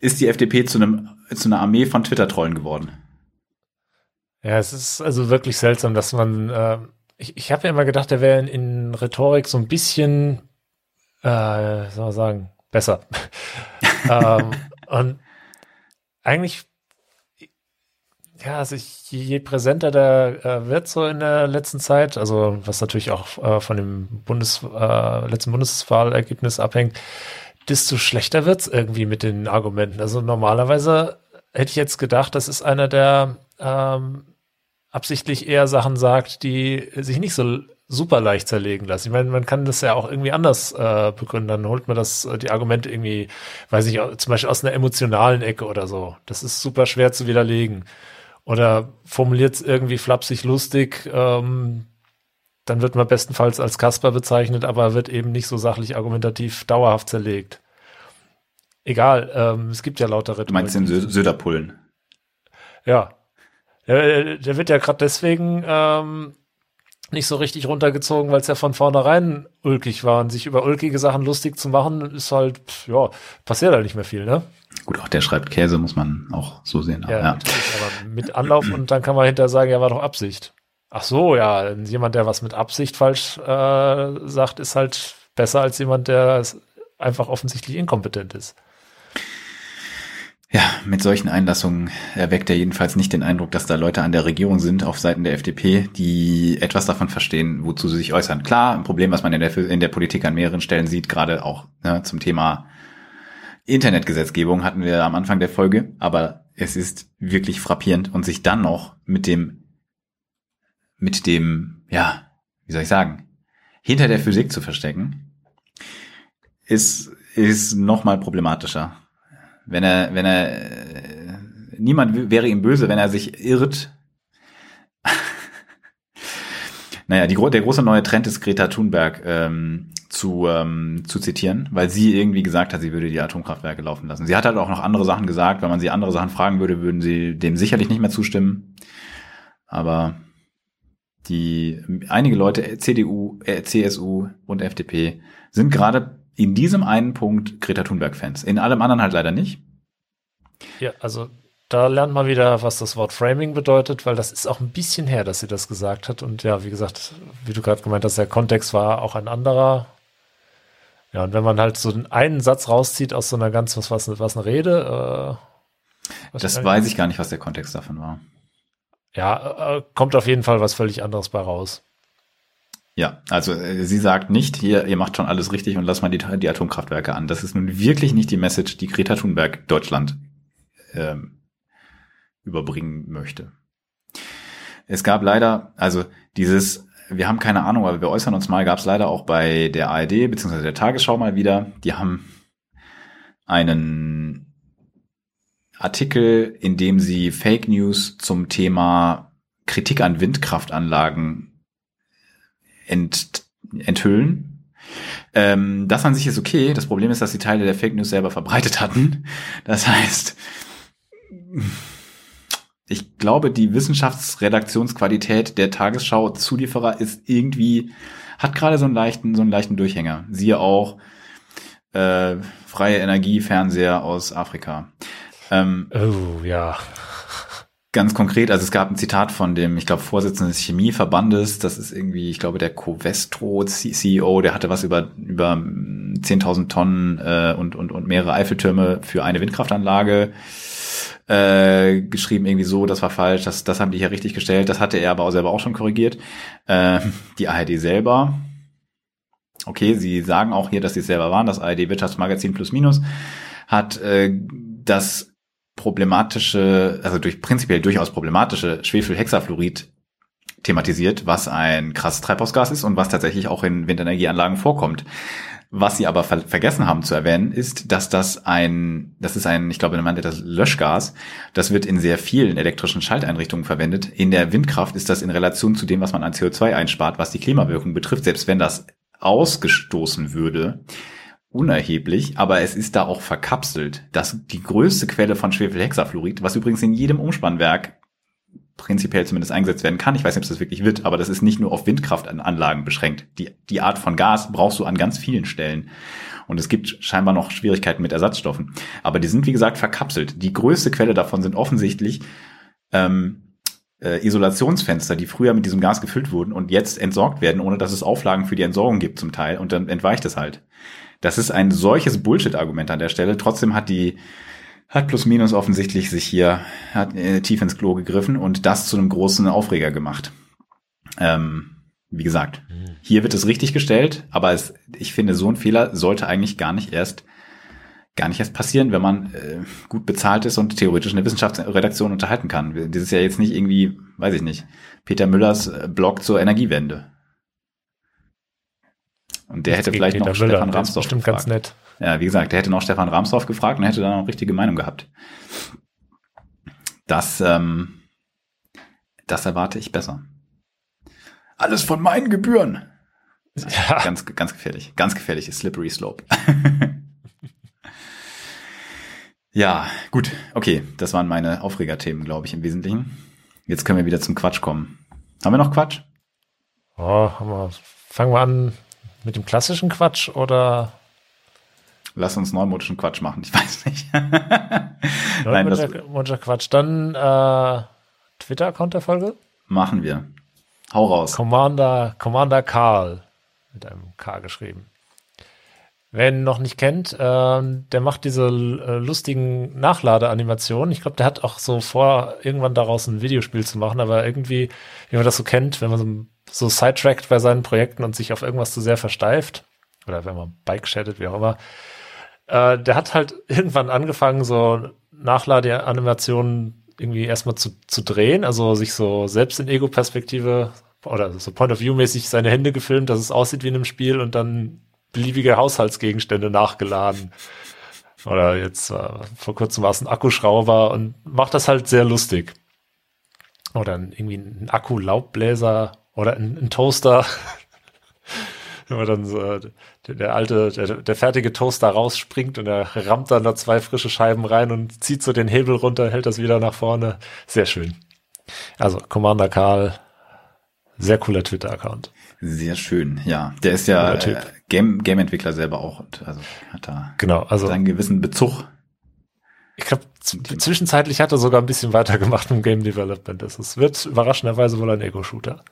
Ist die FDP zu einem, zu einer Armee von Twitter-Trollen geworden? Ja, es ist also wirklich seltsam, dass man, äh, ich, ich habe ja immer gedacht, der wäre in, in Rhetorik so ein bisschen, äh, soll man sagen, besser. Ähm, und eigentlich, ja, also ich, je präsenter der äh, wird so in der letzten Zeit, also was natürlich auch äh, von dem Bundes, äh, letzten Bundeswahlergebnis abhängt, desto schlechter wird's irgendwie mit den Argumenten. Also normalerweise hätte ich jetzt gedacht, das ist einer, der ähm, absichtlich eher Sachen sagt, die sich nicht so super leicht zerlegen lassen. Ich meine, man kann das ja auch irgendwie anders äh, begründen. Dann holt man das, äh, die Argumente irgendwie, weiß ich, zum Beispiel aus einer emotionalen Ecke oder so. Das ist super schwer zu widerlegen. Oder formuliert es irgendwie flapsig lustig, ähm, dann wird man bestenfalls als Kasper bezeichnet, aber wird eben nicht so sachlich argumentativ dauerhaft zerlegt. Egal, ähm, es gibt ja lauter Rhetorik. Du meinst den Söderpullen? Ja. Der, der wird ja gerade deswegen ähm, nicht so richtig runtergezogen, weil es ja von vornherein ulkig war. Und sich über ulkige Sachen lustig zu machen, ist halt, ja, passiert halt nicht mehr viel, ne? Gut, auch der schreibt Käse, muss man auch so sehen. Ja, ja. aber mit Anlauf und dann kann man hinterher sagen, ja, war doch Absicht. Ach so, ja, jemand, der was mit Absicht falsch äh, sagt, ist halt besser als jemand, der einfach offensichtlich inkompetent ist. Ja, mit solchen Einlassungen erweckt er jedenfalls nicht den Eindruck, dass da Leute an der Regierung sind auf Seiten der FDP, die etwas davon verstehen, wozu sie sich äußern. Klar, ein Problem, was man in der, in der Politik an mehreren Stellen sieht, gerade auch ne, zum Thema Internetgesetzgebung hatten wir am Anfang der Folge, aber es ist wirklich frappierend und sich dann noch mit dem, mit dem, ja, wie soll ich sagen, hinter der Physik zu verstecken, ist, ist noch mal problematischer wenn er, wenn er, äh, niemand wäre ihm böse, wenn er sich irrt. naja, die, der große neue Trend ist Greta Thunberg ähm, zu, ähm, zu zitieren, weil sie irgendwie gesagt hat, sie würde die Atomkraftwerke laufen lassen. Sie hat halt auch noch andere Sachen gesagt. Wenn man sie andere Sachen fragen würde, würden sie dem sicherlich nicht mehr zustimmen. Aber die einige Leute, CDU, äh, CSU und FDP, sind gerade in diesem einen Punkt Greta Thunberg-Fans. In allem anderen halt leider nicht. Ja, also da lernt man wieder, was das Wort Framing bedeutet, weil das ist auch ein bisschen her, dass sie das gesagt hat. Und ja, wie gesagt, wie du gerade gemeint hast, der Kontext war auch ein anderer. Ja, und wenn man halt so einen Satz rauszieht aus so einer ganz, was, was, was eine Rede. Äh, das weiß ich gar nicht, was der Kontext davon war. Ja, äh, kommt auf jeden Fall was völlig anderes bei raus. Ja, also äh, sie sagt nicht, hier, ihr macht schon alles richtig und lasst mal die, die Atomkraftwerke an. Das ist nun wirklich nicht die Message, die Greta Thunberg Deutschland ähm, überbringen möchte. Es gab leider, also dieses, wir haben keine Ahnung, aber wir äußern uns mal, gab es leider auch bei der ARD bzw. der Tagesschau mal wieder. Die haben einen Artikel, in dem sie Fake News zum Thema Kritik an Windkraftanlagen ent, enthüllen. Ähm, das an sich ist okay. Das Problem ist, dass die Teile der Fake News selber verbreitet hatten. Das heißt, ich glaube, die Wissenschaftsredaktionsqualität der Tagesschau-Zulieferer ist irgendwie, hat gerade so einen leichten, so einen leichten Durchhänger. Siehe auch äh, freie Energiefernseher aus Afrika. Ähm, oh, ja. Ganz konkret, also es gab ein Zitat von dem, ich glaube, Vorsitzenden des Chemieverbandes, das ist irgendwie, ich glaube, der Covestro CEO, der hatte was über, über 10.000 Tonnen äh, und, und, und mehrere Eiffeltürme für eine Windkraftanlage äh, geschrieben, irgendwie so, das war falsch, das, das haben die hier richtig gestellt, das hatte er aber auch selber auch schon korrigiert. Äh, die ARD selber, okay, sie sagen auch hier, dass sie es selber waren, das ARD Wirtschaftsmagazin Plus Minus hat äh, das problematische, also durch prinzipiell durchaus problematische Schwefelhexafluorid thematisiert, was ein krasses Treibhausgas ist und was tatsächlich auch in Windenergieanlagen vorkommt. Was sie aber ver vergessen haben zu erwähnen, ist, dass das ein, das ist ein, ich glaube, man nennt das Löschgas. Das wird in sehr vielen elektrischen Schalteinrichtungen verwendet. In der Windkraft ist das in Relation zu dem, was man an CO2 einspart, was die Klimawirkung betrifft, selbst wenn das ausgestoßen würde, unerheblich, aber es ist da auch verkapselt. Das die größte Quelle von Schwefelhexafluorid, was übrigens in jedem Umspannwerk prinzipiell zumindest eingesetzt werden kann. Ich weiß nicht, ob das wirklich wird, aber das ist nicht nur auf Windkraftanlagen beschränkt. Die, die Art von Gas brauchst du an ganz vielen Stellen. Und es gibt scheinbar noch Schwierigkeiten mit Ersatzstoffen. Aber die sind, wie gesagt, verkapselt. Die größte Quelle davon sind offensichtlich ähm, äh, Isolationsfenster, die früher mit diesem Gas gefüllt wurden und jetzt entsorgt werden, ohne dass es Auflagen für die Entsorgung gibt zum Teil. Und dann entweicht es halt. Das ist ein solches Bullshit-Argument an der Stelle. Trotzdem hat die hat Plus Minus offensichtlich sich hier hat, äh, tief ins Klo gegriffen und das zu einem großen Aufreger gemacht. Ähm, wie gesagt, hier wird es richtig gestellt, aber es, ich finde, so ein Fehler sollte eigentlich gar nicht erst gar nicht erst passieren, wenn man äh, gut bezahlt ist und theoretisch eine Wissenschaftsredaktion unterhalten kann. Das ist ja jetzt nicht irgendwie, weiß ich nicht, Peter Müllers äh, Blog zur Energiewende. Und der hätte vielleicht Peter noch Müller, Stefan Ramsdorf bestimmt gefragt. ganz nett. Ja, wie gesagt, der hätte noch Stefan Ramsdorf gefragt und hätte dann auch richtige Meinung gehabt. Das, ähm, das erwarte ich besser. Alles von meinen Gebühren. Ja. Ganz, ganz gefährlich. Ganz gefährlich ist Slippery Slope. ja, gut. Okay, das waren meine Aufregerthemen, glaube ich, im Wesentlichen. Jetzt können wir wieder zum Quatsch kommen. Haben wir noch Quatsch? Oh, haben wir. Fangen wir an mit dem klassischen Quatsch oder? Lass uns neumodischen Quatsch machen, ich weiß nicht. Neumodischer Quatsch. Dann äh, Twitter-Account der Folge? Machen wir. Hau raus. Commander, Commander Karl. Mit einem K geschrieben. Wer ihn noch nicht kennt, äh, der macht diese äh, lustigen Nachladeanimationen. Ich glaube, der hat auch so vor, irgendwann daraus ein Videospiel zu machen, aber irgendwie, wie man das so kennt, wenn man so so sidetrackt bei seinen Projekten und sich auf irgendwas zu sehr versteift, oder wenn man Bike chattet, wie auch immer, äh, der hat halt irgendwann angefangen, so Nachladeanimationen irgendwie erstmal zu, zu drehen, also sich so selbst in Ego-Perspektive oder so Point-of-View-mäßig seine Hände gefilmt, dass es aussieht wie in einem Spiel und dann beliebige Haushaltsgegenstände nachgeladen. Oder jetzt äh, vor kurzem war es ein Akkuschrauber und macht das halt sehr lustig. Oder irgendwie ein Akku-Laubbläser oder ein, ein Toaster. Wenn man dann so, der, der alte, der, der, fertige Toaster rausspringt und er rammt dann da zwei frische Scheiben rein und zieht so den Hebel runter, hält das wieder nach vorne. Sehr schön. Also Commander Karl, Sehr cooler Twitter-Account. Sehr schön, ja. Der ist ja äh, Game, Game-Entwickler selber auch und also hat da genau, also, seinen gewissen Bezug. Ich glaube, zwischenzeitlich hat er sogar ein bisschen weitergemacht im Game Development. Es wird überraschenderweise wohl ein Ego-Shooter.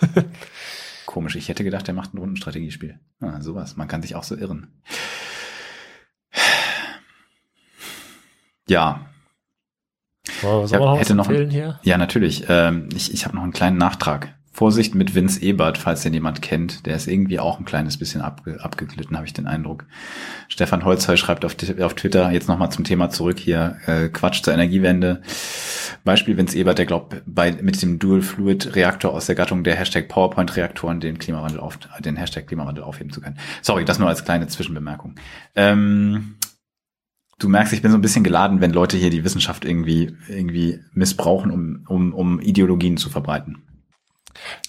Komisch, ich hätte gedacht, er macht ein Rundenstrategiespiel. Ah, sowas, man kann sich auch so irren. Ja. Oh, ich hab, hätte noch hier? Ja, natürlich. Ähm, ich ich habe noch einen kleinen Nachtrag. Vorsicht mit Vince Ebert, falls den jemand kennt. Der ist irgendwie auch ein kleines bisschen abge abgeglitten, habe ich den Eindruck. Stefan Holzheu schreibt auf, auf Twitter, jetzt nochmal zum Thema zurück hier, äh, Quatsch zur Energiewende. Beispiel Vince Ebert, der glaubt, bei, mit dem Dual Fluid Reaktor aus der Gattung der Hashtag PowerPoint Reaktoren den Klimawandel auf, den Hashtag Klimawandel aufheben zu können. Sorry, das nur als kleine Zwischenbemerkung. Ähm, du merkst, ich bin so ein bisschen geladen, wenn Leute hier die Wissenschaft irgendwie, irgendwie missbrauchen, um, um, um Ideologien zu verbreiten.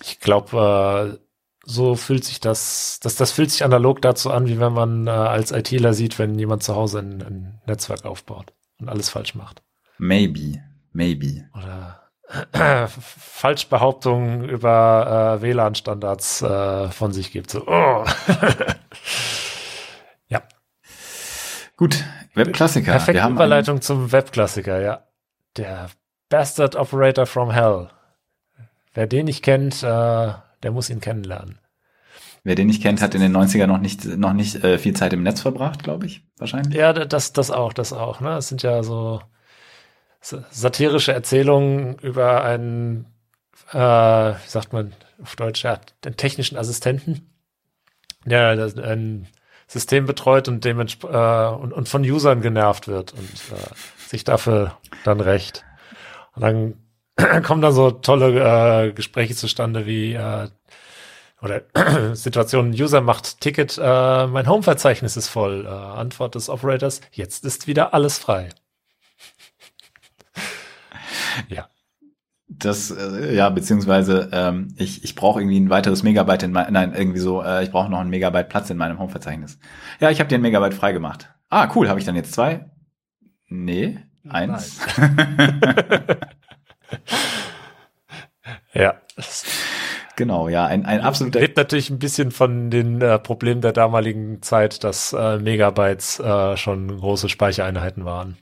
Ich glaube, äh, so fühlt sich das, das, das fühlt sich analog dazu an, wie wenn man äh, als ITler sieht, wenn jemand zu Hause ein, ein Netzwerk aufbaut und alles falsch macht. Maybe, maybe. Oder Falschbehauptungen über äh, WLAN-Standards äh, von sich gibt. So, oh. ja. Gut, Webklassiker. Perfekte Überleitung zum Webklassiker, ja. Der Bastard Operator from Hell. Wer den nicht kennt, äh, der muss ihn kennenlernen. Wer den nicht kennt, hat in den 90er noch nicht, noch nicht äh, viel Zeit im Netz verbracht, glaube ich, wahrscheinlich. Ja, das, das auch, das auch. Ne? Es sind ja so satirische Erzählungen über einen, äh, wie sagt man auf Deutsch, ja, den technischen Assistenten, der ein System betreut und, äh, und, und von Usern genervt wird und äh, sich dafür dann recht. Und dann kommen da so tolle äh, Gespräche zustande wie äh, oder Situationen, User macht Ticket, äh, mein Home-Verzeichnis ist voll. Äh, Antwort des Operators, jetzt ist wieder alles frei. ja. Das, äh, ja, beziehungsweise ähm, ich, ich brauche irgendwie ein weiteres Megabyte in mein, nein, irgendwie so, äh, ich brauche noch ein Megabyte Platz in meinem Home-Verzeichnis. Ja, ich habe dir ein Megabyte freigemacht. Ah, cool, habe ich dann jetzt zwei? Nee, eins. ja. Genau, ja, ein, ein absoluter. Lebt natürlich ein bisschen von den äh, Problemen der damaligen Zeit, dass äh, Megabytes äh, schon große Speichereinheiten waren.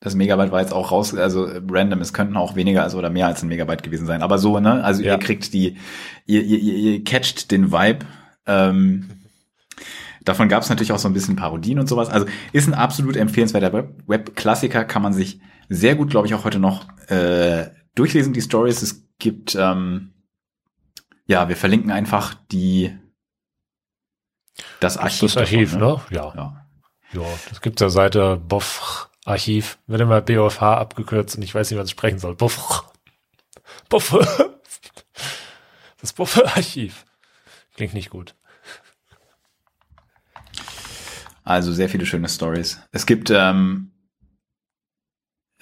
Das Megabyte war jetzt auch raus, also äh, random, es könnten auch weniger als oder mehr als ein Megabyte gewesen sein. Aber so, ne? Also ja. ihr kriegt die, ihr, ihr, ihr, ihr catcht den Vibe. Ähm, davon gab es natürlich auch so ein bisschen Parodien und sowas. Also ist ein absolut empfehlenswerter Web-Klassiker, kann man sich sehr gut, glaube ich, auch heute noch äh, durchlesen, die Stories. Es gibt, ähm, ja, wir verlinken einfach die das Archiv. Das Archiv, davon, ne? ne? Ja. ja. Ja, das gibt's ja Seite Boff Archiv. Wird immer BOFH abgekürzt und ich weiß nicht, was ich sprechen soll. Boff. Boff. Das Boff Archiv. Klingt nicht gut. Also sehr viele schöne Stories. Es gibt ähm,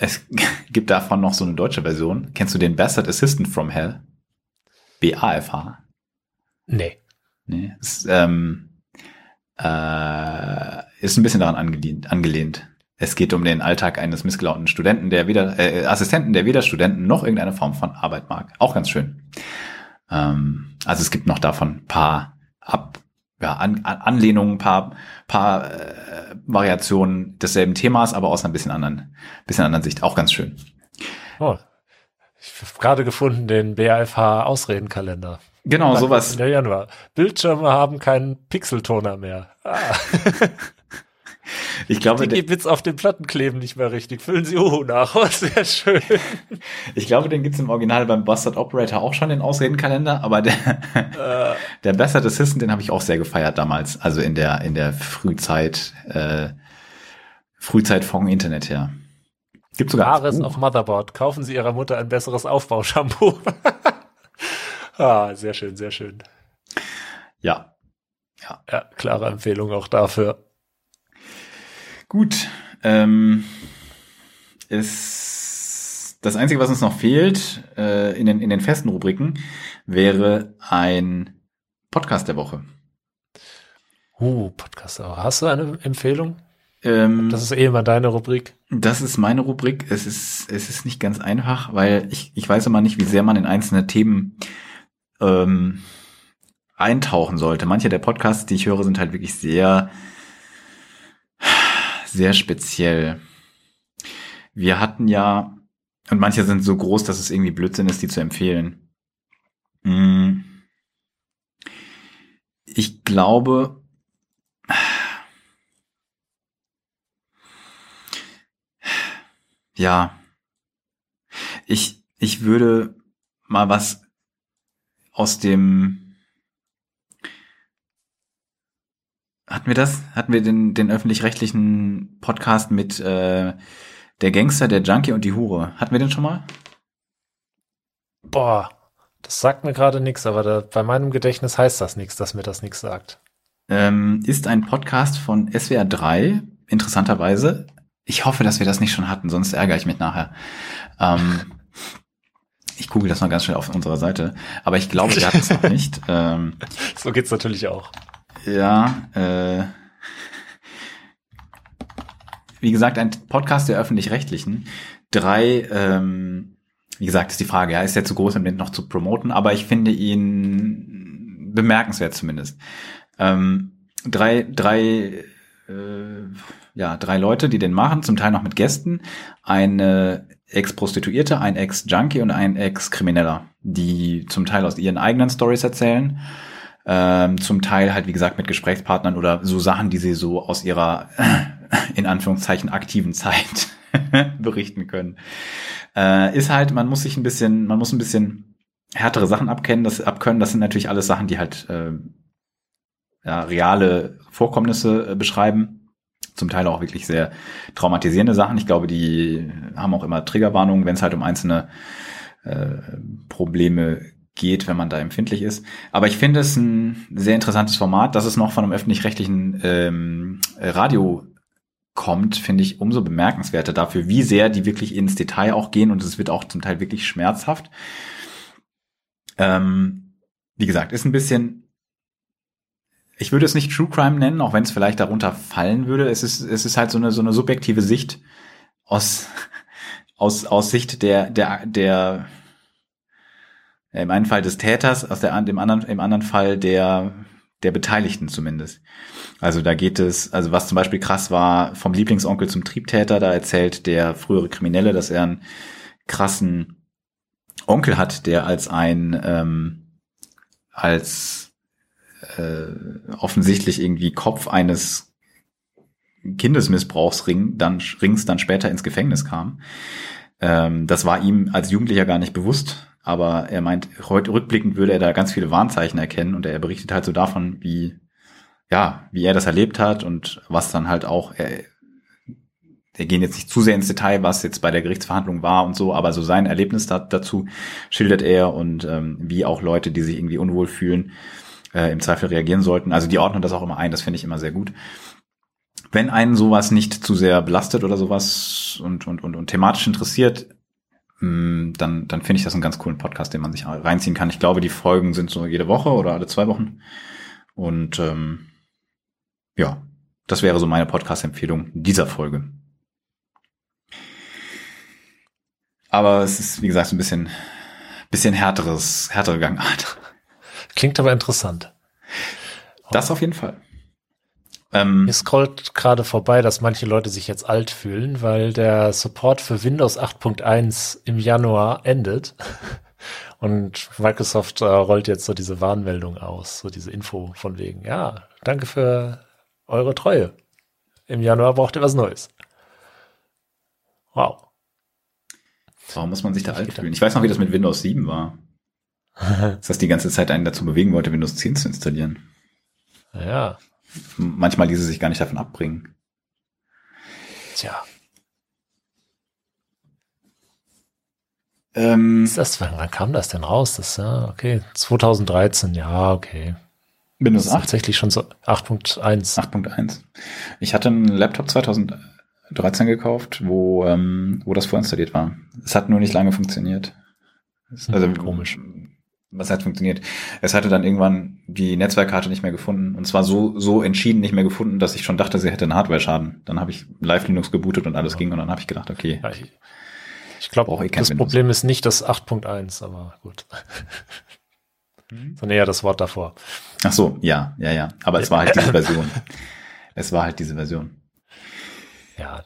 es gibt davon noch so eine deutsche Version. Kennst du den Bastard Assistant from Hell? B-A-F-H? Nee. Nee. Ist, ähm, äh, ist ein bisschen daran angelehnt, angelehnt. Es geht um den Alltag eines missgelaunten Studenten, der weder, äh, Assistenten, der weder Studenten noch irgendeine Form von Arbeit mag. Auch ganz schön. Ähm, also es gibt noch davon paar Ab, ja, An Anlehnungen, paar, paar äh, Variationen desselben Themas, aber aus einer bisschen anderen, bisschen anderen Sicht. Auch ganz schön. Oh, ich habe gerade gefunden den BAFH Ausredenkalender. Genau, sowas. In der Januar. Bildschirme haben keinen Pixeltoner mehr. Ah. Ich glaube, die Bits auf den Platten kleben nicht mehr richtig. Füllen Sie Uhu nach. Oh, sehr schön. Ich glaube, den gibt's im Original beim Bastard Operator auch schon, den Ausredenkalender, aber der, äh. der Bastard Assistant, den habe ich auch sehr gefeiert damals. Also in der, in der Frühzeit, äh, Frühzeit vom Internet her. Gibt sogar. Wahres auf Motherboard. Kaufen Sie Ihrer Mutter ein besseres Aufbaushampoo. ah, sehr schön, sehr schön. Ja. Ja. Ja, klare Empfehlung auch dafür. Gut. Ähm, ist das Einzige, was uns noch fehlt äh, in, den, in den festen Rubriken, wäre ein Podcast der Woche. Uh, Podcast der Woche. Hast du eine Empfehlung? Ähm, das ist eh immer deine Rubrik. Das ist meine Rubrik. Es ist, es ist nicht ganz einfach, weil ich, ich weiß immer nicht, wie sehr man in einzelne Themen ähm, eintauchen sollte. Manche der Podcasts, die ich höre, sind halt wirklich sehr, sehr speziell. Wir hatten ja, und manche sind so groß, dass es irgendwie Blödsinn ist, die zu empfehlen. Hm. Ich glaube, ja, ich, ich würde mal was aus dem hatten wir das? Hatten wir den, den öffentlich-rechtlichen Podcast mit äh, der Gangster, der Junkie und die Hure? Hatten wir den schon mal? Boah, das sagt mir gerade nichts, aber da, bei meinem Gedächtnis heißt das nichts, dass mir das nichts sagt. Ähm, ist ein Podcast von SWR 3, interessanterweise. Ich hoffe, dass wir das nicht schon hatten, sonst ärgere ich mich nachher. Ähm, ich google das mal ganz schnell auf unserer Seite, aber ich glaube, wir hatten es noch nicht. Ähm, so geht's natürlich auch. Ja, äh, wie gesagt, ein Podcast der öffentlich-rechtlichen. Drei, ähm, wie gesagt, ist die Frage, ja, ist er zu groß, um den noch zu promoten, aber ich finde ihn bemerkenswert zumindest. Ähm, drei, drei, äh, ja, drei Leute, die den machen, zum Teil noch mit Gästen. Eine Ex-Prostituierte, ein Ex-Junkie und ein Ex-Krimineller, die zum Teil aus ihren eigenen Stories erzählen ähm, zum Teil halt, wie gesagt, mit Gesprächspartnern oder so Sachen, die sie so aus ihrer, in Anführungszeichen, aktiven Zeit berichten können. Äh, ist halt, man muss sich ein bisschen, man muss ein bisschen härtere Sachen abkennen, das abkönnen. Das sind natürlich alles Sachen, die halt äh, ja, reale Vorkommnisse äh, beschreiben. Zum Teil auch wirklich sehr traumatisierende Sachen. Ich glaube, die haben auch immer Triggerwarnungen, wenn es halt um einzelne äh, Probleme geht, wenn man da empfindlich ist. Aber ich finde es ein sehr interessantes Format, dass es noch von einem öffentlich-rechtlichen ähm, Radio kommt, finde ich umso bemerkenswerter dafür, wie sehr die wirklich ins Detail auch gehen und es wird auch zum Teil wirklich schmerzhaft. Ähm, wie gesagt, ist ein bisschen, ich würde es nicht True Crime nennen, auch wenn es vielleicht darunter fallen würde. Es ist, es ist halt so eine, so eine subjektive Sicht aus, aus, aus Sicht der, der, der, im einen Fall des Täters, aus der, dem anderen, im anderen Fall der, der Beteiligten zumindest. Also da geht es, also was zum Beispiel krass war, vom Lieblingsonkel zum Triebtäter, da erzählt der frühere Kriminelle, dass er einen krassen Onkel hat, der als ein, ähm, als äh, offensichtlich irgendwie Kopf eines Kindesmissbrauchsring dann Rings dann später ins Gefängnis kam. Ähm, das war ihm als Jugendlicher gar nicht bewusst aber er meint, heute rückblickend würde er da ganz viele Warnzeichen erkennen und er berichtet halt so davon, wie, ja, wie er das erlebt hat und was dann halt auch, er, wir gehen jetzt nicht zu sehr ins Detail, was jetzt bei der Gerichtsverhandlung war und so, aber so sein Erlebnis da, dazu schildert er und ähm, wie auch Leute, die sich irgendwie unwohl fühlen, äh, im Zweifel reagieren sollten. Also die ordnen das auch immer ein, das finde ich immer sehr gut. Wenn einen sowas nicht zu sehr belastet oder sowas und, und, und, und thematisch interessiert, dann, dann finde ich das einen ganz coolen Podcast, den man sich reinziehen kann. Ich glaube, die Folgen sind so jede Woche oder alle zwei Wochen. Und ähm, ja, das wäre so meine Podcast-Empfehlung dieser Folge. Aber es ist, wie gesagt, so ein bisschen, bisschen härteres, härtere Gangart. Klingt aber interessant. Das auf jeden Fall. Ähm, Mir scrollt gerade vorbei, dass manche Leute sich jetzt alt fühlen, weil der Support für Windows 8.1 im Januar endet. Und Microsoft äh, rollt jetzt so diese Warnmeldung aus, so diese Info von wegen, ja, danke für eure Treue. Im Januar braucht ihr was Neues. Wow. Warum muss man sich da alt fühlen? Ich weiß noch, wie das mit Windows 7 war. Dass das die ganze Zeit einen dazu bewegen wollte, Windows 10 zu installieren. Ja, manchmal ließe sich gar nicht davon abbringen. Tja. Ähm, ist das, wann, wann kam das denn raus? Das, ja, okay, 2013, ja, okay. Windows 8? Tatsächlich schon so 8.1. 8.1. Ich hatte einen Laptop 2013 gekauft, wo, ähm, wo das vorinstalliert war. Es hat nur nicht lange funktioniert. Also hm, komisch was hat funktioniert. Es hatte dann irgendwann die Netzwerkkarte nicht mehr gefunden und zwar so so entschieden nicht mehr gefunden, dass ich schon dachte, sie hätte einen Hardware-Schaden. Dann habe ich Live Linux gebootet und alles ja. ging und dann habe ich gedacht, okay. Ja, ich, ich glaube, das Windows. Problem ist nicht das 8.1, aber gut. mhm. sondern eher das Wort davor. Ach so, ja, ja, ja. Aber es war halt diese Version. Es war halt diese Version. Ja.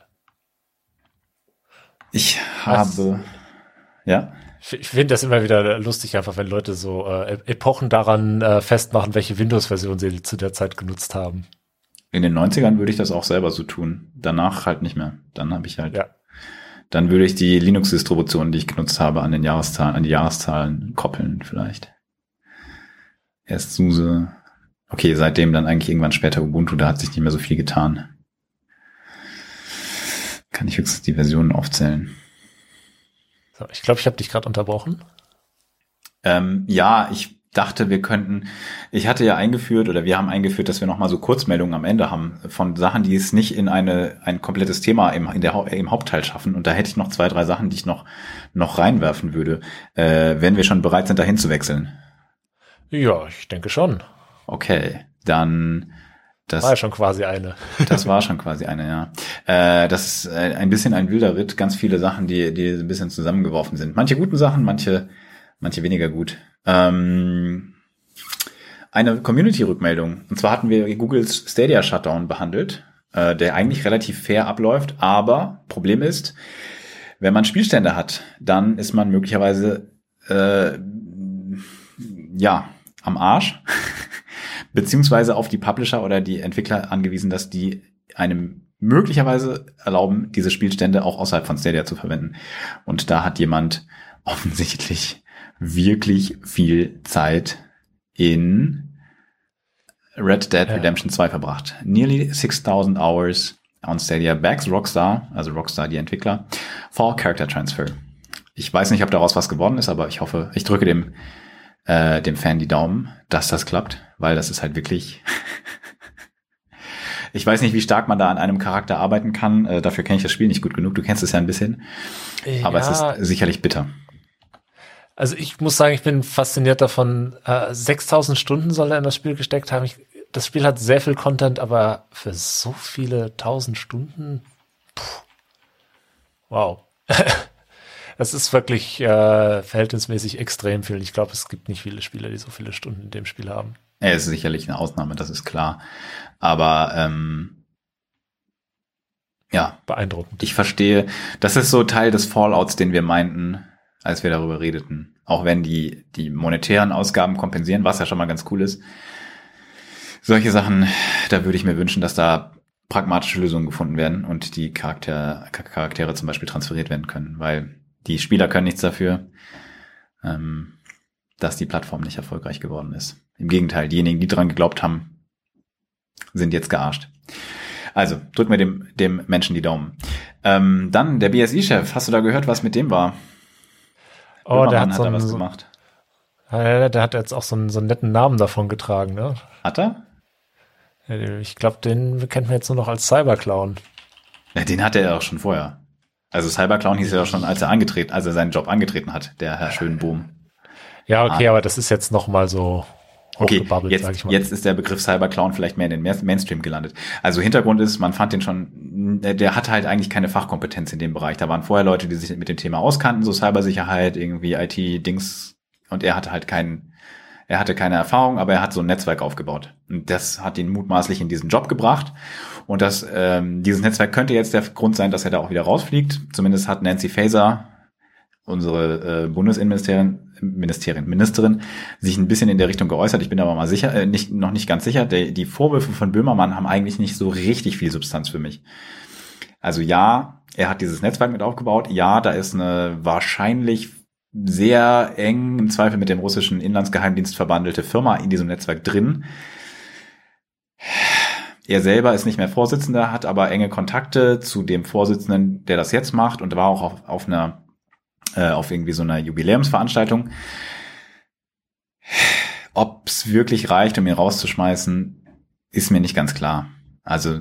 Ich habe, Was? ja. Ich finde das immer wieder lustig, einfach wenn Leute so äh, Epochen daran äh, festmachen, welche Windows-Version sie zu der Zeit genutzt haben. In den 90ern würde ich das auch selber so tun. Danach halt nicht mehr. Dann habe ich halt. Ja. Dann würde ich die Linux-Distribution, die ich genutzt habe, an den Jahreszahlen, an die Jahreszahlen koppeln, vielleicht. Erst SUSE. Okay, seitdem dann eigentlich irgendwann später Ubuntu, da hat sich nicht mehr so viel getan. Kann ich höchstens die Versionen aufzählen. So, ich glaube, ich habe dich gerade unterbrochen. Ähm, ja, ich dachte, wir könnten, ich hatte ja eingeführt oder wir haben eingeführt, dass wir nochmal so Kurzmeldungen am Ende haben von Sachen, die es nicht in eine, ein komplettes Thema im, in der, im Hauptteil schaffen. Und da hätte ich noch zwei, drei Sachen, die ich noch, noch reinwerfen würde, äh, wenn wir schon bereit sind, dahin zu wechseln. Ja, ich denke schon. Okay, dann das war ja schon quasi eine. Das war schon quasi eine, ja. Äh, das ist ein bisschen ein wilder Ritt, ganz viele Sachen, die, die ein bisschen zusammengeworfen sind. Manche guten Sachen, manche, manche weniger gut. Ähm, eine Community-Rückmeldung. Und zwar hatten wir Googles Stadia Shutdown behandelt, äh, der eigentlich relativ fair abläuft, aber Problem ist, wenn man Spielstände hat, dann ist man möglicherweise äh, ja am Arsch beziehungsweise auf die Publisher oder die Entwickler angewiesen, dass die einem möglicherweise erlauben, diese Spielstände auch außerhalb von Stadia zu verwenden. Und da hat jemand offensichtlich wirklich viel Zeit in Red Dead Redemption 2 verbracht. Nearly 6000 hours on Stadia backs Rockstar, also Rockstar die Entwickler, for Character Transfer. Ich weiß nicht, ob daraus was geworden ist, aber ich hoffe, ich drücke dem äh, dem Fan die Daumen, dass das klappt, weil das ist halt wirklich. ich weiß nicht, wie stark man da an einem Charakter arbeiten kann. Äh, dafür kenne ich das Spiel nicht gut genug. Du kennst es ja ein bisschen. Ja. Aber es ist sicherlich bitter. Also ich muss sagen, ich bin fasziniert davon. Äh, 6000 Stunden soll er in das Spiel gesteckt haben. Ich, das Spiel hat sehr viel Content, aber für so viele tausend Stunden, puh, wow. Das ist wirklich äh, verhältnismäßig extrem viel. Ich glaube, es gibt nicht viele Spieler, die so viele Stunden in dem Spiel haben. Er ist sicherlich eine Ausnahme, das ist klar. Aber ähm, ja, beeindruckend. Ich verstehe, das ist so Teil des Fallouts, den wir meinten, als wir darüber redeten. Auch wenn die die monetären Ausgaben kompensieren, was ja schon mal ganz cool ist. Solche Sachen, da würde ich mir wünschen, dass da pragmatische Lösungen gefunden werden und die Charakter, Charaktere zum Beispiel transferiert werden können, weil die Spieler können nichts dafür, ähm, dass die Plattform nicht erfolgreich geworden ist. Im Gegenteil, diejenigen, die dran geglaubt haben, sind jetzt gearscht. Also, drück mir dem, dem Menschen die Daumen. Ähm, dann der BSI-Chef. Hast du da gehört, was mit dem war? Oh, der hat, hat so da was gemacht. Der, der hat jetzt auch so einen, so einen netten Namen davon getragen, ne? Hat er? Ich glaube, den kennt man jetzt nur noch als Cyberclown. Ja, den hatte er auch schon vorher. Also Cyberclown hieß ja schon, als er angetreten, als er seinen Job angetreten hat, der Herr Schönbohm. Ja, okay, ah. aber das ist jetzt noch mal so Okay, jetzt, jetzt ist der Begriff Cyberclown vielleicht mehr in den Mainstream gelandet. Also Hintergrund ist, man fand den schon, der hatte halt eigentlich keine Fachkompetenz in dem Bereich. Da waren vorher Leute, die sich mit dem Thema auskannten, so Cybersicherheit, irgendwie IT-Dings, und er hatte halt keinen, er hatte keine Erfahrung, aber er hat so ein Netzwerk aufgebaut. Und das hat ihn mutmaßlich in diesen Job gebracht. Und das, ähm, dieses Netzwerk könnte jetzt der Grund sein, dass er da auch wieder rausfliegt. Zumindest hat Nancy Faeser, unsere äh, Bundesinnenministerin, Ministerin, Ministerin, sich ein bisschen in der Richtung geäußert. Ich bin aber mal sicher, äh, nicht, noch nicht ganz sicher. Der, die Vorwürfe von Böhmermann haben eigentlich nicht so richtig viel Substanz für mich. Also ja, er hat dieses Netzwerk mit aufgebaut. Ja, da ist eine wahrscheinlich sehr eng im Zweifel mit dem russischen Inlandsgeheimdienst verbandelte Firma in diesem Netzwerk drin. Er selber ist nicht mehr Vorsitzender, hat aber enge Kontakte zu dem Vorsitzenden, der das jetzt macht und war auch auf, auf einer, äh, auf irgendwie so einer Jubiläumsveranstaltung. Ob es wirklich reicht, um ihn rauszuschmeißen, ist mir nicht ganz klar. Also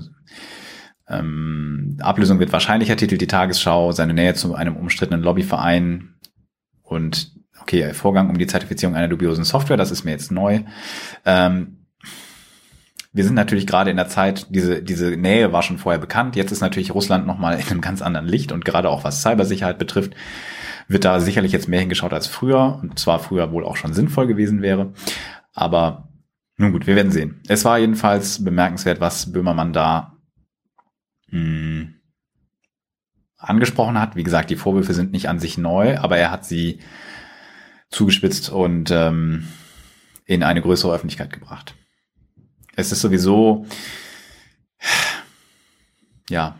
ähm, Ablösung wird wahrscheinlicher, titelt die Tagesschau, seine Nähe zu einem umstrittenen Lobbyverein und okay, Vorgang um die Zertifizierung einer dubiosen Software, das ist mir jetzt neu. Ähm, wir sind natürlich gerade in der Zeit, diese, diese Nähe war schon vorher bekannt. Jetzt ist natürlich Russland nochmal in einem ganz anderen Licht und gerade auch was Cybersicherheit betrifft, wird da sicherlich jetzt mehr hingeschaut als früher und zwar früher wohl auch schon sinnvoll gewesen wäre. Aber nun gut, wir werden sehen. Es war jedenfalls bemerkenswert, was Böhmermann da mh, hm, angesprochen hat. Wie gesagt, die Vorwürfe sind nicht an sich neu, aber er hat sie zugespitzt und ähm, in eine größere Öffentlichkeit gebracht. Es ist sowieso, ja,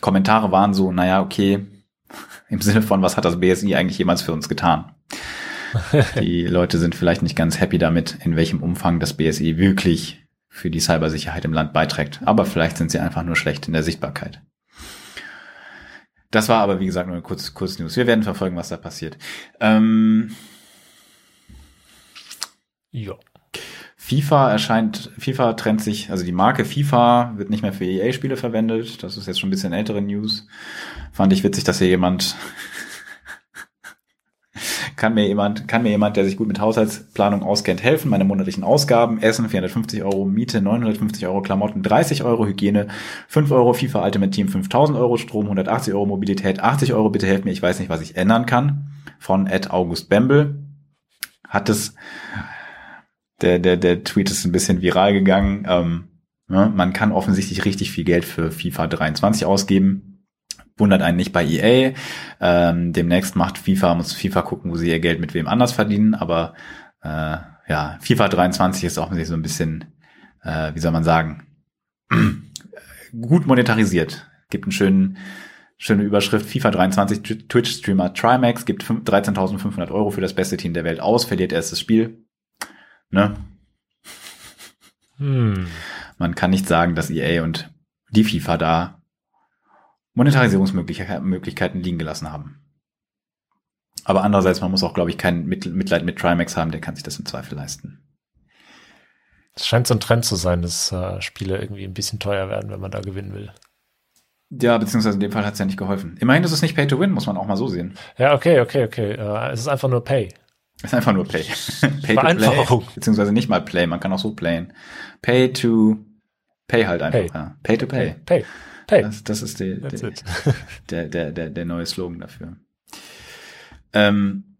Kommentare waren so, naja, okay, im Sinne von, was hat das BSI eigentlich jemals für uns getan? die Leute sind vielleicht nicht ganz happy damit, in welchem Umfang das BSI wirklich für die Cybersicherheit im Land beiträgt. Aber vielleicht sind sie einfach nur schlecht in der Sichtbarkeit. Das war aber, wie gesagt, nur eine kurz, kurz News. Wir werden verfolgen, was da passiert. Ähm, ja. FIFA erscheint, FIFA trennt sich, also die Marke FIFA wird nicht mehr für EA-Spiele verwendet. Das ist jetzt schon ein bisschen ältere News. Fand ich witzig, dass hier jemand kann mir jemand, kann mir jemand, der sich gut mit Haushaltsplanung auskennt, helfen? Meine monatlichen Ausgaben, Essen 450 Euro, Miete 950 Euro, Klamotten 30 Euro, Hygiene 5 Euro, FIFA Ultimate Team 5000 Euro, Strom 180 Euro, Mobilität 80 Euro, bitte helft mir, ich weiß nicht, was ich ändern kann. Von Ed August Bembel hat es, der, der, der Tweet ist ein bisschen viral gegangen. Ähm, ne, man kann offensichtlich richtig viel Geld für FIFA 23 ausgeben wundert einen nicht bei EA. Ähm, demnächst macht FIFA, muss FIFA gucken, wo sie ihr Geld mit wem anders verdienen, aber äh, ja, FIFA 23 ist auch so ein bisschen, äh, wie soll man sagen, gut monetarisiert. Gibt einen schönen, schöne Überschrift. FIFA 23 Twitch-Streamer Trimax gibt 13.500 Euro für das beste Team der Welt aus, verliert erstes Spiel. Ne? Hm. Man kann nicht sagen, dass EA und die FIFA da Monetarisierungsmöglichkeiten liegen gelassen haben. Aber andererseits, man muss auch, glaube ich, kein Mitleid mit Trimax haben, der kann sich das im Zweifel leisten. Es scheint so ein Trend zu sein, dass äh, Spiele irgendwie ein bisschen teuer werden, wenn man da gewinnen will. Ja, beziehungsweise in dem Fall hat es ja nicht geholfen. Immerhin ist es nicht Pay to Win, muss man auch mal so sehen. Ja, okay, okay, okay. Uh, es ist einfach nur Pay. Ist einfach nur Pay. pay to Play, beziehungsweise nicht mal Play, man kann auch so playen. Pay to Pay halt einfach. Pay, ja. pay to Pay. Pay. pay. Das, das ist der, der, der, der, der, der neue Slogan dafür. Ähm,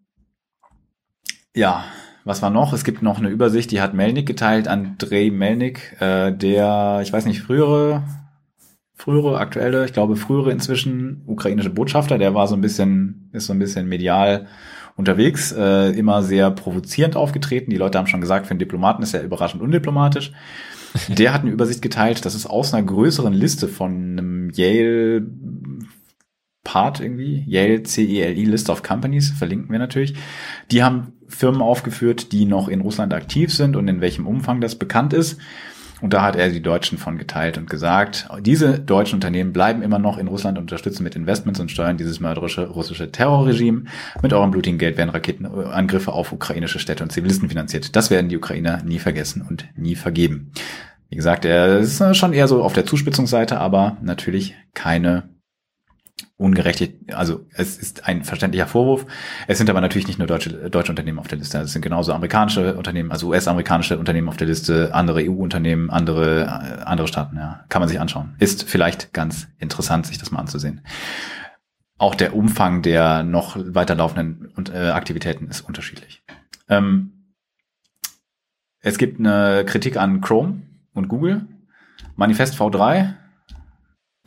ja, was war noch? Es gibt noch eine Übersicht, die hat Melnik geteilt, Andrei Melnik, äh, der, ich weiß nicht, frühere, frühere, aktuelle, ich glaube frühere inzwischen ukrainische Botschafter, der war so ein bisschen, ist so ein bisschen medial unterwegs, äh, immer sehr provozierend aufgetreten. Die Leute haben schon gesagt, für einen Diplomaten ist er überraschend undiplomatisch. Der hat eine Übersicht geteilt, das ist aus einer größeren Liste von einem Yale Part irgendwie, Yale CELI List of Companies, verlinken wir natürlich. Die haben Firmen aufgeführt, die noch in Russland aktiv sind und in welchem Umfang das bekannt ist. Und da hat er die Deutschen von geteilt und gesagt, diese deutschen Unternehmen bleiben immer noch in Russland und unterstützen mit Investments und steuern dieses mörderische russische Terrorregime. Mit eurem blutigen Geld werden Raketenangriffe auf ukrainische Städte und Zivilisten finanziert. Das werden die Ukrainer nie vergessen und nie vergeben. Wie gesagt, er ist schon eher so auf der Zuspitzungsseite, aber natürlich keine ungerecht, also es ist ein verständlicher Vorwurf. Es sind aber natürlich nicht nur deutsche, deutsche Unternehmen auf der Liste. Es sind genauso amerikanische Unternehmen, also US-amerikanische Unternehmen auf der Liste, andere EU-Unternehmen, andere, äh, andere Staaten, ja. Kann man sich anschauen. Ist vielleicht ganz interessant, sich das mal anzusehen. Auch der Umfang der noch weiterlaufenden äh, Aktivitäten ist unterschiedlich. Ähm, es gibt eine Kritik an Chrome und Google. Manifest V3,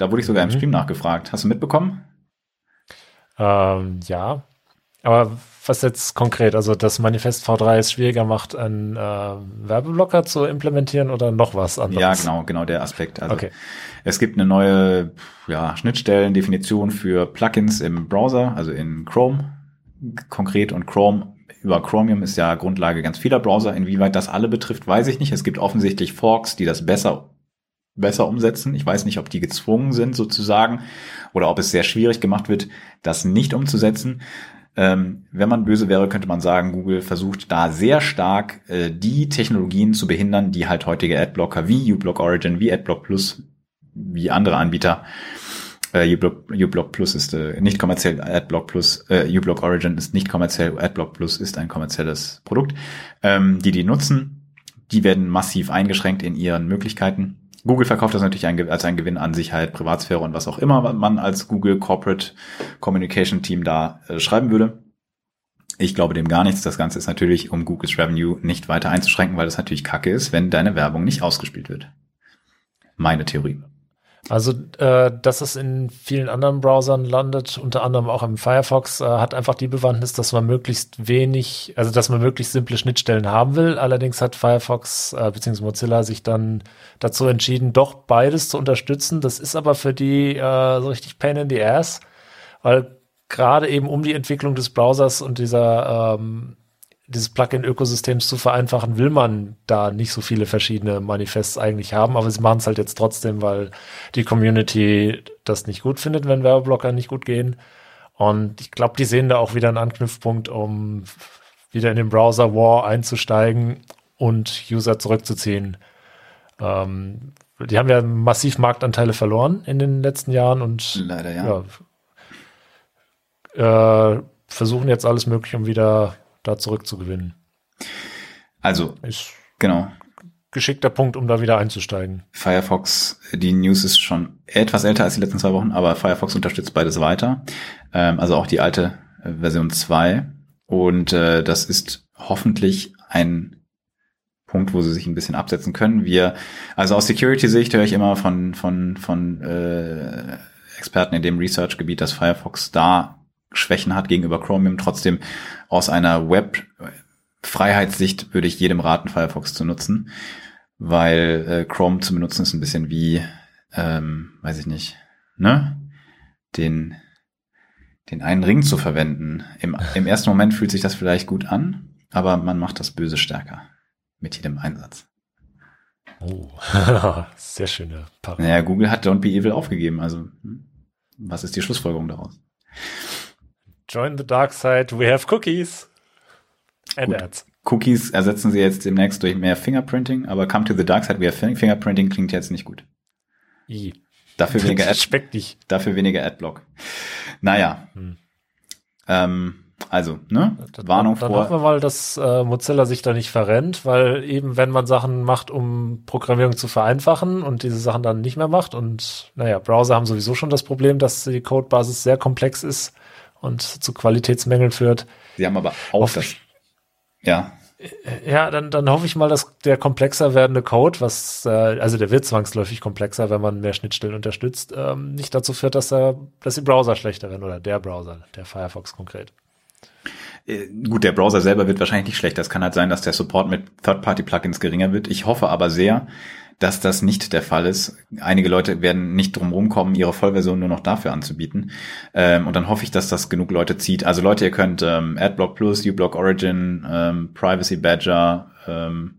da wurde ich sogar im mhm. Stream nachgefragt. Hast du mitbekommen? Ähm, ja. Aber was jetzt konkret? Also das Manifest V3 es schwieriger macht, einen äh, Werbeblocker zu implementieren oder noch was anderes? Ja, genau, genau der Aspekt. Also okay. es gibt eine neue ja, Schnittstellendefinition für Plugins im Browser, also in Chrome konkret und Chrome über Chromium ist ja Grundlage ganz vieler Browser. Inwieweit das alle betrifft, weiß ich nicht. Es gibt offensichtlich Forks, die das besser besser umsetzen. Ich weiß nicht, ob die gezwungen sind sozusagen oder ob es sehr schwierig gemacht wird, das nicht umzusetzen. Ähm, wenn man böse wäre, könnte man sagen, Google versucht da sehr stark äh, die Technologien zu behindern, die halt heutige Adblocker wie uBlock Origin, wie AdBlock Plus, wie andere Anbieter äh, uBlock, uBlock Plus ist äh, nicht kommerziell, AdBlock Plus, äh, uBlock Origin ist nicht kommerziell, AdBlock Plus ist ein kommerzielles Produkt, ähm, die die nutzen. Die werden massiv eingeschränkt in ihren Möglichkeiten Google verkauft das natürlich als ein Gewinn an Sicherheit, Privatsphäre und was auch immer man als Google Corporate Communication Team da äh, schreiben würde. Ich glaube dem gar nichts. Das Ganze ist natürlich, um Googles Revenue nicht weiter einzuschränken, weil das natürlich kacke ist, wenn deine Werbung nicht ausgespielt wird. Meine Theorie. Also, äh, dass es in vielen anderen Browsern landet, unter anderem auch im Firefox, äh, hat einfach die Bewandtnis, dass man möglichst wenig, also dass man möglichst simple Schnittstellen haben will. Allerdings hat Firefox äh, bzw. Mozilla sich dann dazu entschieden, doch beides zu unterstützen. Das ist aber für die äh, so richtig Pain in the Ass, weil gerade eben um die Entwicklung des Browsers und dieser ähm, dieses Plugin-Ökosystems zu vereinfachen, will man da nicht so viele verschiedene Manifests eigentlich haben, aber sie machen es halt jetzt trotzdem, weil die Community das nicht gut findet, wenn Werbeblocker nicht gut gehen. Und ich glaube, die sehen da auch wieder einen Anknüpfpunkt, um wieder in den Browser War einzusteigen und User zurückzuziehen. Ähm, die haben ja massiv Marktanteile verloren in den letzten Jahren und leider ja. ja äh, versuchen jetzt alles Mögliche, um wieder da zurückzugewinnen. Also, ist genau. Geschickter Punkt, um da wieder einzusteigen. Firefox, die News ist schon etwas älter als die letzten zwei Wochen, aber Firefox unterstützt beides weiter. Ähm, also auch die alte äh, Version 2. Und äh, das ist hoffentlich ein Punkt, wo sie sich ein bisschen absetzen können. Wir, also aus Security-Sicht höre ich immer von, von, von äh, Experten in dem Research-Gebiet, dass Firefox da Schwächen hat gegenüber Chromium. Trotzdem aus einer Web-Freiheitssicht würde ich jedem raten, Firefox zu nutzen, weil äh, Chrome zu benutzen ist ein bisschen wie, ähm, weiß ich nicht, ne? Den, den einen Ring zu verwenden. Im, Im ersten Moment fühlt sich das vielleicht gut an, aber man macht das Böse stärker mit jedem Einsatz. Oh, sehr schöne Parallel. Naja, Google hat Don't Be Evil aufgegeben, also hm? was ist die Schlussfolgerung daraus? Join the dark side, we have cookies. And Gut. ads. Cookies ersetzen sie jetzt demnächst durch mehr Fingerprinting, aber come to the dark side, we have Fingerprinting klingt jetzt nicht gut. I. Dafür weniger Ad. Dafür weniger Adblock. Naja. Hm. Ähm, also, ne? Dann, Warnung dann vor. Dann hoffen wir mal, dass äh, Mozilla sich da nicht verrennt, weil eben, wenn man Sachen macht, um Programmierung zu vereinfachen und diese Sachen dann nicht mehr macht und, naja, Browser haben sowieso schon das Problem, dass die Codebasis sehr komplex ist und zu Qualitätsmängeln führt. Sie haben aber auch Hoff das. Ja. Ja, dann, dann hoffe ich mal, dass der komplexer werdende Code, was, äh, also der wird zwangsläufig komplexer, wenn man mehr Schnittstellen unterstützt, ähm, nicht dazu führt, dass, er, dass die Browser schlechter werden oder der Browser, der Firefox konkret. Äh, gut, der Browser selber wird wahrscheinlich nicht schlechter. Es kann halt sein, dass der Support mit Third-Party-Plugins geringer wird. Ich hoffe aber sehr, dass das nicht der Fall ist. Einige Leute werden nicht drum rumkommen, ihre Vollversion nur noch dafür anzubieten. Ähm, und dann hoffe ich, dass das genug Leute zieht. Also Leute, ihr könnt ähm, AdBlock Plus, uBlock Origin, ähm, Privacy Badger, ähm,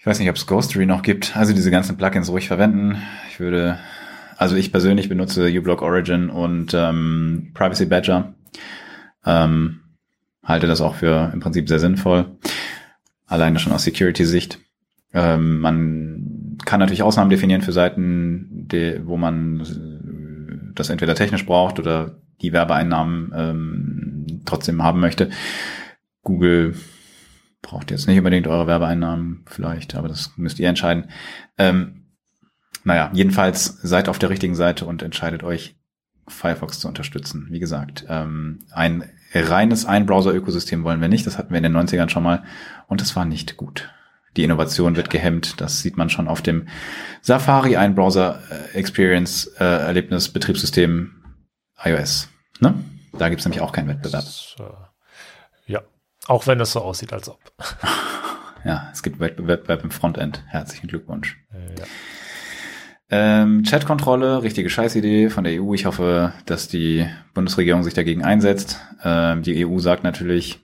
ich weiß nicht, ob es Ghostery noch gibt. Also diese ganzen Plugins ruhig verwenden. Ich würde, also ich persönlich benutze uBlock Origin und ähm, Privacy Badger. Ähm, halte das auch für im Prinzip sehr sinnvoll. Alleine schon aus Security-Sicht. Ähm, man kann natürlich Ausnahmen definieren für Seiten, die, wo man das entweder technisch braucht oder die Werbeeinnahmen ähm, trotzdem haben möchte. Google braucht jetzt nicht unbedingt eure Werbeeinnahmen vielleicht, aber das müsst ihr entscheiden. Ähm, naja, jedenfalls seid auf der richtigen Seite und entscheidet euch, Firefox zu unterstützen. Wie gesagt, ähm, ein reines Ein-Browser-Ökosystem wollen wir nicht. Das hatten wir in den 90ern schon mal und das war nicht gut die Innovation wird gehemmt. Das sieht man schon auf dem Safari, ein Browser äh, Experience äh, Erlebnis Betriebssystem iOS. Ne? Da gibt's nämlich auch keinen Wettbewerb. Das, äh, ja, auch wenn es so aussieht, als ob. ja, es gibt Wettbewerb im Frontend. Herzlichen Glückwunsch. Ja. Ähm, Chatkontrolle, richtige Scheißidee von der EU. Ich hoffe, dass die Bundesregierung sich dagegen einsetzt. Ähm, die EU sagt natürlich,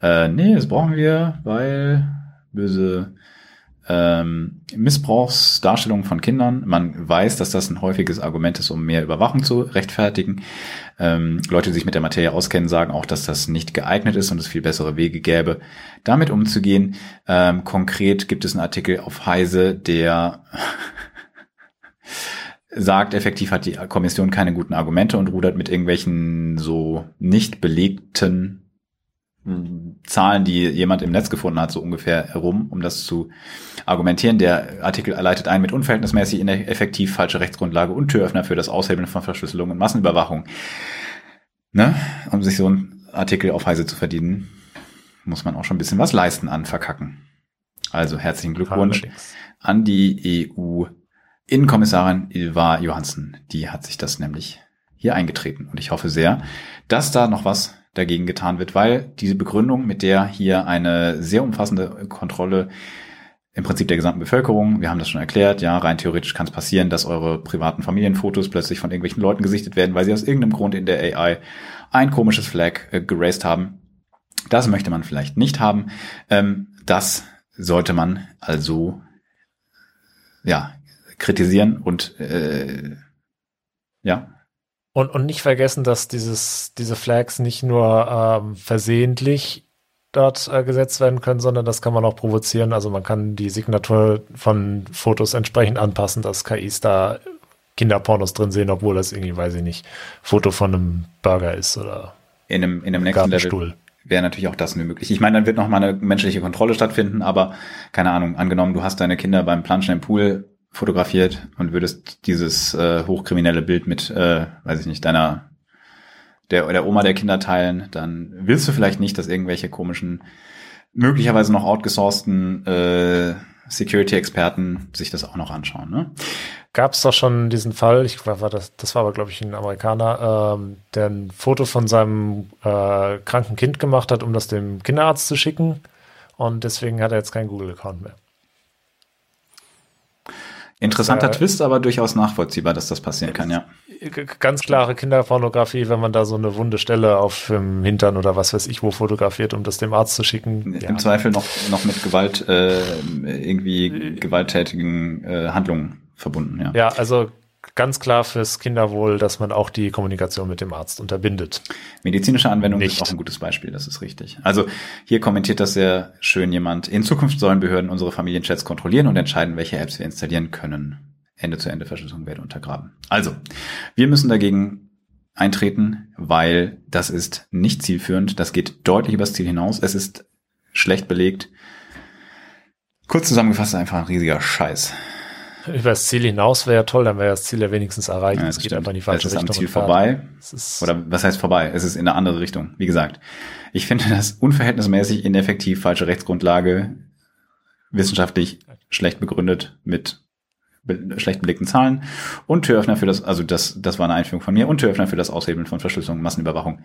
äh, nee, das brauchen wir, weil böse ähm, Missbrauchsdarstellungen von Kindern. Man weiß, dass das ein häufiges Argument ist, um mehr Überwachung zu rechtfertigen. Ähm, Leute, die sich mit der Materie auskennen, sagen auch, dass das nicht geeignet ist und es viel bessere Wege gäbe, damit umzugehen. Ähm, konkret gibt es einen Artikel auf Heise, der sagt, effektiv hat die Kommission keine guten Argumente und rudert mit irgendwelchen so nicht belegten Zahlen, die jemand im Netz gefunden hat, so ungefähr herum, um das zu argumentieren. Der Artikel leitet ein mit unverhältnismäßig ineffektiv falsche Rechtsgrundlage und Türöffner für das Aushebeln von Verschlüsselung und Massenüberwachung. Ne? Um sich so einen Artikel auf Heise zu verdienen, muss man auch schon ein bisschen was leisten an Verkacken. Also herzlichen Glückwunsch an die EU-Innenkommissarin Ilva Johansen. Die hat sich das nämlich hier eingetreten. Und ich hoffe sehr, dass da noch was dagegen getan wird, weil diese Begründung, mit der hier eine sehr umfassende Kontrolle im Prinzip der gesamten Bevölkerung, wir haben das schon erklärt, ja, rein theoretisch kann es passieren, dass eure privaten Familienfotos plötzlich von irgendwelchen Leuten gesichtet werden, weil sie aus irgendeinem Grund in der AI ein komisches Flag äh, geraced haben. Das möchte man vielleicht nicht haben. Ähm, das sollte man also ja kritisieren und äh, ja und, und nicht vergessen, dass dieses, diese Flags nicht nur ähm, versehentlich dort äh, gesetzt werden können, sondern das kann man auch provozieren. Also man kann die Signatur von Fotos entsprechend anpassen, dass KIs da Kinderpornos drin sehen, obwohl das irgendwie, weiß ich nicht, Foto von einem Burger ist oder in einem, in einem nächsten Level wäre natürlich auch das möglich. Ich meine, dann wird noch mal eine menschliche Kontrolle stattfinden, aber keine Ahnung, angenommen, du hast deine Kinder beim Planschen im Pool fotografiert und würdest dieses äh, hochkriminelle Bild mit, äh, weiß ich nicht, deiner der, der Oma der Kinder teilen, dann willst du vielleicht nicht, dass irgendwelche komischen, möglicherweise noch outgesourcten äh, Security-Experten sich das auch noch anschauen. Ne? Gab es doch schon diesen Fall, ich war das, das war aber glaube ich ein Amerikaner, ähm, der ein Foto von seinem äh, kranken Kind gemacht hat, um das dem Kinderarzt zu schicken und deswegen hat er jetzt keinen Google-Account mehr. Interessanter Twist, aber durchaus nachvollziehbar, dass das passieren kann, ja. Ganz klare Kinderpornografie, wenn man da so eine wunde Stelle auf dem Hintern oder was weiß ich wo fotografiert, um das dem Arzt zu schicken. Im ja. Zweifel noch, noch mit Gewalt, äh, irgendwie gewalttätigen äh, Handlungen verbunden, ja. Ja, also ganz klar fürs Kinderwohl, dass man auch die Kommunikation mit dem Arzt unterbindet. Medizinische Anwendung Nicht. ist auch ein gutes Beispiel, das ist richtig. Also hier kommentiert das sehr schön jemand. In Zukunft sollen Behörden unsere Familienchats kontrollieren und entscheiden, welche Apps wir installieren können. Ende-zu-Ende-Verschlüsselung werde untergraben. Also, wir müssen dagegen eintreten, weil das ist nicht zielführend. Das geht deutlich übers Ziel hinaus. Es ist schlecht belegt. Kurz zusammengefasst, einfach ein riesiger Scheiß über das Ziel hinaus wäre ja toll, dann wäre das Ziel ja wenigstens erreicht. Ja, es geht einfach in die falsche es ist Richtung. Am Ziel vorbei. Oder was heißt vorbei? Es ist in eine andere Richtung. Wie gesagt, ich finde das unverhältnismäßig ineffektiv, falsche Rechtsgrundlage, wissenschaftlich schlecht begründet mit be schlecht belegten Zahlen und Türöffner für das, also das, das war eine Einführung von mir und Türöffner für das Aushebeln von Verschlüsselung, Massenüberwachung.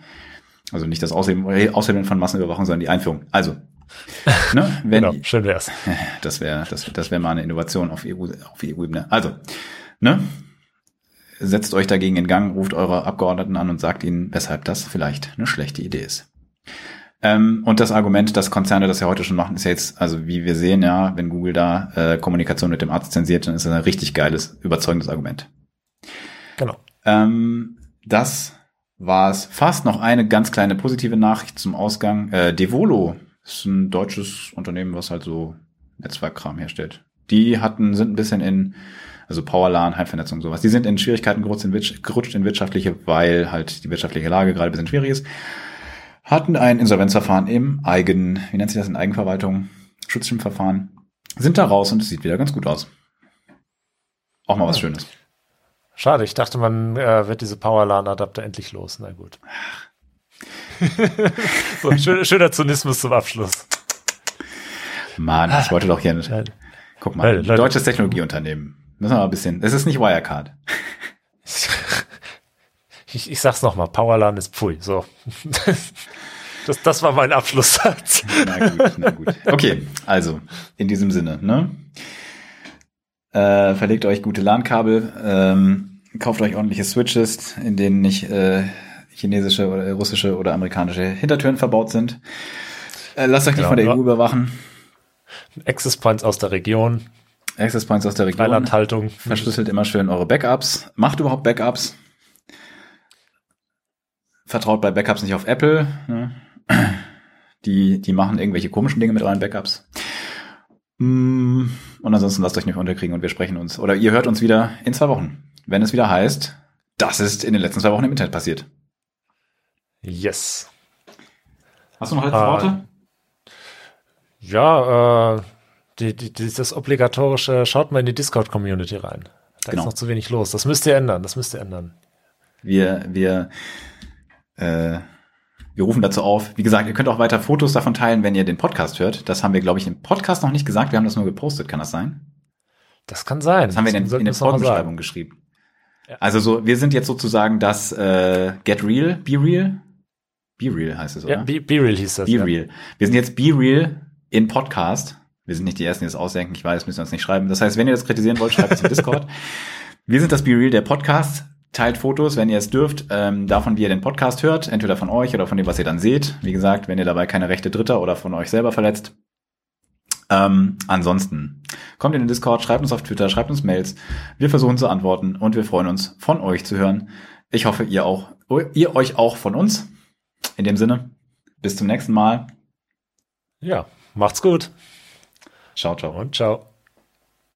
Also nicht das Aushebeln, Aushebeln von Massenüberwachung, sondern die Einführung. Also, ne, wenn, genau, schön wär's. Das wäre das, das wäre mal eine Innovation auf EU auf EU-Ebene. Also, ne, setzt euch dagegen in Gang, ruft eure Abgeordneten an und sagt ihnen, weshalb das vielleicht eine schlechte Idee ist. Ähm, und das Argument, dass Konzerne das ja heute schon machen, ist ja jetzt, also wie wir sehen, ja, wenn Google da äh, Kommunikation mit dem Arzt zensiert, dann ist das ein richtig geiles, überzeugendes Argument. Genau. Ähm, das war es fast noch eine ganz kleine positive Nachricht zum Ausgang. Äh, Devolo ist ein deutsches Unternehmen, was halt so Netzwerkkram herstellt. Die hatten, sind ein bisschen in, also Powerlan, Heimvernetzung, sowas. Die sind in Schwierigkeiten gerutscht in, gerutscht in wirtschaftliche, weil halt die wirtschaftliche Lage gerade ein bisschen schwierig ist. Hatten ein Insolvenzverfahren im Eigen, wie nennt sich das in Eigenverwaltung? Schutzschirmverfahren. Sind da raus und es sieht wieder ganz gut aus. Auch mal was Schönes. Schade, ich dachte, man äh, wird diese Powerlan-Adapter endlich los. Na gut. so, schön, schöner Zynismus zum Abschluss. Mann, ich wollte doch hier. Nicht. Guck mal, Leute, deutsches Technologieunternehmen. Müssen wir mal ein bisschen. Es ist nicht Wirecard. ich, ich sag's nochmal, Powerlan ist Pfui. So. Das, das war mein Abschlusssatz. Na gut, na gut. Okay, also, in diesem Sinne, ne? Äh, verlegt euch gute LAN-Kabel, ähm, kauft euch ordentliche Switches, in denen nicht äh, chinesische oder russische oder amerikanische Hintertüren verbaut sind. Äh, lasst euch nicht genau, von der. EU überwachen. Access Points aus der Region. Access Points aus der Region. Freilandhaltung. Verschlüsselt immer schön eure Backups. Macht überhaupt Backups. Vertraut bei Backups nicht auf Apple. Ne? Die, die machen irgendwelche komischen Dinge mit euren Backups. Mm, und ansonsten lasst euch nicht unterkriegen und wir sprechen uns. Oder ihr hört uns wieder in zwei Wochen, wenn es wieder heißt, das ist in den letzten zwei Wochen im Internet passiert. Yes. Hast du noch letzte äh, Worte? Ja, äh, die, die, das obligatorische, schaut mal in die Discord-Community rein. Da genau. ist noch zu wenig los. Das müsst ihr ändern, das müsst ihr ändern. Wir, wir, äh, wir rufen dazu auf. Wie gesagt, ihr könnt auch weiter Fotos davon teilen, wenn ihr den Podcast hört. Das haben wir, glaube ich, im Podcast noch nicht gesagt. Wir haben das nur gepostet. Kann das sein? Das kann sein. Das haben wir in, in der Folgenbeschreibung geschrieben. Ja. Also so, wir sind jetzt sozusagen das äh, Get Real, Be Real. Be Real heißt es, oder? Ja, Be, Be Real hieß das. Be ja. Real. Wir sind jetzt Be Real in Podcast. Wir sind nicht die Ersten, die das ausdenken. Ich weiß, müssen wir uns nicht schreiben. Das heißt, wenn ihr das kritisieren wollt, schreibt es im Discord. Wir sind das Be Real, der Podcast. Teilt Fotos, wenn ihr es dürft, ähm, davon, wie ihr den Podcast hört, entweder von euch oder von dem, was ihr dann seht. Wie gesagt, wenn ihr dabei keine Rechte Dritter oder von euch selber verletzt. Ähm, ansonsten kommt in den Discord, schreibt uns auf Twitter, schreibt uns Mails. Wir versuchen zu antworten und wir freuen uns, von euch zu hören. Ich hoffe, ihr auch, ihr euch auch von uns. In dem Sinne, bis zum nächsten Mal. Ja, macht's gut. Ciao, ciao. Und ciao.